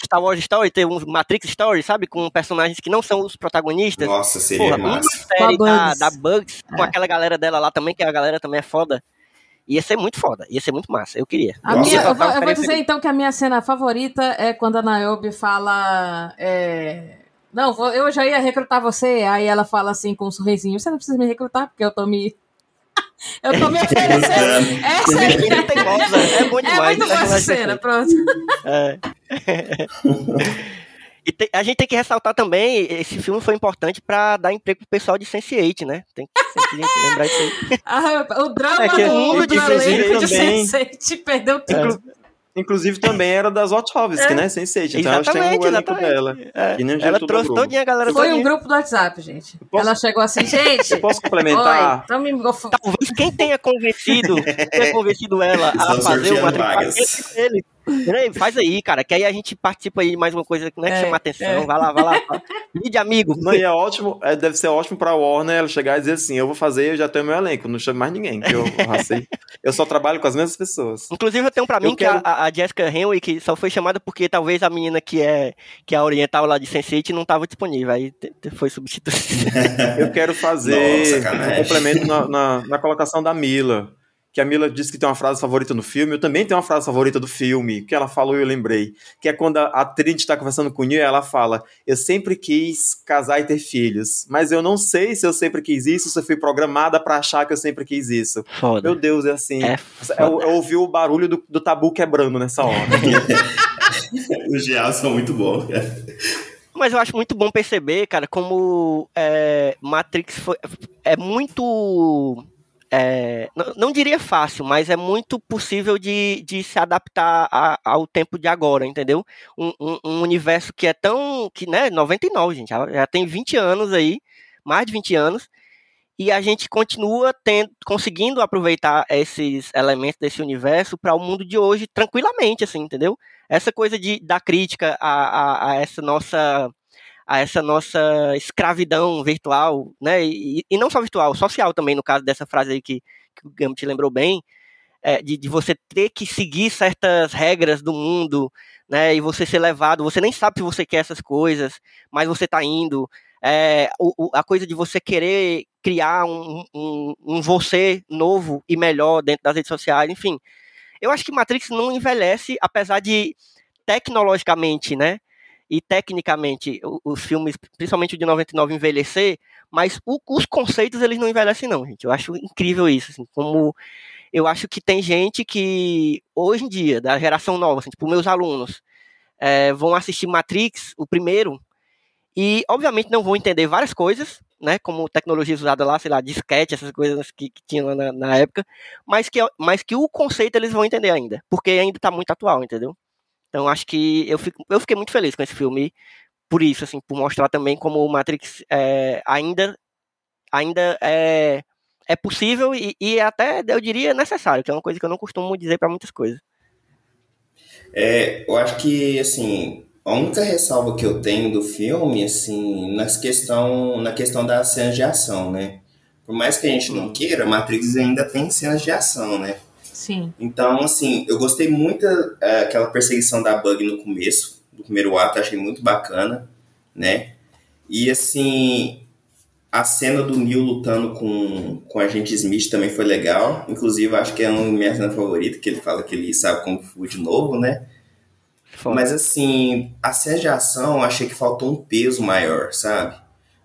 Star Wars Story, ter um Matrix Story, sabe? Com personagens que não são os protagonistas. Nossa, seria Porra, massa. Uma série da, da Bugs, é. com aquela galera dela lá também, que a galera também é foda. Ia ser muito foda, ia ser muito massa, eu queria. A minha, eu, vou, eu vou dizer então que a minha cena favorita é quando a Naomi fala. É... Não, eu já ia recrutar você. Aí ela fala assim com um sorrisinho: Você não precisa me recrutar, porque eu tô me eu tô me oferecendo. Essa é, é, é muito demais. É muito boa essa cena, pronto. É. E te, a gente tem que ressaltar também, esse filme foi importante para dar emprego pro pessoal de Sense8, né? Tem que, lembrar isso aí. Ah, o drama é que, do mundo do elenco de Sense8 perdeu tudo. Inclusive também era das Wachowski, é. né? Sense8. Então elas têm o elenco dela. É. ela trouxe todinha a galera. Foi um grupo do WhatsApp, gente. Posso... Ela chegou assim, gente. Eu posso complementar? Oi, então me... Talvez quem tenha convencido, tenha convencido ela a fazer o matrimonio ele. Faz aí, cara, que aí a gente participa aí de mais uma coisa que não é que é, chama atenção. É. Vai lá, vai lá. Vídeo amigo. Não, e é ótimo, é, deve ser ótimo pra Warner ela chegar e dizer assim: eu vou fazer, eu já tenho meu elenco, não chamo mais ninguém, que eu racei. eu só trabalho com as mesmas pessoas. Inclusive, eu tenho pra mim eu que quero... a, a Jessica Henwick só foi chamada porque talvez a menina que é, que é a oriental lá de Sense8 não estava disponível. Aí foi substituída. eu quero fazer Nossa, um complemento na, na, na colocação da Mila que a Mila disse que tem uma frase favorita no filme, eu também tenho uma frase favorita do filme, que ela falou e eu lembrei, que é quando a, Trinity está conversando com o Neil, ela fala, eu sempre quis casar e ter filhos, mas eu não sei se eu sempre quis isso, se eu fui programada para achar que eu sempre quis isso. Foda. Meu Deus, é assim, é eu, eu, ouvi o barulho do, do tabu quebrando nessa hora. Os diálogos são muito bons, cara. Mas eu acho muito bom perceber, cara, como é, Matrix foi, é muito é, não, não, diria fácil, mas é muito possível de, de se adaptar a, ao tempo de agora, entendeu? Um, um, um, universo que é tão. que, né, 99, gente, já, já, tem 20 anos aí, mais de 20 anos, e a gente continua tendo, conseguindo aproveitar esses elementos desse universo para o mundo de hoje tranquilamente, assim, entendeu? Essa coisa de, da crítica a, a, a essa nossa a essa nossa escravidão virtual, né? E, e, não só virtual, social também, no caso dessa frase aí que, que o Gambit lembrou bem, é, de, de, você ter que seguir certas regras do mundo, né? E você ser levado, você nem sabe se você quer essas coisas, mas você tá indo. É, o, o, a coisa de você querer criar um, um, um você novo e melhor dentro das redes sociais, enfim. Eu acho que Matrix não envelhece, apesar de tecnologicamente, né? E tecnicamente os filmes, principalmente o de 99, envelhecer, mas o, os conceitos eles não envelhecem não, gente. Eu acho incrível isso, assim, como eu acho que tem gente que hoje em dia, da geração nova, assim, tipo meus alunos, é, vão assistir Matrix, o primeiro, e obviamente não vão entender várias coisas, né, como tecnologias usadas lá, sei lá, disquete, essas coisas que, que tinham na, na, época, mas que, mas que o conceito eles vão entender ainda, porque ainda está muito atual, entendeu? Então acho que eu, fico, eu fiquei muito feliz com esse filme por isso, assim, por mostrar também como o Matrix é, ainda, ainda é, é possível e, e até, eu diria, necessário, que é uma coisa que eu não costumo dizer para muitas coisas. É, eu acho que, assim, a única ressalva que eu tenho do filme, assim, nas questão, na questão das cenas de ação, né? Por mais que a gente não queira, Matrix ainda tem cenas de ação, né? Sim. Então, assim, eu gostei muito daquela perseguição da Bug no começo, do primeiro ato, achei muito bacana, né? E, assim, a cena do Neil lutando com, com a gente Smith também foi legal. Inclusive, acho que é uma minha cena favorita, que ele fala que ele sabe Kung Fu de novo, né? Foda. Mas assim, a cena de ação, achei que faltou um peso maior, sabe?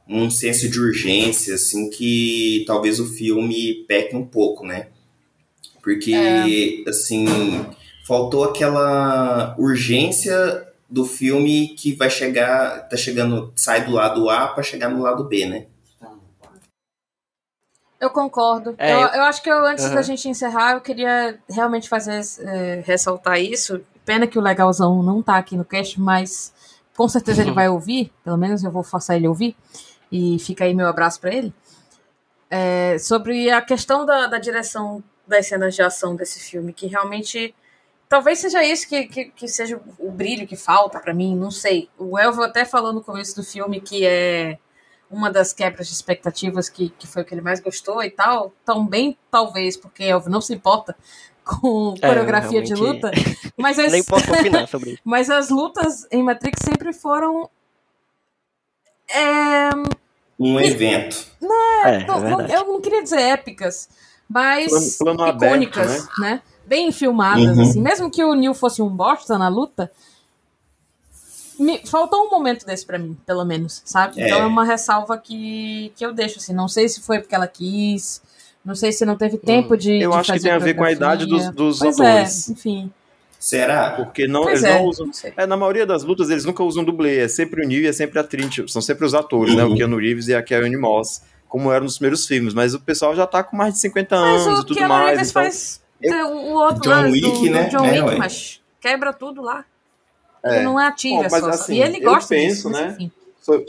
Um senso de urgência, assim, que talvez o filme peque um pouco, né? Porque, é. assim, faltou aquela urgência do filme que vai chegar, tá chegando, sai do lado A para chegar no lado B, né? Eu concordo. É, eu, eu, acho que eu, antes uhum. da gente encerrar, eu queria realmente fazer é, ressaltar isso. Pena que o legalzão não tá aqui no cast, mas com certeza uhum. ele vai ouvir. Pelo menos eu vou forçar ele a ouvir. E fica aí meu abraço para ele. É, sobre a questão da, da, direção das cenas de ação desse filme, que realmente talvez seja isso que, que, que seja o brilho que falta para mim, não sei. O Elvo até falou no começo do filme que é uma das quebras de expectativas que, que foi o que ele mais gostou e tal, também talvez porque Elvio não se importa com é, coreografia é, de luta, mas as, nem posso opinar sobre isso. mas as lutas em Matrix sempre foram é, um evento. Não, é, não, não, eu não queria dizer épicas, mas plano, plano icônicas, aberto, né? né? Bem filmadas, uhum. assim. Mesmo que o Neil fosse um bosta na luta, me, faltou um momento desse para mim, pelo menos, sabe? É. Então é uma ressalva que, que eu deixo, assim. Não sei se foi porque ela quis, não sei se não teve tempo hum. de. Eu de acho que tem a ver com a idade dos, dos pois é, atores. É, enfim. Será? Porque não, eles é, não usam. Não é, na maioria das lutas, eles nunca usam dublê. É sempre o Neil e é sempre a Trinity. São sempre os atores, uhum. né? O uhum. Keanu Reeves e a Karen Moss, como eram nos primeiros filmes. Mas o pessoal já tá com mais de 50 mas anos e tudo Keanu mais. Reeves então, faz eu... o outro John Wick, do, né? John é, Wick, mas quebra tudo lá. É. Ele não é ativo, mas, só. Assim, e ele gosta eu penso, disso, né? Sou,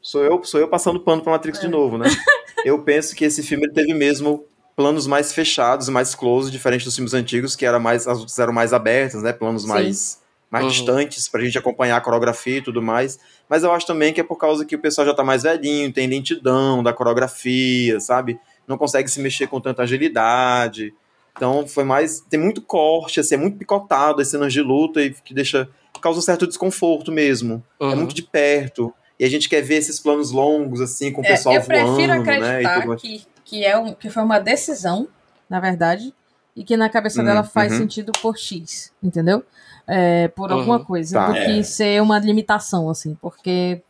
sou, eu, sou eu passando pano pra Matrix é. de novo, né? eu penso que esse filme ele teve mesmo planos mais fechados, mais close, diferente dos filmes antigos, que era mais, as lutas eram mais abertas, né? Planos Sim. mais, mais uhum. distantes pra gente acompanhar a coreografia e tudo mais. Mas eu acho também que é por causa que o pessoal já tá mais velhinho, tem lentidão da coreografia, sabe? Não consegue se mexer com tanta agilidade. Então foi mais. Tem muito corte, assim, é muito picotado as cenas de luta e que deixa. causa um certo desconforto mesmo. É uhum. É muito de perto. E a gente quer ver esses planos longos, assim, com o é, pessoal voando. Eu prefiro voando, acreditar né, que, que, é um, que foi uma decisão, na verdade, e que na cabeça dela hum, faz uhum. sentido por X, entendeu? É, por uhum. alguma coisa, tá. do que é. ser uma limitação, assim, porque.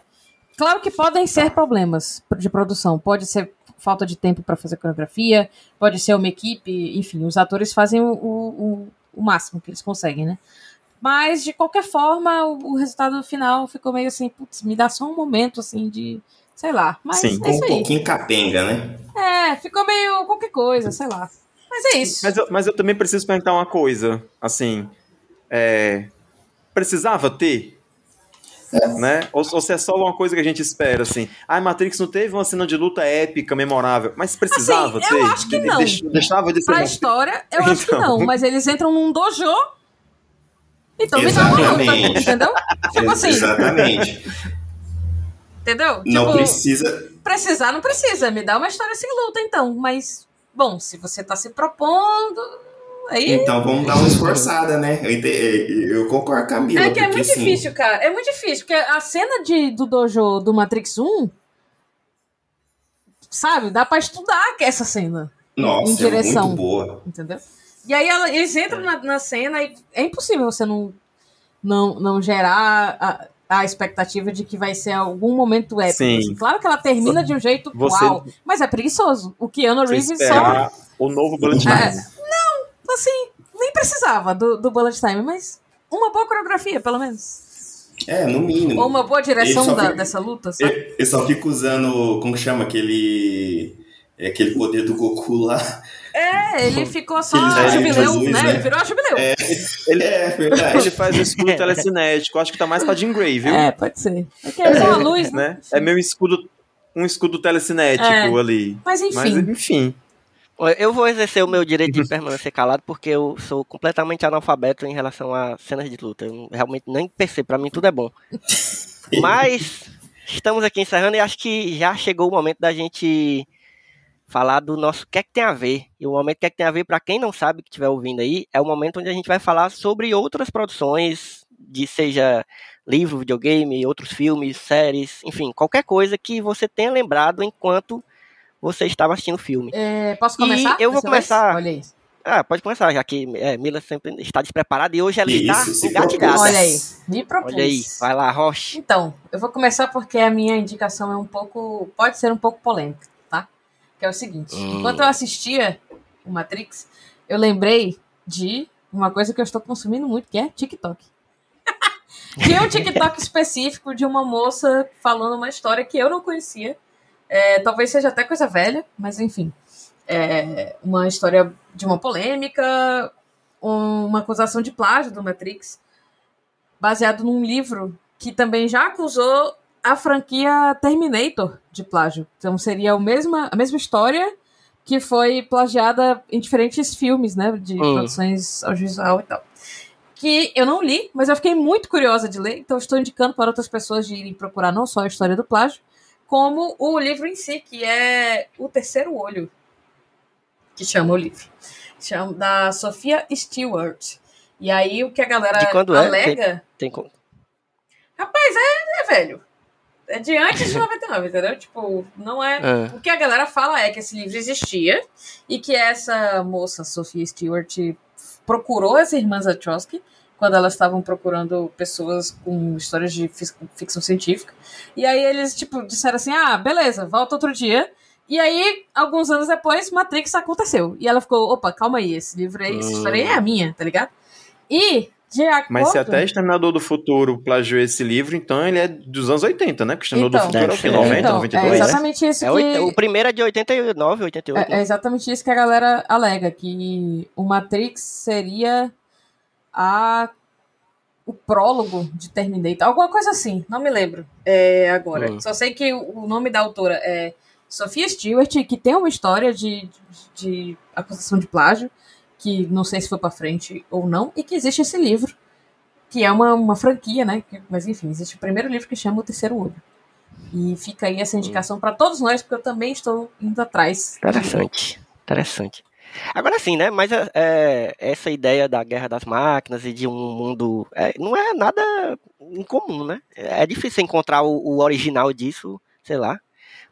Claro que podem ser problemas de produção. Pode ser falta de tempo para fazer coreografia, pode ser uma equipe, enfim, os atores fazem o, o, o máximo que eles conseguem, né? Mas, de qualquer forma, o, o resultado final ficou meio assim, putz, me dá só um momento, assim, de, sei lá. Mas Sim, é um pouquinho capenga, né? É, ficou meio qualquer coisa, sei lá. Mas é isso. Mas eu, mas eu também preciso perguntar uma coisa, assim, é, precisava ter é. Né? Ou, ou se é só uma coisa que a gente espera, assim. Ah, Matrix não teve uma cena de luta épica, memorável, mas precisava assim, ter. Eu acho que não. deixava de ser pra história, eu então... acho que não, mas eles entram num dojo. Então Exatamente. me dá uma luta, entendeu? Tipo assim. Exatamente. Entendeu? Não tipo, precisa. Precisar não precisa, me dá uma história sem luta, então. Mas, bom, se você tá se propondo, Aí... Então vamos dar uma esforçada, né? Eu, eu concordo com a Camila. É que é muito assim... difícil, cara. É muito difícil, porque a cena de, do dojo do Matrix 1, sabe, dá pra estudar essa cena. Nossa, em direção, é muito boa. Entendeu? E aí ela, eles entram na, na, cena e é impossível você não, não, não gerar a, a expectativa de que vai ser algum momento épico. Sim. assim. Claro que ela termina de um jeito Você- uau, mas é preguiçoso. O Keanu Reeves só esperar o novo Bullet Time. É. assim, nem precisava do, do bullet time, mas uma boa coreografia, pelo menos. É, no mínimo. Ou uma boa direção da- fica- dessa luta, sabe? Eu, eu só fico usando, como que chama, aquele... é, aquele poder do Goku lá. É, ele ficou só dão jubileu, Jesus, né? né? Ele virou a jubileu. É, Ele, É, verdade. ele faz o escudo telecinético. Acho que tá mais pra Jim Grey, viu? pode ser. É que é só a luz, né? né? É meio escudo, um escudo telecinético É. ali. Mas enfim. Mas, enfim. Eu vou exercer o meu direito de permanecer calado porque eu sou completamente analfabeto em relação a cenas de luta. Eu realmente nem percebo, pra mim tudo é bom. Mas estamos aqui encerrando e acho que já chegou o momento da gente falar do nosso o que é que tem a ver. E o momento que é que tem a ver, pra quem não sabe que estiver ouvindo aí, é o momento onde a gente vai falar sobre outras produções, de seja livro, videogame, outros filmes, séries, enfim, qualquer coisa que você tenha lembrado enquanto você estava assistindo o filme. É, posso começar? E eu vou começar. Olha aí. Ah, pode começar, já que é, Mila sempre está despreparada e hoje ela está Isso, engatilhada. Olha aí. Me propus. Olha aí, vai lá, Roche. Então, eu vou começar porque a minha indicação é um pouco. pode ser um pouco polêmica? Que é o seguinte: Hum. enquanto eu assistia o Matrix, eu lembrei de uma coisa que eu estou consumindo muito, que é TikTok. Tinha um TikTok específico de uma moça falando uma história que eu não conhecia. É, talvez seja até coisa velha, mas enfim. É uma história de uma polêmica, um- uma acusação de plágio do Matrix, baseado num livro que também já acusou a franquia Terminator de plágio. Então seria a mesma, a mesma história que foi plagiada em diferentes filmes, né? De Hum. produções audiovisual e tal. Que eu não li, mas eu fiquei muito curiosa de ler, então estou indicando para outras pessoas de irem procurar não só a história do plágio, como o livro em si, que é O Terceiro Olho, que chama o livro. Chama, da Sofia Stewart. E aí o que a galera De quando é? alega... Tem co- Rapaz, é, é velho. É de antes de 99, entendeu? Tipo, não é. Ah. O que a galera fala é que esse livro existia e que essa moça, Sophia Stewart, procurou as irmãs Wachowski quando elas estavam procurando pessoas com histórias de ficção científica. E aí eles, tipo, disseram assim: ah, beleza, volta outro dia. E aí, alguns anos depois, Matrix aconteceu. E ela ficou: opa, calma aí, esse livro aí, essa história aí é a minha, tá ligado? E, acordo. Mas se até Exterminador do Futuro plagiou esse livro, então ele é dos anos 80, né? Porque Exterminador Então, do Futuro é o ser. 90, então, 92? é né? exatamente isso É que. oit- o primeiro é de 89, 88. É, é exatamente isso que a galera alega, que o Matrix seria a o prólogo de Terminator, alguma coisa assim, não me lembro é, agora. Hum. Só sei que o o nome da autora é Sophia Stewart, que tem uma história de, de, de acusação de plágio, que não sei se foi pra frente ou não, e que existe esse livro, que é uma, uma franquia, né? Mas enfim, existe o primeiro livro que chama O Terceiro Olho. E fica aí essa indicação pra todos nós, porque eu também estou indo atrás. Interessante, interessante. Agora sim, né? Mas é, é, essa ideia da guerra das máquinas e de um mundo. é, não é nada incomum, né? É difícil encontrar o, o original disso, sei lá.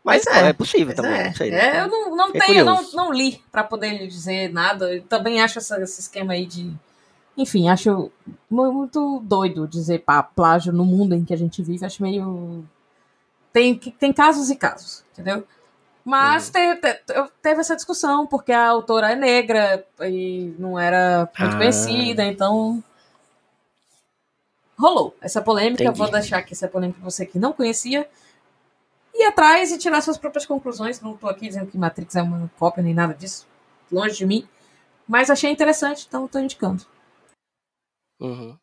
Mas é, é, é possível também, é. não sei. É, né? eu não, não Fiquei tenho, não, curioso. não li pra poder dizer nada. Eu também acho essa- esse esquema aí de. Enfim, acho mu- muito doido dizer pá, plágio no mundo em que a gente vive. Acho meio. Tem, tem casos e casos, entendeu? Mas te- te- eu- teve essa discussão, porque a autora é negra e não era muito Ah. conhecida, então. Rolou essa polêmica. Entendi. Vou deixar aqui essa polêmica pra você que não conhecia ir atrás e tirar suas próprias conclusões. Não tô aqui dizendo que Matrix é uma cópia nem nada disso. Longe de mim. Mas achei interessante, então tô indicando. Uhum.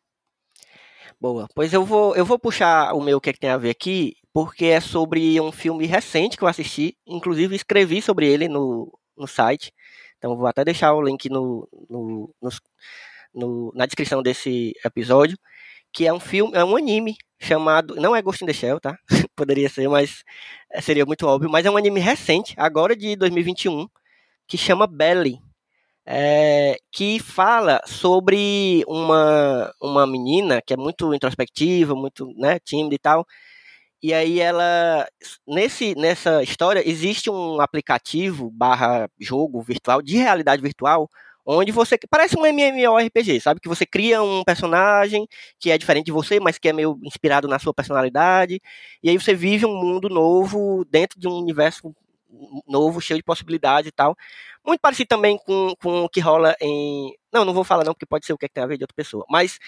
Boa. Pois eu vou, eu vou puxar o meu que, é que tem a ver aqui, porque é sobre um filme recente que eu assisti. Inclusive escrevi sobre ele no, no site. Então vou até deixar o link no, no, nos- no- na descrição desse episódio. Que é um filme, é um anime chamado. Não é Ghost in the Shell, tá? Poderia ser, mas seria muito óbvio. Mas é um anime recente, agora de 2021, que chama Belly é, que fala sobre uma, uma menina que é muito introspectiva, muito né, tímida e tal. E aí ela, nesse, nessa história, existe um aplicativo barra jogo virtual de realidade virtual, onde você parece um MMORPG, sabe? Que você cria um personagem que é diferente de você, mas que é meio inspirado na sua personalidade, e aí você vive um mundo novo dentro de um universo novo, cheio de possibilidades e tal. Muito parecido também com, com o que rola em. Não, não vou falar não, porque pode ser o que, é que tem a ver de outra pessoa. Mas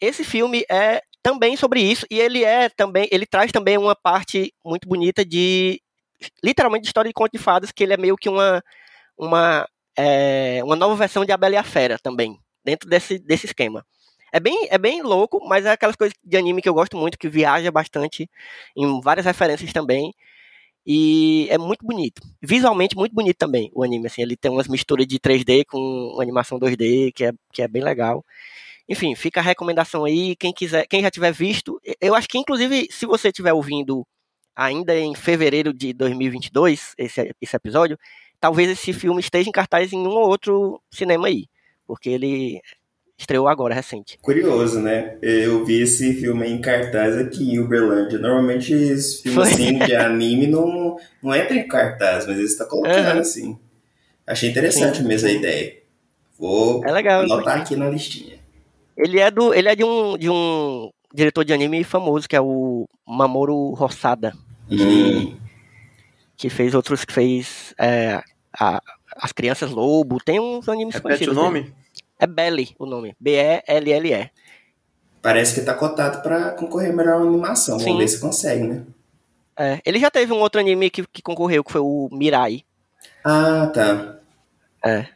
esse filme é também sobre isso, e ele é também. Ele traz também uma parte muito bonita de. Literalmente de história de conto de fadas, que ele é meio que uma. uma é, uma nova versão de A Bela e a Fera também, dentro desse, desse esquema. É bem, é bem louco, mas é aquelas coisas de anime que eu gosto muito, que viaja bastante em várias referências também. E é muito bonito. Visualmente muito bonito também o anime. Assim, ele tem umas misturas de 3D com animação 2D, que é, que é bem legal. Enfim, fica a recomendação aí. Quem quiser, quem já tiver visto, eu acho que inclusive se você estiver ouvindo ainda em fevereiro de 2022 esse, esse episódio, talvez esse filme esteja em cartaz em um ou outro cinema aí, porque ele estreou agora, recente. Curioso, né? Eu vi esse filme em cartaz aqui em Uberlândia. Normalmente esse filme assim, de anime não, não entra em cartaz, mas ele está colocando uhum. assim. Achei interessante sim, mesmo a ideia. Vou é legal, anotar aqui na listinha. Ele é, do, ele é de, um, de um diretor de anime famoso, que é o Mamoru Hossada. Hum. Que, fez outros, que fez é, a, As Crianças Lobo, tem uns animes Repete conhecidos. o nome? Dele. É Belly o nome. B-E-L-L-E. Parece que tá cotado para concorrer melhor animação. Sim. Vamos ver se consegue, né? É, ele já teve um outro anime que, que concorreu, que foi o Mirai. Ah, tá. É.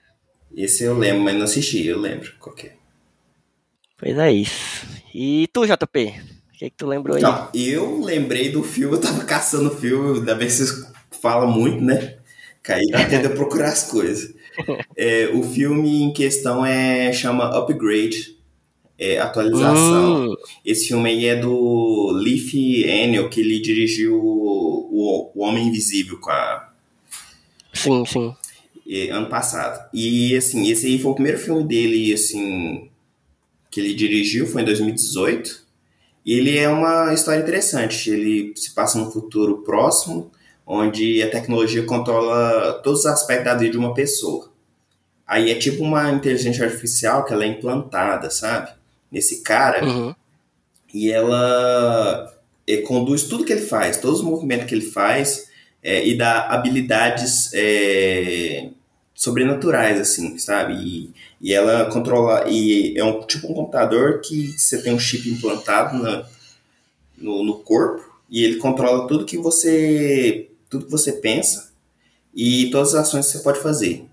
Esse eu lembro, mas não assisti, eu lembro qual que é. Pois é isso. E tu, JP? O que, é que tu lembrou aí? Não, eu lembrei do filme, eu tava caçando o filme, ainda bem falam muito, né? Caí tentando procurar as coisas. É, o filme em questão é chama Upgrade, é, atualização. Uh. Esse filme aí é do Leaf Enel, que ele dirigiu o, o Homem Invisível com a... Sim, sim. É, ano passado. E, assim, esse aí foi o primeiro filme dele, assim, que ele dirigiu, foi em 2018. E ele é uma história interessante. Ele se passa no futuro próximo, onde a tecnologia controla todos os aspectos da vida de uma pessoa. Aí é tipo uma inteligência artificial que ela é implantada, sabe? Nesse cara. Uhum. E ela é, conduz tudo que ele faz, todos os movimentos que ele faz é, e dá habilidades é, sobrenaturais, assim, sabe? E, e, ela controla. E é um tipo um computador que você tem um chip implantado na, no, no corpo e ele controla tudo que você tudo que você pensa e todas as ações que você pode fazer.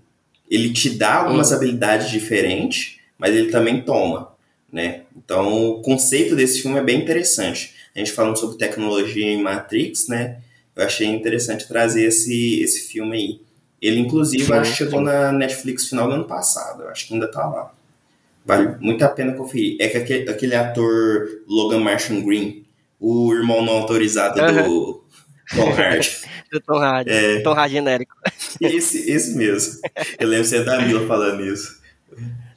Ele te dá algumas hum. habilidades diferentes, mas ele também toma, né? Então, o conceito desse filme é bem interessante. A gente falando sobre tecnologia em Matrix, né? Eu achei interessante trazer esse, esse filme aí. Ele, inclusive, sim, acho que chegou na Netflix final do ano passado. Eu acho que ainda tá lá. Vale muito a pena conferir. É que aquele, aquele ator Logan Marshall Green, o irmão não autorizado uhum. do Tom Hardy. do Tom Hardy. É. Tom Hardy genérico. Esse, esse mesmo. Eu lembro você da Mila falando isso.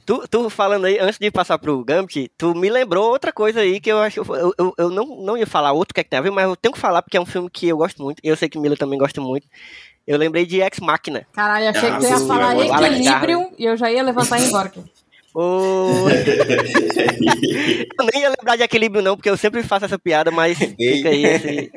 Tu, tu falando aí, antes de passar pro Gambit, tu me lembrou outra coisa aí que eu acho. Eu, eu, eu não, não ia falar outro que é que tem a ver, mas eu tenho que falar porque é um filme que eu gosto muito. E eu sei que Mila também gosta muito. Eu lembrei de Ex Machina. Caralho, achei ah, que tu ia falar Equilibrium e eu já ia levantar e embora. Oh. eu nem ia lembrar de equilíbrio, não, porque eu sempre faço essa piada, mas fica aí esse.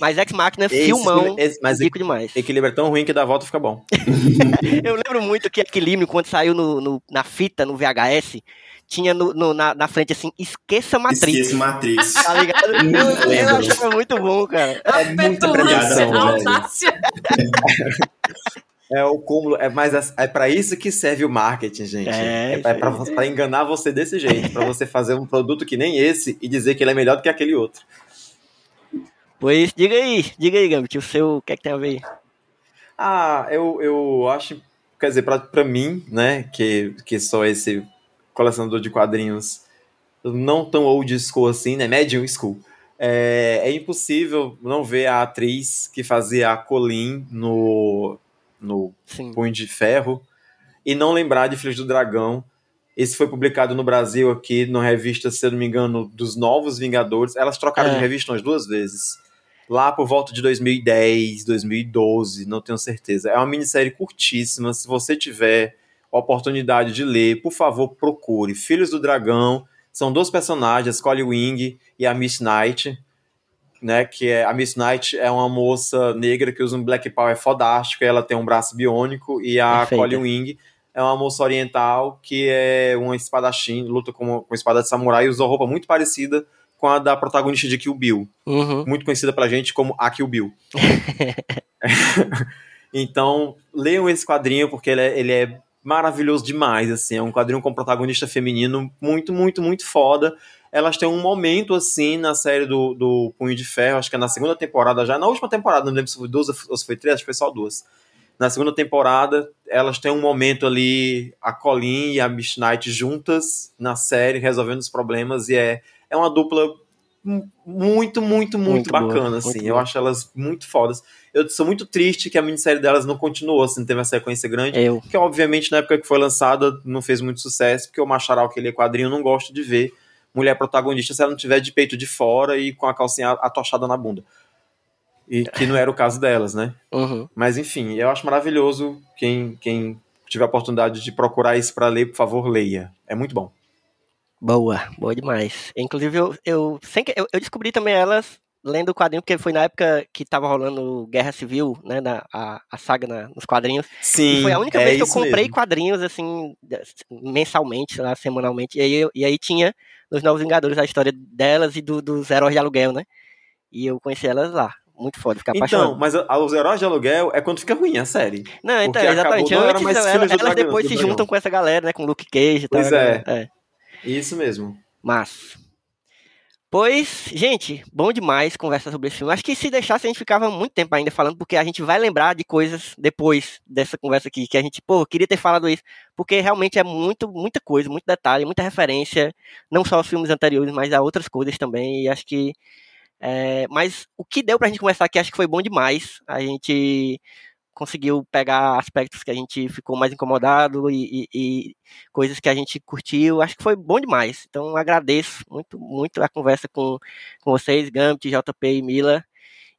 Mas Ex Machina, esse, filmão, esse, mas rico demais. Equilíbrio é tão ruim que dá volta fica bom. eu lembro muito que Equilíbrio, quando saiu no, no na fita, no VHS, tinha no, no, na, na, frente assim, esqueça Matrix. Esqueça Matrix. Tá ligado? eu, eu achava muito bom, cara. É, é muita premiação, É o cúmulo, é mais é para isso que serve o marketing, gente. É, é para enganar você desse jeito, para você fazer um produto que nem esse e dizer que ele é melhor do que aquele outro. Pois diga aí, diga aí, Gambit, o seu, o que é que tem a ver? Ah, eu, eu acho, quer dizer, para mim, né, que, que sou esse colecionador de quadrinhos não tão old school assim, né, medium school, é, é impossível não ver a atriz que fazia a Colin no, no Sim. Punho de Ferro e não lembrar de Filhos do Dragão, esse foi publicado no Brasil aqui, na revista, se eu não me engano, dos Novos Vingadores. Elas trocaram é. de revista umas duas vezes lá por volta de 2010, 2012, não tenho certeza. É uma minissérie curtíssima. Se você tiver oportunidade de ler, por favor, procure. Filhos do Dragão são dois personagens, Scully Wing e a Miss Knight, né? Que é a Miss Knight é uma moça negra que usa um Black Power fodástico, ela tem um braço biônico, e a Perfeita. Wing é uma moça oriental que é uma espadachim, luta com, com espada de samurai e usa roupa muito parecida com a da protagonista de Kill Bill, Uhum. muito conhecida pra gente como a Kill Bill. então, leiam esse quadrinho porque ele é, ele é maravilhoso demais, assim, é um quadrinho com protagonista feminino muito, muito, muito foda. Elas têm um momento, assim, na série do, do Punho de Ferro, acho que é na segunda temporada já, na última temporada, não lembro se foi duas ou se foi três, acho que foi só duas. Na segunda temporada, elas têm um momento ali, a Colin e a Miss Knight juntas na série, resolvendo os problemas, e é, é uma dupla mu- muito, muito, muito, Muito boa, bacana, muito assim. Eu boa. acho elas muito fodas. Eu sou muito triste que a minissérie delas não continuou, assim, não teve uma sequência grande. Eu. Que obviamente na época que foi lançada não fez muito sucesso, porque o Macharal que lê quadrinho eu não gosto de ver mulher protagonista se ela não tiver de peito de fora e com a calcinha atochada na bunda. E que não era o caso delas, né? Uhum. Mas enfim, eu acho maravilhoso quem, quem tiver a oportunidade de procurar isso para ler, por favor, leia. É muito bom. Boa, boa demais. Inclusive, eu, eu, sem que- eu, eu descobri também elas lendo o quadrinho, porque foi na época que tava rolando Guerra Civil, né? Na, a, a saga na- nos quadrinhos. Sim, E foi a única é vez que eu comprei mesmo. quadrinhos, assim, mensalmente, sei lá, semanalmente. E aí, eu- e aí tinha nos Novos Vingadores a história delas e do- dos heróis de aluguel, né? E eu conheci elas lá. Muito foda, ficar Então, apaixonado. mas a- os heróis de aluguel é quando fica ruim a série. Não, então, acabou, exatamente. não era Antes, elas Dragão- depois se juntam com essa galera, né? Com Luke Cage e tal. Pois né? é. é. Isso mesmo. Mas. Pois, gente, bom demais conversar sobre esse filme. Acho que se deixasse a gente ficava muito tempo ainda falando, porque a gente vai lembrar de coisas depois dessa conversa aqui, que a gente, pô, queria ter falado isso, porque realmente é muito, muita coisa, muito detalhe, muita referência, não só aos filmes anteriores, mas a outras coisas também, e acho que. é, mas o que deu pra gente conversar aqui, acho que foi bom demais. A gente conseguiu pegar aspectos que a gente ficou mais incomodado e, e- e coisas que a gente curtiu. Acho que foi bom demais. Então agradeço muito, muito a conversa com, com vocês, Gambit, JP e Mila.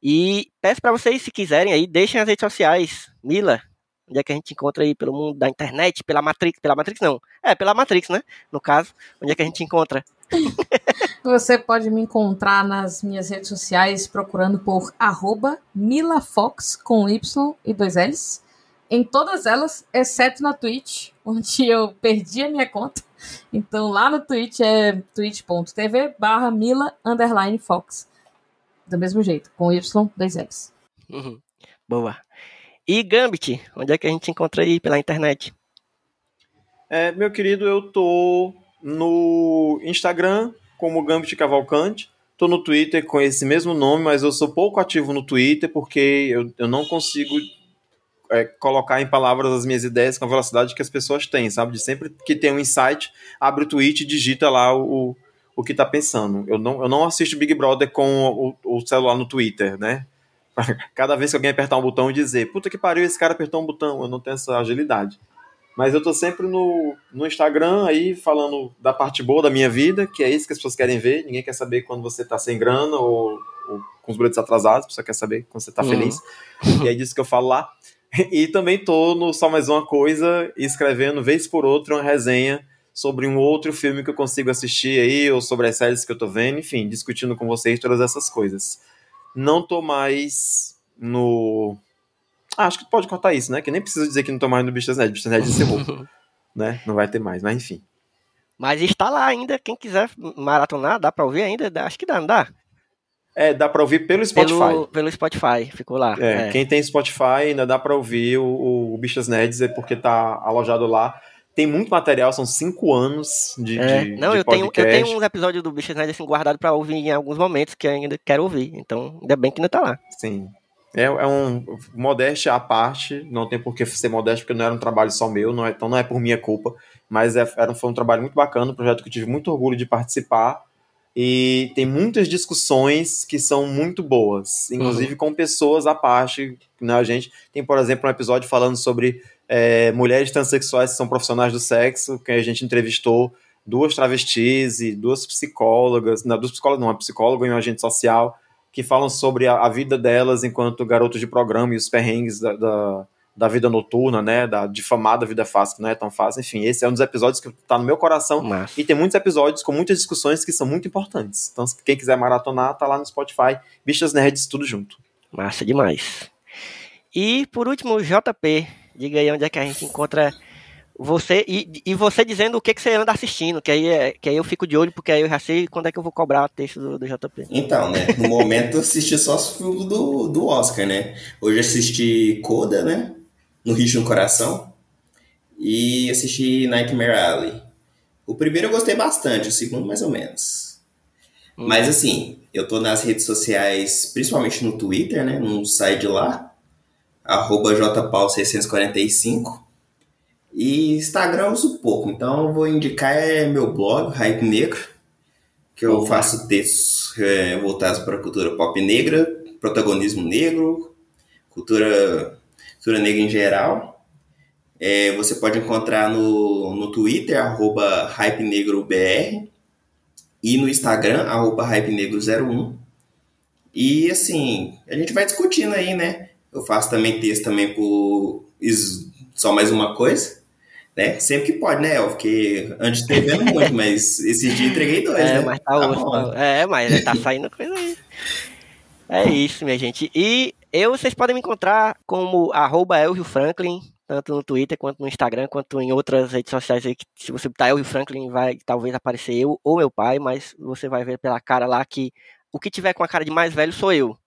E peço para vocês, se quiserem aí, deixem as redes sociais. Mila, onde é que a gente encontra aí pelo mundo da internet, pela Matrix, pela Matrix não. É, pela Matrix, né? No caso, onde é que a gente encontra? Você pode me encontrar nas minhas redes sociais procurando por arroba milafox com Y e dois L's. Em todas elas, exceto na Twitch, onde eu perdi a minha conta. Então lá no Twitch é twitch.tv barra mila underline fox. Do mesmo jeito, com Y, dois L's. Uhum. Boa. E Gambit, onde é que a gente encontra aí pela internet? É, meu querido, eu tô no Instagram como Gambit Cavalcante. Tô no Twitter com esse mesmo nome, mas eu sou pouco ativo no Twitter porque eu, eu não consigo é, colocar em palavras as minhas ideias com a velocidade que as pessoas têm, sabe? De sempre que tem um insight, abre o tweet e digita lá o, o que tá pensando. Eu não, eu não assisto Big Brother com o, o celular no Twitter, né? Cada vez que alguém apertar um botão e dizer, puta que pariu, esse cara apertou um botão, eu não tenho essa agilidade. Mas eu tô sempre no, no Instagram aí falando da parte boa da minha vida, que é isso que as pessoas querem ver. Ninguém quer saber quando você tá sem grana ou, ou com os boletos atrasados, a pessoa quer saber quando você tá Uhum. feliz. E é disso que eu falo lá. E também tô no Só Mais Uma Coisa, escrevendo vez por outra uma resenha sobre um outro filme que eu consigo assistir aí, ou sobre as séries que eu tô vendo, enfim, discutindo com vocês todas essas coisas. Não tô mais no. Ah, acho que pode cortar isso, né? Que nem preciso dizer que não tô mais no Bichas Nerd. Bichas Nerd encerrou, né? Não vai ter mais, mas enfim. Mas está lá ainda, quem quiser maratonar, dá pra ouvir ainda? Acho que dá, não dá? É, dá pra ouvir pelo Spotify. Pelo, pelo Spotify, ficou lá. É, É. quem tem Spotify ainda dá pra ouvir o, o Bichas Nerds, é porque tá alojado lá. Tem muito material, são cinco anos de, É, de, não, de eu tenho, eu podcast. tenho uns episódios do Bichos Nerd assim guardado pra ouvir em alguns momentos que eu ainda quero ouvir. Então, ainda bem que ainda tá lá. Sim. É, é um modéstia à parte, não tem por que ser modesto, porque não era um trabalho só meu, não é, então não é por minha culpa, mas é, era, foi um trabalho muito bacana, um projeto que eu tive muito orgulho de participar, e tem muitas discussões que são muito boas, inclusive com pessoas à parte, né, a gente tem, por exemplo, um episódio falando sobre é, mulheres transexuais que são profissionais do sexo, que a gente entrevistou duas travestis e duas psicólogas, não, duas psicólogas não, uma psicóloga e um agente social, que falam sobre a, a vida delas enquanto garotos de programa e os perrengues da, da, da vida noturna, né? Da difamada vida fácil, que não é tão fácil. Enfim, esse é um dos episódios que tá no meu coração. Massa. E tem muitos episódios com muitas discussões que são muito importantes. Então, quem quiser maratonar, tá lá no Spotify. Bichas Nerds, tudo junto. Massa demais. E por último, JP, diga aí onde é que a gente encontra você e, e você dizendo o que, que você anda assistindo, que aí, é, que aí eu fico de olho, porque aí eu já sei quando é que eu vou cobrar o texto do, do JP. Então, né? No momento eu assisti só os filmes do, do Oscar, né? Hoje assisti Coda, né? No Rio no Coração. E assisti Nightmare Alley. O primeiro eu gostei bastante, o segundo mais ou menos. Hum. Mas assim, eu tô nas redes sociais, principalmente no Twitter, né? No site lá, arroba jpaul645. E Instagram eu uso pouco, então eu vou indicar é meu blog, Hype Negro, que eu faço textos é, voltados para a cultura pop negra, protagonismo negro, cultura, cultura negra em geral. É, você pode encontrar no, no Twitter, arroba HypeNegroBR, e no Instagram, arroba HypeNegro01. E assim, a gente vai discutindo aí, né? Eu faço também texto também por só mais uma coisa, né? Sempre que pode, né, El? Porque antes devendo muito, mas esse dia entreguei dois, É, né? mas tá, osso, bom. É, mas tá saindo coisa aí. É isso, minha gente. E eu, vocês podem me encontrar como arroba Elvio Franklin, tanto no Twitter quanto no Instagram, quanto em outras redes sociais aí, que se você botar Elvio Franklin, vai talvez aparecer eu ou meu pai, mas você vai ver pela cara lá que o que tiver com a cara de mais velho sou eu.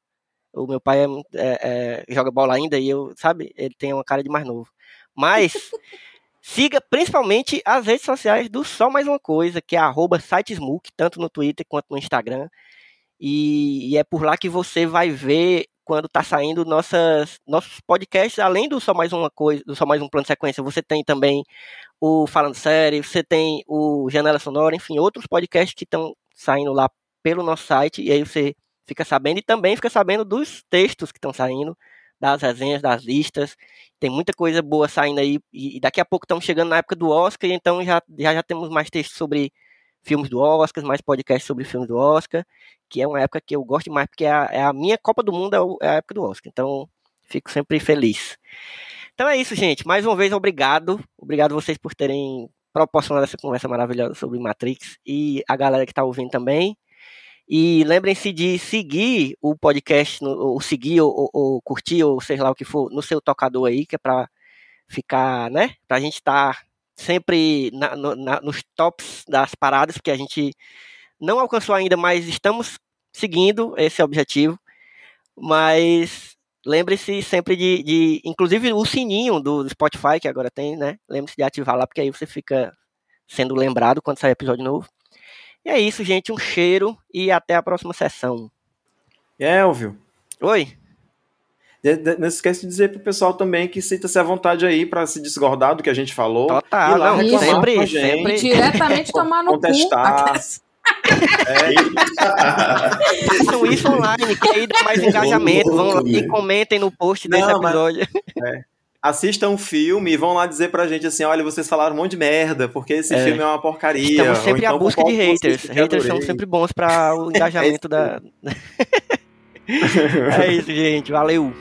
O meu pai é é- é, joga bola ainda e eu, sabe, ele tem uma cara de mais novo. Mas siga principalmente as redes sociais do Só Mais Uma Coisa, que é arroba sitesmook, tanto no Twitter quanto no Instagram. E, e é por lá que você vai ver quando tá saindo nossas, nossos podcasts, além do Só Mais Uma Coisa, do Só Mais Um Plano de Sequência, você tem também o Falando Sério, você tem o Janela Sonora, enfim, outros podcasts que estão saindo lá pelo nosso site, e aí você fica sabendo, e também fica sabendo dos textos que estão saindo, das resenhas, das listas, tem muita coisa boa saindo aí, e, daqui a pouco estamos chegando na época do Oscar, então já, já, já temos mais textos sobre filmes do Oscar, mais podcasts sobre filmes do Oscar, que é uma época que eu gosto demais, porque é a, é a minha Copa do Mundo, é, é a época do Oscar, então fico sempre feliz. Então é isso, gente, mais uma vez obrigado, obrigado vocês por terem proporcionado essa conversa maravilhosa sobre Matrix, e a galera que está ouvindo também, e lembrem-se de seguir o podcast, ou seguir, ou, ou- curtir, ou seja lá o que for, no seu tocador aí, que é para ficar, né? Pra gente estar sempre na- na- nos tops das paradas, porque a gente não alcançou ainda, mas estamos seguindo esse objetivo. Mas lembre-se sempre de, de- inclusive o sininho do Spotify, que agora tem, né? Lembre-se de ativar lá, porque aí você fica sendo lembrado quando sair episódio novo. E é isso, gente. Um cheiro e até a próxima sessão. E é, Elvio, Oi? de- de- não esquece de dizer pro pessoal também que sinta-se à vontade aí pra se desgordar do que a gente falou. Total, lá não, sempre, sempre. Diretamente tomar no Contestar. cu. Façam isso online, que aí dá mais engajamento. Vão lá e comentem no post desse Não, mas- episódio. Assistam um filme e vão lá dizer pra gente assim: olha, vocês falaram um monte de merda, porque esse É. filme é uma porcaria. Estamos sempre à então, busca de haters. Haters são sempre bons para o engajamento da. é isso, gente. Valeu.